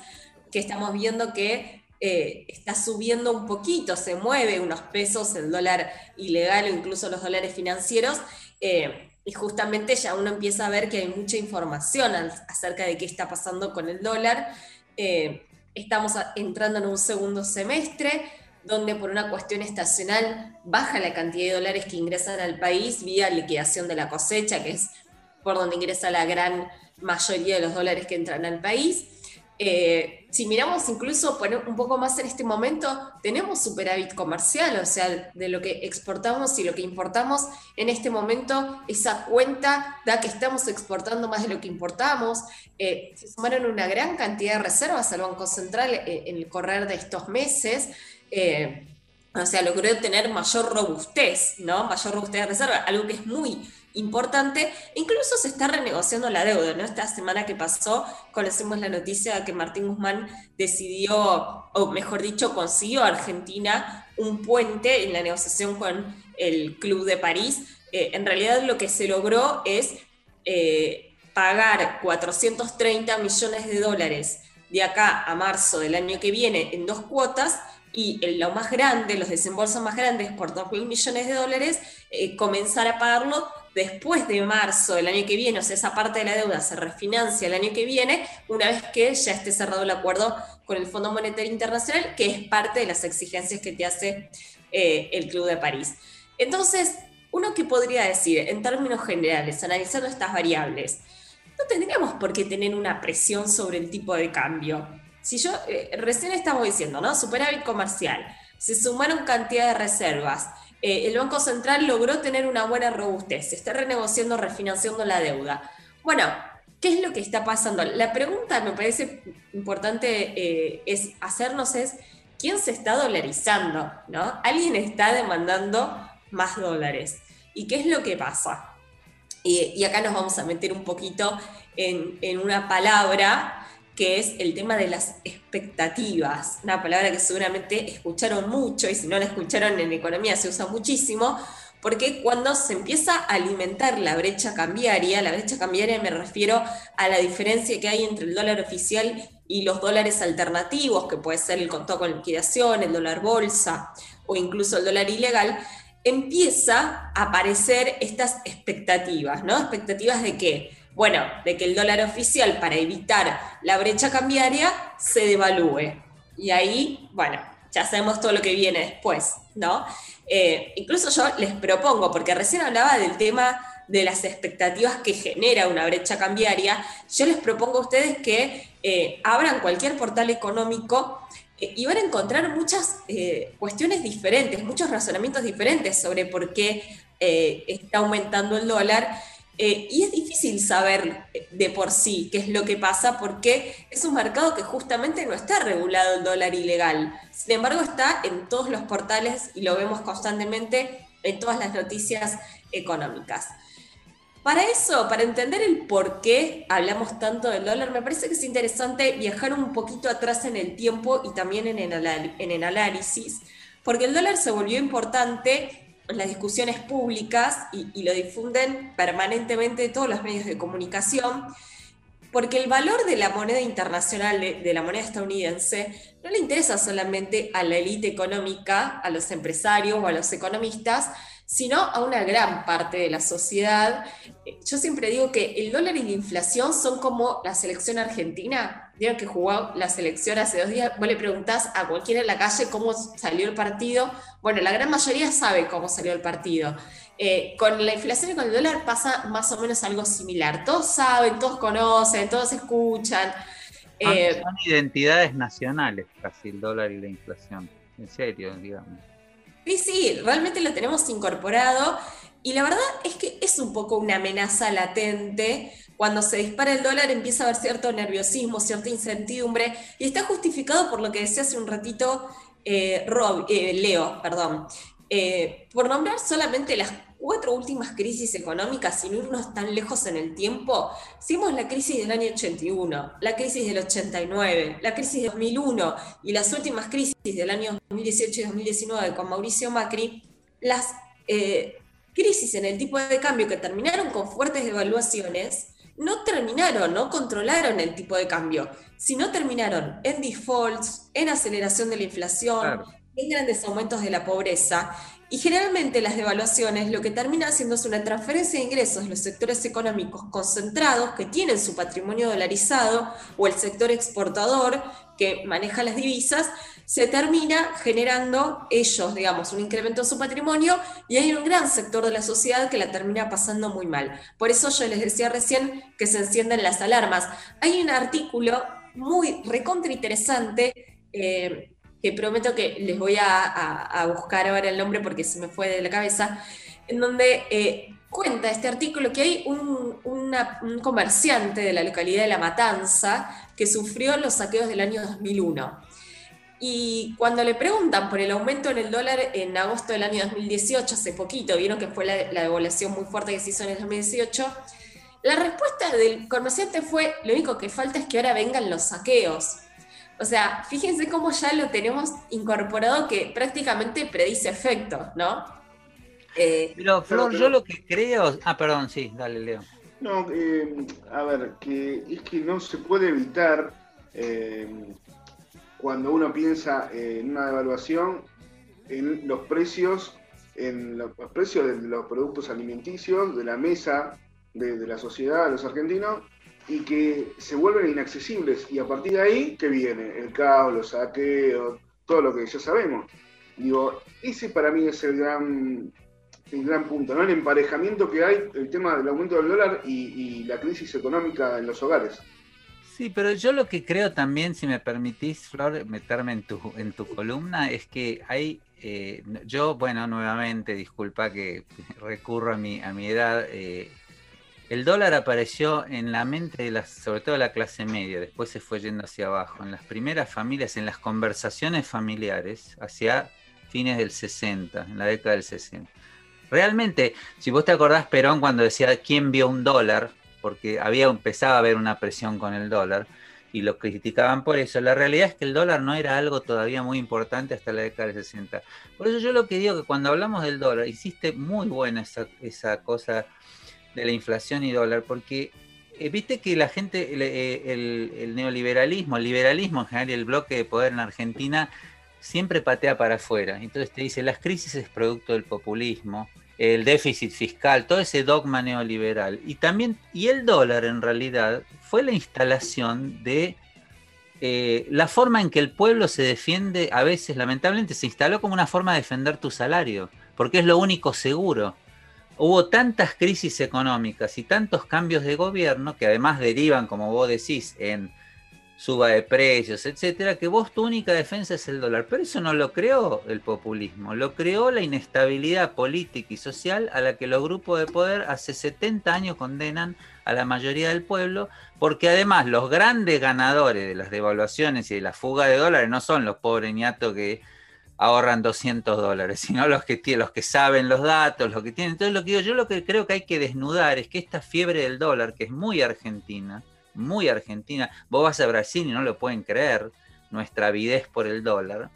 que estamos viendo que eh, está subiendo un poquito, se mueve unos pesos el dólar ilegal o incluso los dólares financieros. eh, y justamente ya uno empieza a ver que hay mucha información acerca de qué está pasando con el dólar. Eh, estamos entrando en un segundo semestre donde por una cuestión estacional baja la cantidad de dólares que ingresan al país vía liquidación de la cosecha, que es por donde ingresa la gran mayoría de los dólares que entran al país. Eh, si miramos incluso un poco más en este momento, tenemos superávit comercial, o sea, de lo que exportamos y lo que importamos, en este momento esa cuenta da que estamos exportando más de lo que importamos. Eh, se sumaron una gran cantidad de reservas al Banco Central eh, en el correr de estos meses. O sea, logró tener mayor robustez, ¿no? Mayor robustez de reserva, algo que es muy importante. Incluso se está renegociando la deuda, ¿no? Esta semana que pasó, conocimos la noticia de que Martín Guzmán decidió, o mejor dicho, consiguió a Argentina un puente en la negociación con el Club de París. Eh, en realidad lo que se logró es eh, pagar 430 millones de dólares de acá a marzo del año que viene en dos cuotas y en lo más grande, los desembolsos más grandes por 2 mil millones de dólares, eh, comenzar a pagarlo después de marzo del año que viene, o sea, esa parte de la deuda se refinancia el año que viene, una vez que ya esté cerrado el acuerdo con el Fondo Monetario Internacional, que es parte de las exigencias que te hace eh, el Club de París. Entonces, uno que podría decir, en términos generales, analizando estas variables, no tendríamos por qué tener una presión sobre el tipo de cambio. Si yo, eh, recién estamos diciendo, ¿no? Superávit comercial, se sumaron cantidad de reservas, eh, el Banco Central logró tener una buena robustez, se está renegociando, refinanciando la deuda. Bueno, ¿qué es lo que está pasando? La pregunta me parece importante eh, es hacernos es, ¿quién se está dolarizando? ¿no? Alguien está demandando más dólares. ¿Y qué es lo que pasa? Y, acá nos vamos a meter un poquito en una palabra que es el tema de las expectativas, una palabra que seguramente escucharon mucho y si no la escucharon en economía se usa muchísimo, porque cuando se empieza a alimentar la brecha cambiaria, la brecha cambiaria me refiero a la diferencia que hay entre el dólar oficial y los dólares alternativos, que puede ser el contado con liquidación, el dólar bolsa o incluso el dólar ilegal, empieza a aparecer estas expectativas, ¿no? Expectativas de qué? Bueno, de que el dólar oficial para evitar la brecha cambiaria se devalúe. Y ahí, bueno, ya sabemos todo lo que viene después, ¿no? Eh, incluso yo les propongo, porque recién hablaba del tema de las expectativas que genera una brecha cambiaria, yo les propongo a ustedes que eh, abran cualquier portal económico eh, y van a encontrar muchas cuestiones diferentes, muchos razonamientos diferentes sobre por qué está aumentando el dólar. Eh, y es difícil saber de por sí qué es lo que pasa porque es un mercado que justamente no está regulado el dólar ilegal. Sin embargo, está en todos los portales y lo vemos constantemente en todas las noticias económicas. Para eso, para entender el por qué hablamos tanto del dólar, me parece que es interesante viajar un poquito atrás en el tiempo y también en el, análisis, porque el dólar se volvió importante las discusiones públicas y, y lo difunden permanentemente todos los medios de comunicación porque el valor de la moneda internacional, de, la moneda estadounidense, no le interesa solamente a la élite económica, a los empresarios o a los economistas, sino a una gran parte de la sociedad. Yo siempre digo que el dólar y la inflación son como la selección argentina. Vieron que jugó la selección hace dos días, vos le preguntás a cualquiera en la calle cómo salió el partido. Bueno, la gran mayoría sabe cómo salió el partido. Eh, con la inflación y con el dólar pasa más o menos algo similar. Todos saben, todos conocen, todos escuchan. Son, Eh, son identidades nacionales, casi el dólar y la inflación. En serio, digamos. Sí, sí, realmente lo tenemos incorporado y la verdad es que es un poco una amenaza latente. Cuando se dispara el dólar empieza a haber cierto nerviosismo, cierta incertidumbre y está justificado por lo que decía hace un ratito eh, eh, Leo, perdón. Eh, por nombrar solamente las cuatro últimas crisis económicas, sin irnos tan lejos en el tiempo, hicimos la crisis del año 81, la crisis del 89, la crisis de 2001 y las últimas crisis del año 2018 y 2019 con Mauricio Macri, las crisis en el tipo de cambio que terminaron con fuertes devaluaciones, no terminaron, no controlaron el tipo de cambio, sino terminaron en defaults, en aceleración de la inflación, en grandes aumentos de la pobreza. Y generalmente las devaluaciones lo que termina haciendo es una transferencia de ingresos de los sectores económicos concentrados que tienen su patrimonio dolarizado o el sector exportador que maneja las divisas, se termina generando ellos, digamos, un incremento en su patrimonio y hay un gran sector de la sociedad que la termina pasando muy mal. Por eso yo les decía recién que se encienden las alarmas. Hay un artículo muy recontra interesante eh, que prometo que les voy a, buscar ahora el nombre porque se me fue de la cabeza, en donde eh, cuenta este artículo que hay un, comerciante de la localidad de La Matanza que sufrió los saqueos del año 2001. Y cuando le preguntan por el aumento en el dólar en agosto del año 2018, hace poquito, vieron que fue la, la devaluación muy fuerte que se hizo en el 2018, la respuesta del comerciante fue, lo único que falta es que ahora vengan los saqueos. O sea, fíjense cómo ya lo tenemos incorporado que prácticamente predice efectos, ¿no? Eh, Pero Flor, pero- yo lo que creo. Ah, perdón, sí, dale, Leo. No, eh, a ver, que es que no se puede evitar eh, cuando uno piensa en una devaluación en los precios, en lo- los precios de los productos alimenticios, de la mesa de, de la sociedad, de los argentinos, y que se vuelven inaccesibles. Y a partir de ahí, ¿qué viene? El caos, los saqueos, todo lo que ya sabemos. Digo, ese para mí es el gran, el gran punto, ¿no? El emparejamiento que hay, el tema del aumento del dólar y, y la crisis económica en los hogares. Sí, pero yo lo que creo también, si me permitís, Flor, meterme en tu, en tu columna, es que hay, eh, yo, bueno, nuevamente, disculpa que recurro a mi, a mi edad, eh, el dólar apareció en la mente de las, sobre todo de la clase media, después se fue yendo hacia abajo, en las primeras familias, en las conversaciones familiares, hacia fines del 60, en la década del 60. Realmente, si vos te acordás, Perón cuando decía quién vio un dólar, porque había empezaba a haber una presión con el dólar y lo criticaban por eso. La realidad es que el dólar no era algo todavía muy importante hasta la década del 60. Por eso yo lo que digo que cuando hablamos del dólar, hiciste muy buena esa, esa cosa de la inflación y dólar, porque eh, viste que la gente, el, eh, el- el neoliberalismo, el liberalismo en general y el bloque de poder en Argentina siempre patea para afuera. Entonces te dice, las crisis es producto del populismo, el déficit fiscal, todo ese dogma neoliberal. Y también, y el dólar en realidad fue la instalación de eh, la forma en que el pueblo se defiende, a veces lamentablemente se instaló como una forma de defender tu salario, porque es lo único seguro. Hubo tantas crisis económicas y tantos cambios de gobierno que además derivan, como vos decís, en suba de precios, etcétera, que vos tu única defensa es el dólar. Pero eso no lo creó el populismo, lo creó la inestabilidad política y social a la que los grupos de poder hace 70 años condenan a la mayoría del pueblo, porque además los grandes ganadores de las devaluaciones y de la fuga de dólares no son los pobres ñatos que ahorran 200 dólares, sino los que, los que saben los datos, los que tienen. Entonces, lo que digo, yo lo que creo que hay que desnudar es que esta fiebre del dólar, que es muy argentina, muy argentina, vos vas a Brasil y no lo pueden creer, nuestra avidez por el dólar,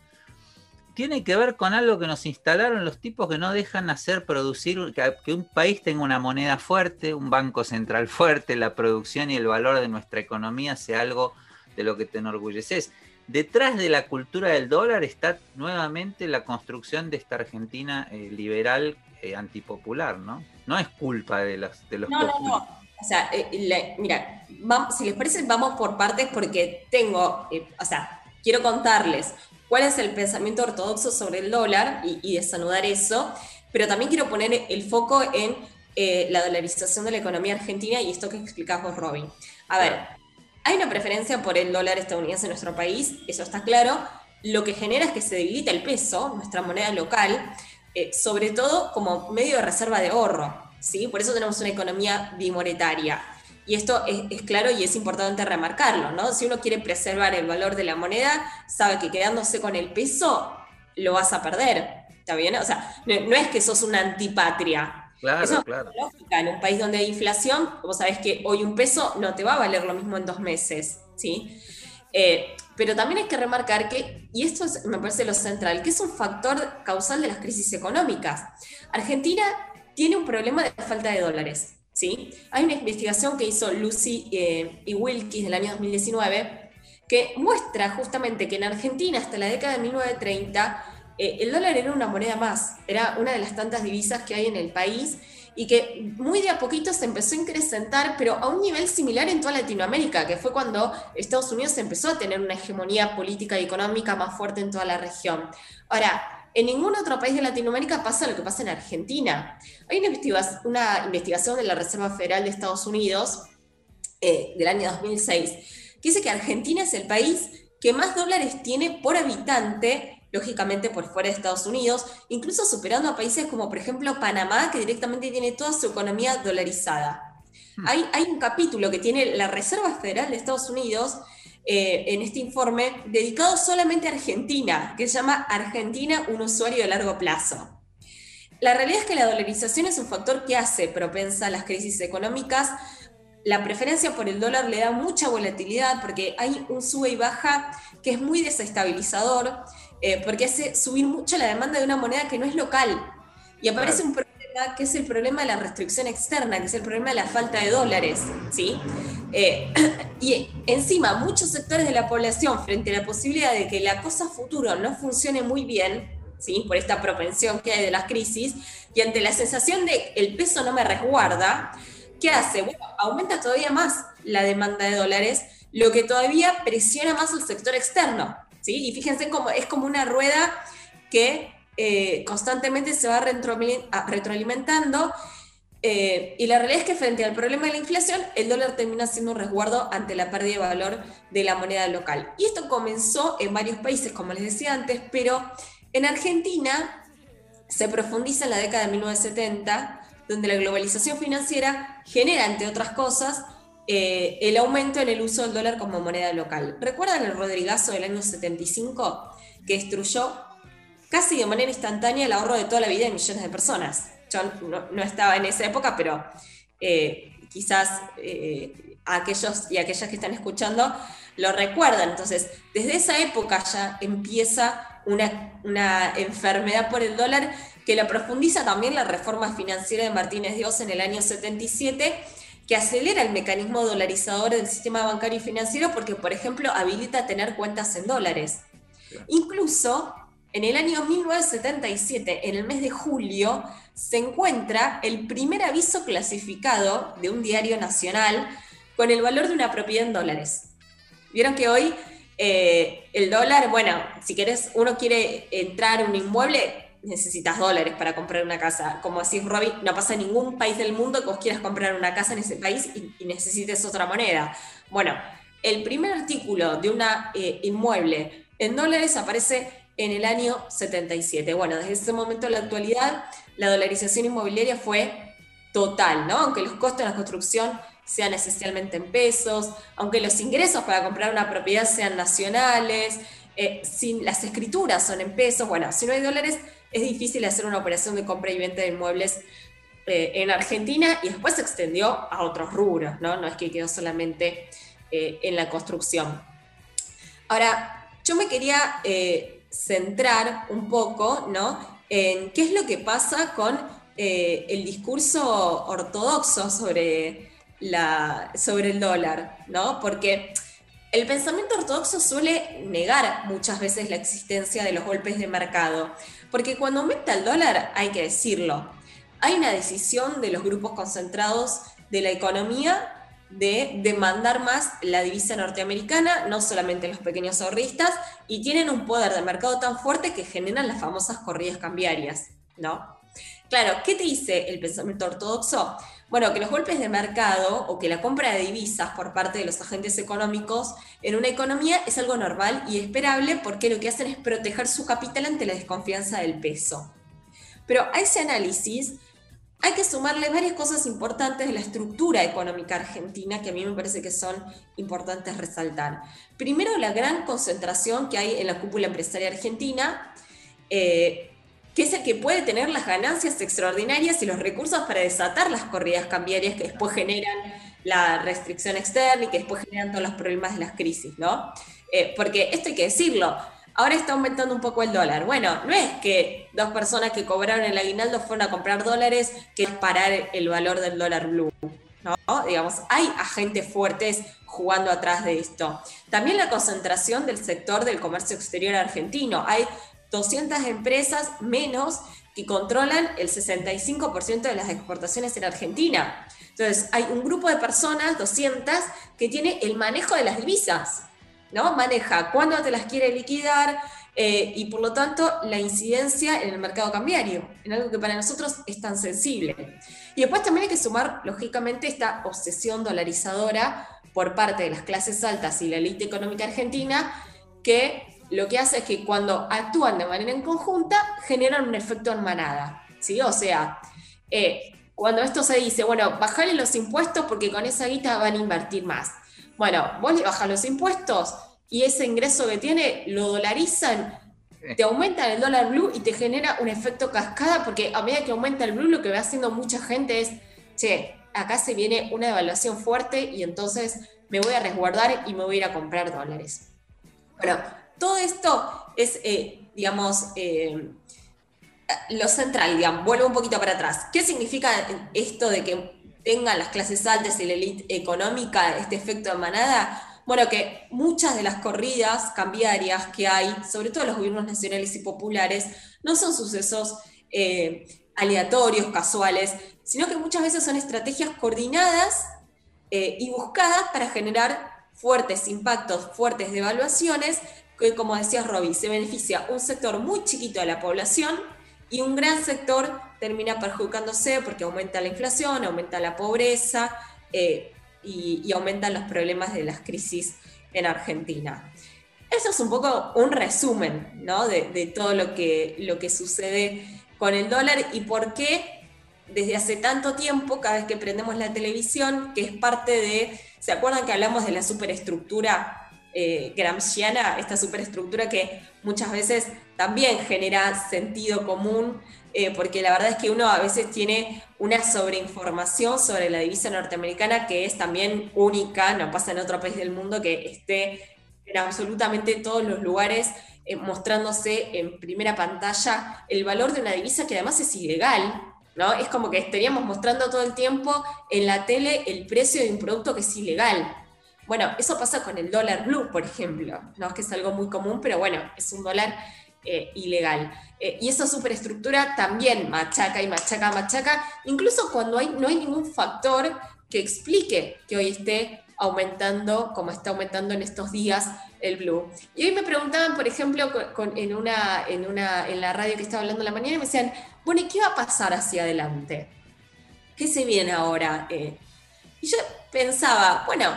tiene que ver con algo que nos instalaron los tipos que no dejan hacer producir, que, un país tenga una moneda fuerte, un banco central fuerte, la producción y el valor de nuestra economía sea algo de lo que te enorgulleces. Detrás de la cultura del dólar está nuevamente la construcción de esta Argentina eh, liberal eh, antipopular, ¿no? No es culpa de los, de los No, no, no. O sea, eh, mira, vam- si les parece, vamos por partes porque tengo, eh, o sea, quiero contarles cuál es el pensamiento ortodoxo sobre el dólar y, desanudar eso, pero también quiero poner el foco en eh, la dolarización de la economía argentina y esto que explicás vos, Robin. A ver, hay una preferencia por el dólar estadounidense en nuestro país, eso está claro. Lo que genera es que se debilita el peso, nuestra moneda local, sobre todo como medio de reserva de ahorro. ¿Sí? Por eso tenemos una economía bimonetaria. Y esto es, es claro y es importante remarcarlo. ¿no? Si uno quiere preservar el valor de la moneda, sabe que quedándose con el peso lo vas a perder. ¿Está bien? O sea, no, no es que sos una antipatria. Claro, Eso es claro. lógica. En un país donde hay inflación, vos sabés que hoy un peso no te va a valer lo mismo en dos meses, ¿sí? Eh, pero también hay que remarcar que, y esto es- me parece lo central, que es un factor causal de las crisis económicas. Argentina tiene un problema de falta de dólares, ¿sí? Hay una investigación que hizo Lucy eh, y Wilkis del año 2019 que muestra justamente que en Argentina hasta la década de 1930 eh, el dólar era una moneda más, era una de las tantas divisas que hay en el país y que muy de a poquito se empezó a incrementar, pero a un nivel similar en toda Latinoamérica, que fue cuando Estados Unidos empezó a tener una hegemonía política y económica más fuerte en toda la región. Ahora, en ningún otro país de Latinoamérica pasa lo que pasa en Argentina. Hay una, investiga- una investigación de la Reserva Federal de Estados Unidos eh, del año 2006 que dice que Argentina es el país que más dólares tiene por habitante, lógicamente por fuera de Estados Unidos, incluso superando a países como por ejemplo Panamá, que directamente tiene toda su economía dolarizada. Hay, hay un capítulo que tiene la Reserva Federal de Estados Unidos eh, en este informe dedicado solamente a Argentina, que se llama Argentina, un usuario de largo plazo. La realidad es que la dolarización es un factor que hace propensa a las crisis económicas. La preferencia por el dólar le da mucha volatilidad porque hay un sube y baja que es muy desestabilizador, eh, porque hace subir mucho la demanda de una moneda que no es local. Y aparece un que es el problema de la restricción externa, que es el problema de la falta de dólares. ¿sí? Eh, y encima, muchos sectores de la población, frente a la posibilidad de que la cosa futuro no funcione muy bien, ¿sí? por esta propensión que hay de las crisis, y ante la sensación de el peso no me resguarda, ¿qué hace? Bueno, aumenta todavía más la demanda de dólares, lo que todavía presiona más al sector externo. ¿sí? Y fíjense cómo es como una rueda que eh, constantemente se va retroalimentando. eh, y la realidad es que frente al problema de la inflación, el dólar termina siendo un resguardo ante la pérdida de valor de la moneda local. Y esto comenzó en varios países, como les decía antes, pero en Argentina se profundiza en la década de 1970, donde la globalización financiera genera, entre otras cosas, eh, el aumento en el uso del dólar como moneda local. ¿Recuerdan el Rodrigazo del año 75 que destruyó casi de manera instantánea el ahorro de toda la vida de millones de personas? Yo no, no estaba en esa época, pero eh, quizás eh, aquellos y aquellas que están escuchando lo recuerdan. Entonces, desde esa época ya empieza una, una enfermedad por el dólar que la profundiza también la reforma financiera de Martínez Dios en el año 77, que acelera el mecanismo dolarizador del sistema bancario y financiero porque, por ejemplo, habilita tener cuentas en dólares. Incluso en el año 1977, en el mes de julio, se encuentra el primer aviso clasificado de un diario nacional con el valor de una propiedad en dólares. Vieron que hoy eh, el dólar, bueno, si querés, uno quiere entrar a un inmueble, necesitas dólares para comprar una casa. Como decís, Robbie, no pasa en ningún país del mundo que vos quieras comprar una casa en ese país y, necesites otra moneda. Bueno, el primer artículo de una eh, inmueble en dólares aparece en el año 77. Bueno, desde ese momento a la actualidad, la dolarización inmobiliaria fue total, ¿no? Aunque los costos de la construcción sean esencialmente en pesos, aunque los ingresos para comprar una propiedad sean nacionales, eh, las escrituras son en pesos, bueno, si no hay dólares, es difícil hacer una operación de compra y venta de inmuebles eh, en Argentina y después se extendió a otros rubros, ¿no? No es que quedó solamente eh, en la construcción. Ahora, yo me quería centrar un poco, ¿no? En qué es lo que pasa con eh, el discurso ortodoxo sobre, la, sobre el dólar, ¿no? Porque el pensamiento ortodoxo suele negar muchas veces la existencia de los golpes de mercado, porque cuando aumenta el dólar, hay que decirlo, hay una decisión de los grupos concentrados de la economía de demandar más la divisa norteamericana, no solamente los pequeños ahorristas, y tienen un poder de mercado tan fuerte que generan las famosas corridas cambiarias, ¿no? Claro, ¿qué te dice el pensamiento ortodoxo? Bueno, que los golpes de mercado o que la compra de divisas por parte de los agentes económicos en una economía es algo normal y esperable porque lo que hacen es proteger su capital ante la desconfianza del peso. Pero a ese análisis hay que sumarle varias cosas importantes de la estructura económica argentina que a mí me parece que son importantes resaltar. Primero, la gran concentración que hay en la cúpula empresaria argentina, eh, que es el que puede tener las ganancias extraordinarias y los recursos para desatar las corridas cambiarias que después generan la restricción externa y que después generan todos los problemas de las crisis, ¿no? Eh, porque esto hay que decirlo, ahora está aumentando un poco el dólar. Bueno, no es que dos personas que cobraron el aguinaldo fueron a comprar dólares que parar el valor del dólar blue. ¿no? Digamos, hay agentes fuertes jugando atrás de esto. También la concentración del sector del comercio exterior argentino. Hay 200 empresas menos que controlan el 65% de las exportaciones en Argentina. Entonces, hay un grupo de personas, 200, que tiene el manejo de las divisas. ¿No? Maneja cuándo te las quiere liquidar eh, y por lo tanto la incidencia en el mercado cambiario, en algo que para nosotros es tan sensible. Y después también hay que sumar, lógicamente, esta obsesión dolarizadora por parte de las clases altas y la élite económica argentina, que lo que hace es que cuando actúan de manera en conjunta, generan un efecto en manada. ¿sí? O sea, eh, cuando esto se dice, bueno, bajale los impuestos porque con esa guita van a invertir más. Bueno, vos le bajas los impuestos y ese ingreso que tiene lo dolarizan, te aumentan el dólar blue y te genera un efecto cascada porque a medida que aumenta el blue lo que va haciendo mucha gente es, che, acá se viene una devaluación fuerte y entonces me voy a resguardar y me voy a ir a comprar dólares. Bueno, todo esto es, eh, digamos, eh, lo central, digamos, vuelvo un poquito para atrás. ¿Qué significa esto de que tengan las clases altas y la élite económica este efecto de manada? Bueno, que muchas de las corridas cambiarias que hay, sobre todo los gobiernos nacionales y populares, no son sucesos eh, aleatorios, casuales, sino que muchas veces son estrategias coordinadas eh, y buscadas para generar fuertes impactos, fuertes devaluaciones, que como decía Robbie, se beneficia un sector muy chiquito de la población y un gran sector termina perjudicándose porque aumenta la inflación, aumenta la pobreza eh, y, aumentan los problemas de las crisis en Argentina. Eso es un poco un resumen ¿no? de, todo lo que, lo que sucede con el dólar y por qué desde hace tanto tiempo, cada vez que prendemos la televisión, que es parte de, ¿se acuerdan que hablamos de la superestructura eh, gramsciana, esta superestructura que muchas veces también genera sentido común, eh, porque la verdad es que uno a veces tiene una sobreinformación sobre la divisa norteamericana que es también única, no pasa en otro país del mundo que esté en absolutamente todos los lugares eh, mostrándose en primera pantalla el valor de una divisa que además es ilegal, ¿no? Es como que estaríamos mostrando todo el tiempo en la tele el precio de un producto que es ilegal. Bueno, eso pasa con el dólar blue, por ejemplo, ¿no? que es algo muy común, pero bueno, es un dólar eh, ilegal. Eh, y esa superestructura también machaca y machaca, machaca, incluso cuando no hay ningún factor que explique que hoy esté aumentando como está aumentando en estos días el blue. Y hoy me preguntaban, por ejemplo, en, la radio que estaba hablando en la mañana, me decían, bueno, ¿y qué va a pasar hacia adelante? ¿Qué se viene ahora? Eh, y yo pensaba, bueno,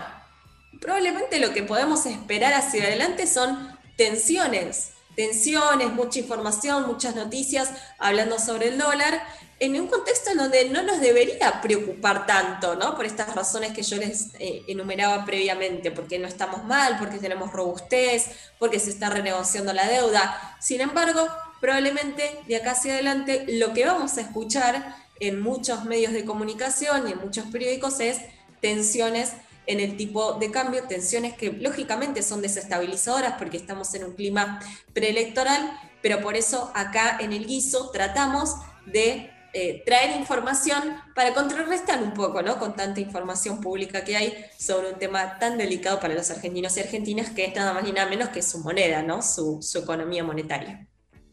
probablemente lo que podemos esperar hacia adelante son tensiones, tensiones, mucha información, muchas noticias hablando sobre el dólar, en un contexto en donde no nos debería preocupar tanto, ¿no? Por estas razones que yo les eh, enumeraba previamente, porque no estamos mal, porque tenemos robustez, porque se está renegociando la deuda. Sin embargo, probablemente de acá hacia adelante lo que vamos a escuchar en muchos medios de comunicación y en muchos periódicos es tensiones en el tipo de cambio, tensiones que lógicamente son desestabilizadoras porque estamos en un clima preelectoral, pero por eso acá en el guiso tratamos de eh, traer información para contrarrestar un poco, ¿no? Con tanta información pública que hay sobre un tema tan delicado para los argentinos y argentinas que es nada más ni nada menos que su moneda, ¿no? Su, economía monetaria.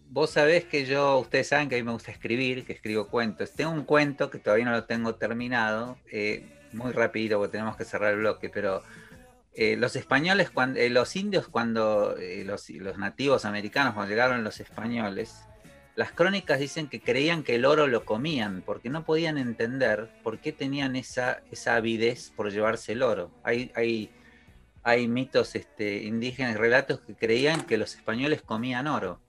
Vos sabés que yo, ustedes saben que a mí me gusta escribir, que escribo cuentos. Tengo un cuento que todavía no lo tengo terminado, eh, muy rápido porque tenemos que cerrar el bloque, pero eh, los españoles, eh, los indios, cuando eh, los, nativos americanos, cuando llegaron los españoles, las crónicas dicen que creían que el oro lo comían, porque no podían entender por qué tenían esa, esa avidez por llevarse el oro. Hay, hay, hay mitos este, indígenas, relatos que creían que los españoles comían oro.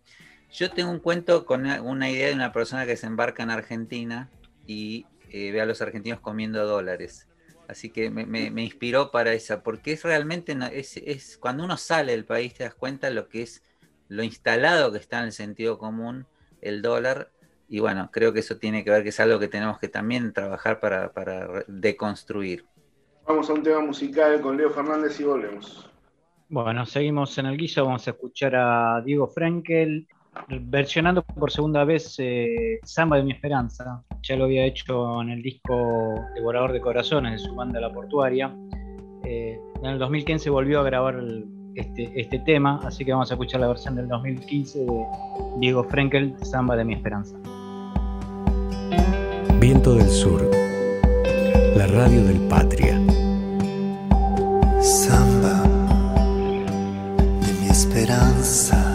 Yo tengo un cuento con una, idea de una persona que se embarca en Argentina y ve a los argentinos comiendo dólares. Así que me, me- me inspiró para esa, porque es realmente, es, es cuando uno sale del país te das cuenta lo que es lo instalado que está en el sentido común el dólar. Y bueno, creo que eso tiene que ver, que es algo que tenemos que también trabajar para, para deconstruir. Vamos a un tema musical con Leo Fernández y volvemos. Bueno, seguimos en el guiso, vamos a escuchar a Diego Frenkel versionando por segunda vez eh, Samba de mi Esperanza. Ya lo había hecho en el disco Devorador de Corazones de su banda La Portuaria. Eh, en el 2015 volvió a grabar el- este, este tema, así que vamos a escuchar la versión del 2015 de Diego Frenkel, Samba de mi Esperanza. Viento del Sur, la radio del Patria. Samba de mi esperanza,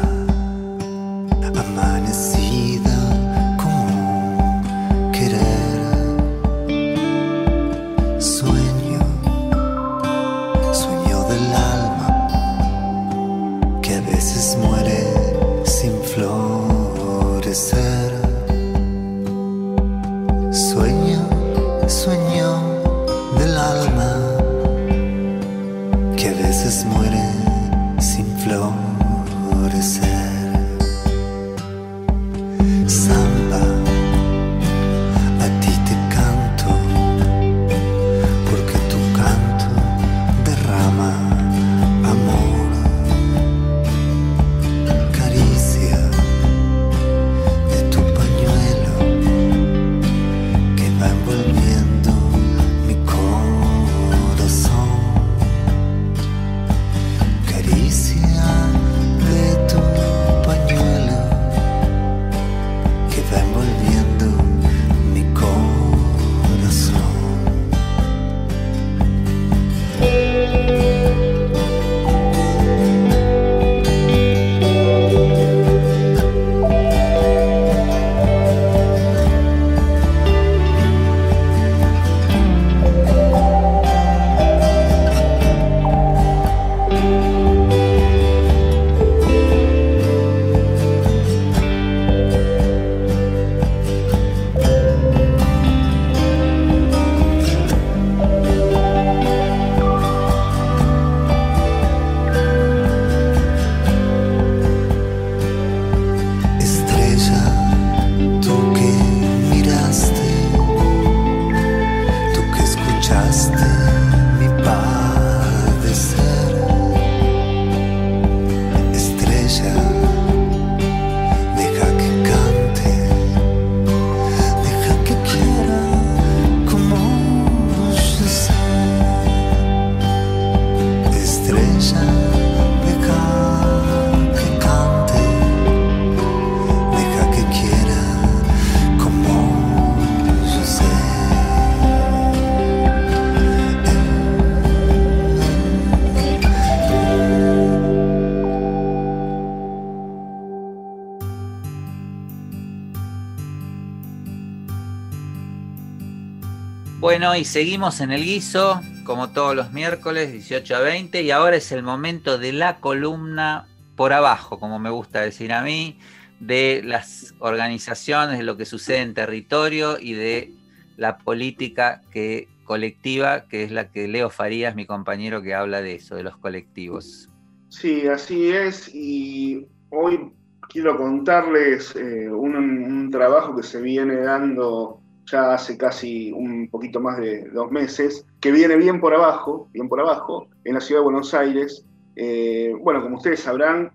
Y seguimos en el guiso, como todos los miércoles, 18 a 20, y ahora es el momento de la columna por abajo, como me gusta decir a mí, de las organizaciones, de lo que sucede en territorio y de la política que, colectiva, que es la que Leo Farías, mi compañero, que habla de eso, de los colectivos. Sí, así es. Y hoy quiero contarles eh, un trabajo que se viene dando ya hace casi un poquito más de dos meses, que viene bien por abajo, bien por abajo, en la ciudad de Buenos Aires. Eh, bueno, como ustedes sabrán,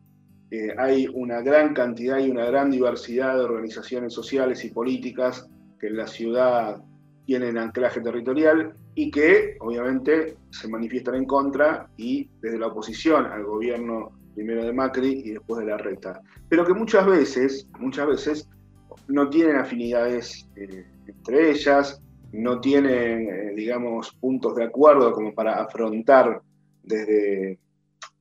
eh, hay una gran cantidad y una gran diversidad de organizaciones sociales y políticas que en la ciudad tienen anclaje territorial y que obviamente se manifiestan en contra y desde la oposición al gobierno primero de Macri y después de la reta. Pero que muchas veces, muchas veces no tienen afinidades eh, entre ellas, no tienen, eh, digamos, puntos de acuerdo como para afrontar desde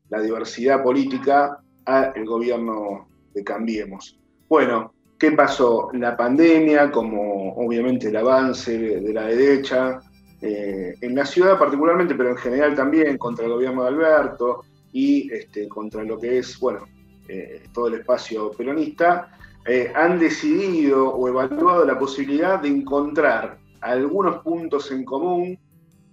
la diversidad política al gobierno de Cambiemos. Bueno, ¿qué pasó? La pandemia, como obviamente el avance de, la derecha, eh, en la ciudad particularmente, pero en general también contra el gobierno de Alberto y este, contra lo que es, bueno, eh, todo el espacio peronista, eh, han decidido o evaluado la posibilidad de encontrar algunos puntos en común,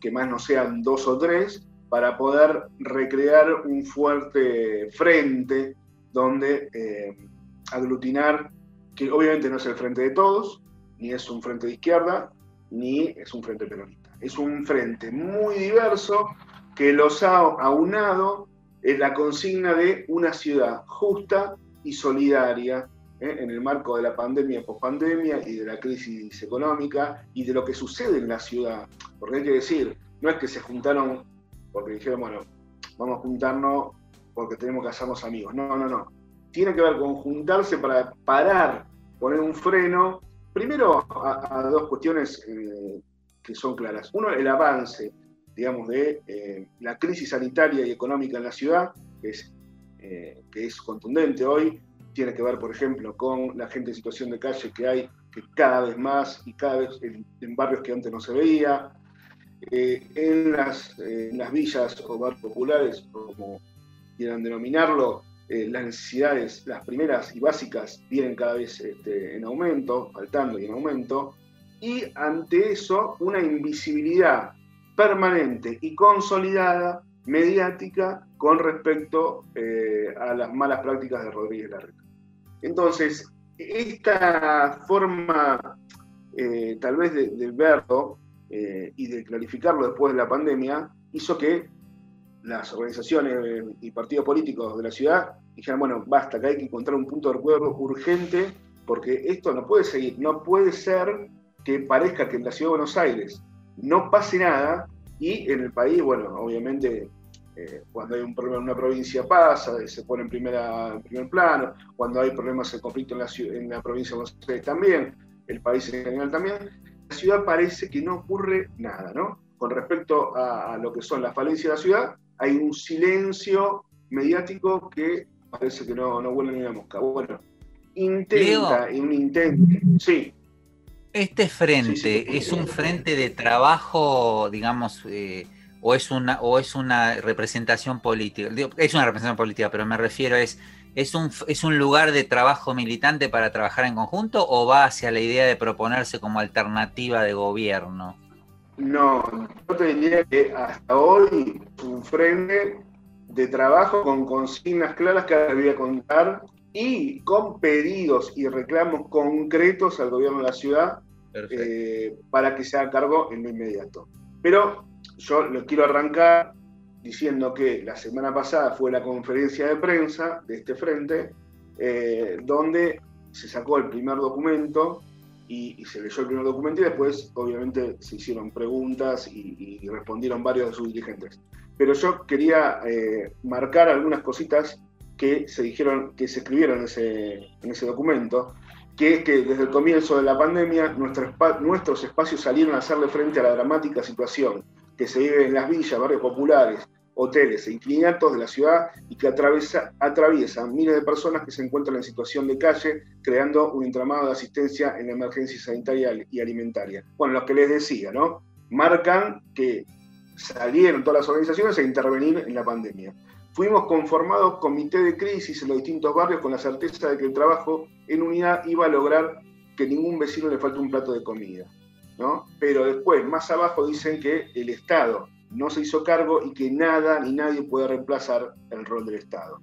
que más no sean dos o tres, para poder recrear un fuerte frente donde eh, aglutinar, que obviamente no es el frente de todos, ni es un frente de izquierda, ni es un frente peronista. Es un frente muy diverso que los ha aunado en la consigna de una ciudad justa y solidaria ¿eh? en el marco de la pandemia pospandemia y de la crisis económica y de lo que sucede en la ciudad. Porque hay que decir, no es que se juntaron porque dijeron, bueno, vamos a juntarnos porque tenemos que hacernos amigos. No, no, no. Tiene que ver con juntarse para parar, poner un freno, primero a, dos cuestiones eh, que son claras. Uno, el avance, digamos, de eh, la crisis sanitaria y económica en la ciudad, que es, que es contundente hoy. Tiene que ver, por ejemplo, con la gente en situación de calle que hay que cada vez más y cada vez en, barrios que antes no se veía. Eh, en, las, eh, en, las, villas o barrios populares, como quieran denominarlo, eh, las necesidades, las primeras y básicas, vienen cada vez este, en aumento, faltando y en aumento, y ante eso una invisibilidad permanente y consolidada mediática con respecto a las malas prácticas de Rodríguez Larreta. Entonces, esta forma eh, tal vez de, verlo eh, y de clarificarlo después de la pandemia hizo que las organizaciones y partidos políticos de la ciudad dijeran, bueno, basta, que hay que encontrar un punto de acuerdo urgente porque esto no puede seguir, no puede ser que parezca que en la ciudad de Buenos Aires no pase nada y en el país, bueno, obviamente eh, cuando hay un problema en una provincia pasa, se pone en, primera, en primer plano, cuando hay problemas de conflicto en la, en la provincia de Buenos Aires también, el país en general también, la ciudad parece que no ocurre nada, ¿no? Con respecto a, a lo que son las falencias de la ciudad, hay un silencio mediático que parece que no, no huele ni una mosca. Bueno, intenta, Leo, un intento, sí. Este frente sí, sí, es un frente de trabajo, digamos, eh, o es una o es una representación política. Es una representación política, pero me refiero es es un es un lugar de trabajo militante para trabajar en conjunto o va hacia la idea de proponerse como alternativa de gobierno. No, yo te diría que hasta hoy es un frente de trabajo con consignas claras que debía contar y con pedidos y reclamos concretos al gobierno de la ciudad eh, para que se haga cargo en lo inmediato. Pero yo quiero arrancar diciendo que la semana pasada fue la conferencia de prensa de este frente, eh, donde se sacó el primer documento y, se leyó el primer documento y después obviamente se hicieron preguntas y, y respondieron varios de sus dirigentes. Pero yo quería eh, marcar algunas cositas que se dijeron, que se escribieron en ese, en ese documento, que es que desde el comienzo de la pandemia nuestro, nuestros espacios salieron a hacerle frente a la dramática situación que se vive en las villas, barrios populares, hoteles e inclinatos de la ciudad y que atraviesa, atraviesan miles de personas que se encuentran en situación de calle, creando un entramado de asistencia en la emergencia sanitaria y alimentaria. Bueno, lo que les decía, ¿no? Marcan que salieron todas las organizaciones a intervenir en la pandemia. Fuimos conformados comité de crisis en los distintos barrios con la certeza de que el trabajo en unidad iba a lograr que ningún vecino le falte un plato de comida. ¿No? Pero después, más abajo, dicen que el Estado no se hizo cargo y que nada ni nadie puede reemplazar el rol del Estado.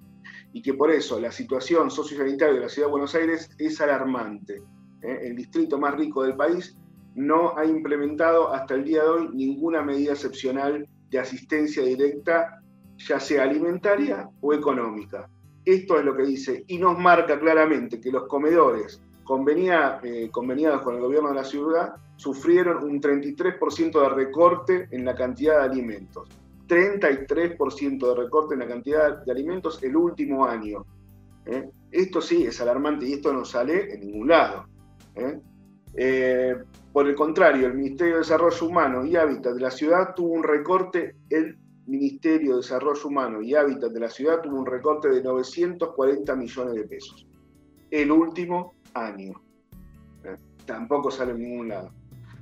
Y que por eso la situación sociosanitaria de la ciudad de Buenos Aires es alarmante. ¿eh? El distrito más rico del país no ha implementado hasta el día de hoy ninguna medida excepcional de asistencia directa, ya sea alimentaria o económica. Esto es lo que dice y nos marca claramente que los comedores convenía, eh, conveniados con el gobierno de la ciudad sufrieron un 33% de recorte en la cantidad de alimentos. 33% de recorte en la cantidad de alimentos el último año. ¿eh? Esto sí es alarmante y esto no sale en ningún lado. ¿eh? Por el contrario, el Ministerio de Desarrollo Humano y Hábitat de la ciudad tuvo un recorte, el Ministerio de Desarrollo Humano y Hábitat de la ciudad tuvo un recorte de 940 millones de pesos. El último año. Tampoco sale en ningún lado.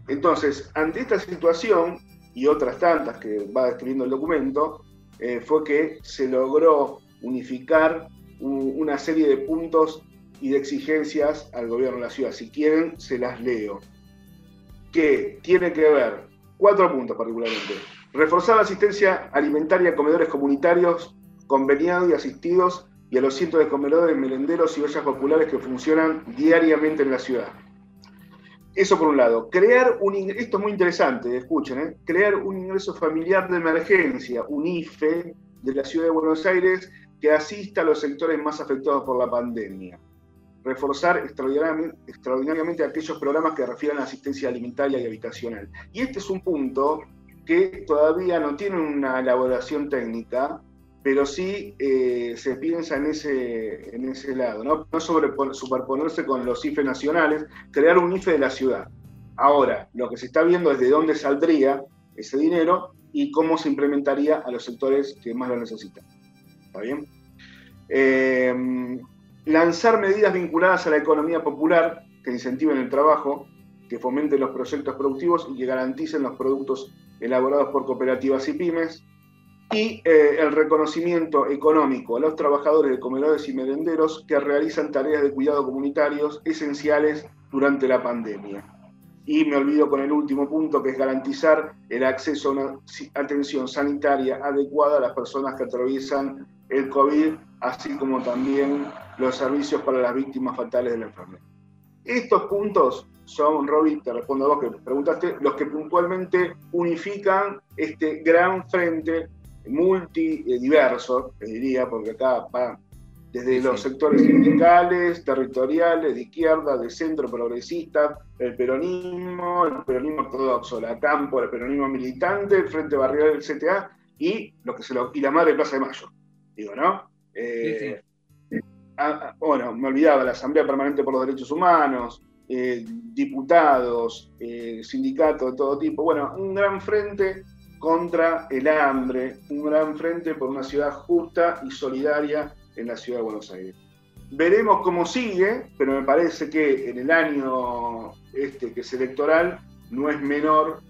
Entonces, ante esta situación y otras tantas que va describiendo el documento, eh, fue que se logró unificar una serie de puntos y de exigencias al gobierno de la ciudad. Si quieren, se las leo. Que tiene que ver, cuatro puntos particularmente. Reforzar la asistencia alimentaria a comedores comunitarios conveniados y asistidos y a los cientos de comedores, merenderos y ollas populares que funcionan diariamente en la ciudad. Eso por un lado. Crear un ing- esto es muy interesante, escuchen, ¿eh? crear un ingreso familiar de emergencia, un IFE de la ciudad de Buenos Aires que asista a los sectores más afectados por la pandemia. Reforzar extraordinariamente, extraordinariamente aquellos programas que refieran a asistencia alimentaria y habitacional. Y este es un punto que todavía no tiene una elaboración técnica, pero sí eh, se piensa en ese, en ese lado, no, sobrepon- superponerse con los IFE nacionales, crear un IFE de la ciudad. Ahora, lo que se está viendo es de dónde saldría ese dinero y cómo se implementaría a los sectores que más lo necesitan. ¿Está bien? Eh, lanzar medidas vinculadas a la economía popular que incentiven el trabajo, que fomenten los proyectos productivos y que garanticen los productos elaborados por cooperativas y pymes, y eh, el reconocimiento económico a los trabajadores de comedores y merenderos que realizan tareas de cuidado comunitarios esenciales durante la pandemia. Y me olvido con el último punto, que es garantizar el acceso a una atención sanitaria adecuada a las personas que atraviesan el COVID, así como también los servicios para las víctimas fatales de la enfermedad. Estos puntos son, Robbie, te respondo a vos que preguntaste, los que puntualmente unifican este gran frente multidiverso, diría, porque acá va desde los sectores sindicales, territoriales, de izquierda, de centro progresista, el peronismo, el peronismo ortodoxo, la campo, el peronismo militante, el Frente Barrial del CTA y, lo que se lo, y la Madre Plaza de Mayo. Digo, ¿no? Eh, bueno, me olvidaba, la Asamblea Permanente por los Derechos Humanos, eh, diputados, eh, sindicatos de todo tipo. Bueno, un gran frente contra el hambre, un gran frente por una ciudad justa y solidaria en la ciudad de Buenos Aires. Veremos cómo sigue, pero me parece que en el año este que es electoral no es menor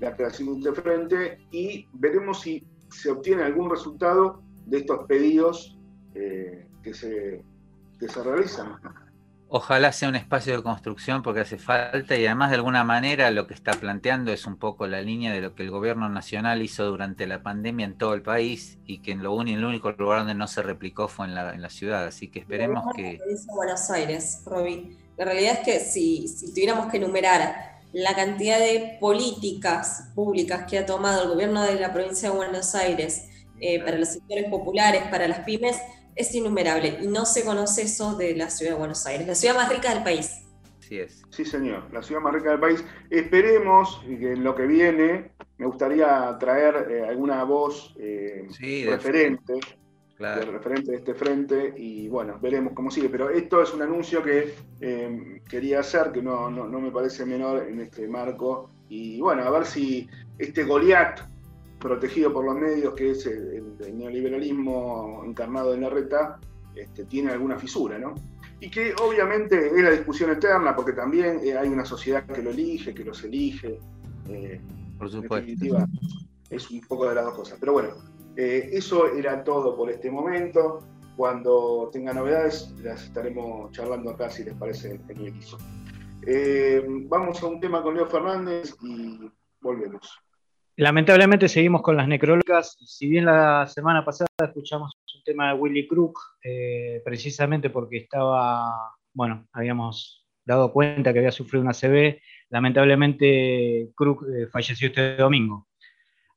la creación de este frente y veremos si se obtiene algún resultado de estos pedidos eh, que, se, que se realizan. Ojalá sea un espacio de construcción porque hace falta y además de alguna manera lo que está planteando es un poco la línea de lo que el gobierno nacional hizo durante la pandemia en todo el país y que en lo único, el único lugar donde no se replicó fue en la, en la ciudad. Así que esperemos que... dice Buenos Aires, Roby. La realidad es que si, si tuviéramos que enumerar la cantidad de políticas públicas que ha tomado el gobierno de la provincia de Buenos Aires eh, para los sectores populares, para las pymes, es innumerable y no se conoce eso de la ciudad de Buenos Aires, la ciudad más rica del país. Así es. Sí, señor, la ciudad más rica del país. Esperemos que en lo que viene me gustaría traer eh, alguna voz eh, Sí, referente, Claro. de referente de este frente y bueno, veremos cómo sigue. Pero esto es un anuncio que eh, quería hacer, que no, no, no me parece menor en este marco. Y bueno, a ver si este Goliat, protegido por los medios, que es el, neoliberalismo encarnado en la reta, este, tiene alguna fisura, ¿no? Y que obviamente es la discusión eterna, porque también eh, hay una sociedad que lo elige, que los elige. eh, Por en supuesto. definitiva, es un poco de las dos cosas. Pero bueno, eh, eso era todo por este momento. Cuando tenga novedades, las estaremos charlando acá, si les parece, en el equipo. Vamos a un tema con Leo Fernández y volvemos. Lamentablemente seguimos con las necrólogas. Si bien la semana pasada escuchamos un tema de Willy Crook, eh, precisamente porque estaba, bueno, habíamos dado cuenta que había sufrido una CB, lamentablemente Crook eh, falleció este domingo.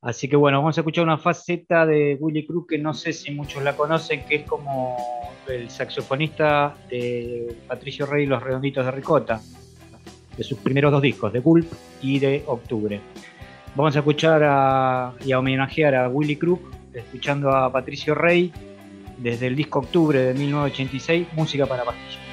Así que bueno, vamos a escuchar una faceta de Willy Crook que no sé si muchos la conocen, que es como el saxofonista de Patricio Rey y los Redonditos de Ricota, de sus primeros dos discos, de Gulp y de Octubre. Vamos a escuchar y a homenajear a Willy Crook, escuchando a Patricio Rey desde el disco Octubre de 1986, Música para Pastillas.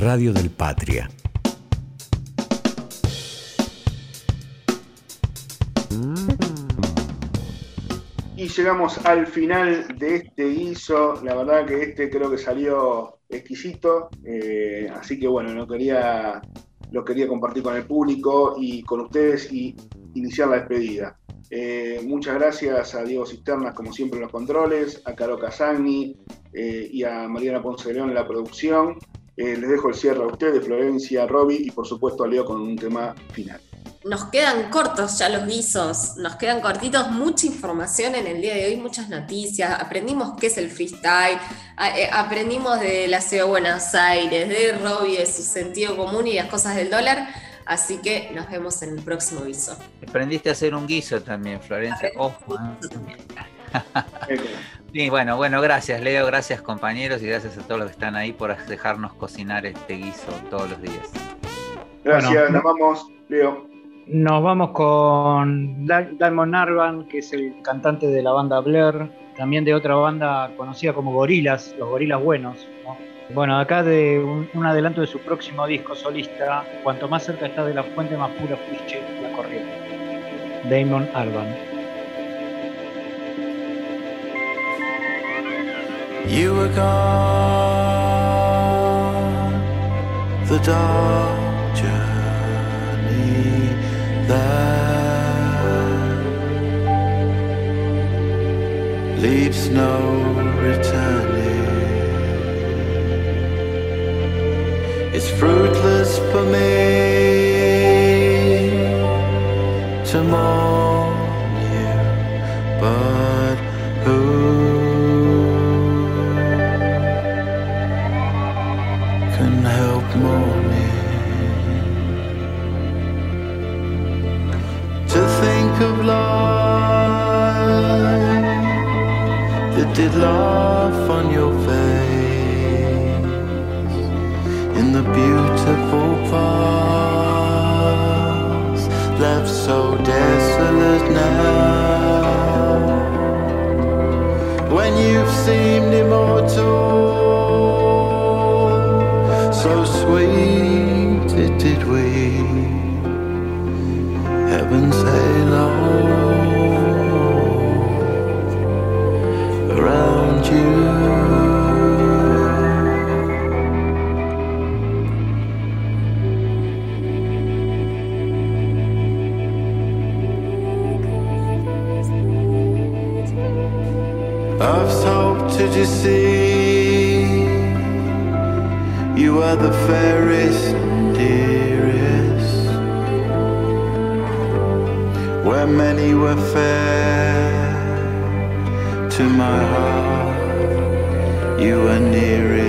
Radio del Patria. Y llegamos al final de este guiso. La verdad que este creo que salió exquisito. eh, así que bueno, lo quería, lo quería compartir con el público y con ustedes y iniciar la despedida. Eh, muchas gracias a Diego Cisternas, como siempre, en los controles, a Caro Casagni eh, y a Mariana Ponce León en la producción. Eh, les dejo el cierre a ustedes, Florencia, Roby y por supuesto a Leo con un tema final. Nos quedan cortos ya los guisos, nos quedan cortitos, mucha información en el día de hoy, muchas noticias, aprendimos qué es el freestyle, eh, aprendimos de la ciudad de Buenos Aires, de Robbie, de su sentido común y las cosas del dólar, así que nos vemos en el próximo guiso. Aprendiste a hacer un guiso también, Florencia. Ojo. ¿eh? Y bueno, bueno, gracias Leo, gracias compañeros y gracias a todos los que están ahí por dejarnos cocinar este guiso todos los días. Gracias, Bueno. nos vamos, Leo. Nos vamos con Da- Damon Arban, que es el cantante de la banda Blair, también de otra banda conocida como Gorilas, los Gorilas Buenos. ¿no? Bueno, acá de un, un adelanto de su próximo disco solista, cuanto más cerca estás de la fuente, más pura fluye la corriente. Damon Alban. You were gone, the dark journey that leaves no returning. It's fruitless for me are the fairest, and dearest. Where many were fair to my heart, you are nearest.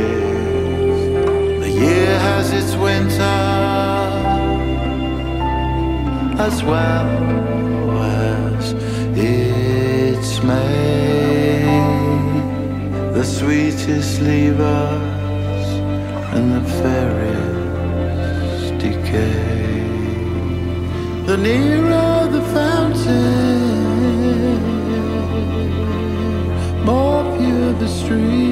The year has its winter as well as its May. The sweetest leave us and the fairest decay. The nearer the fountain, more pure the stream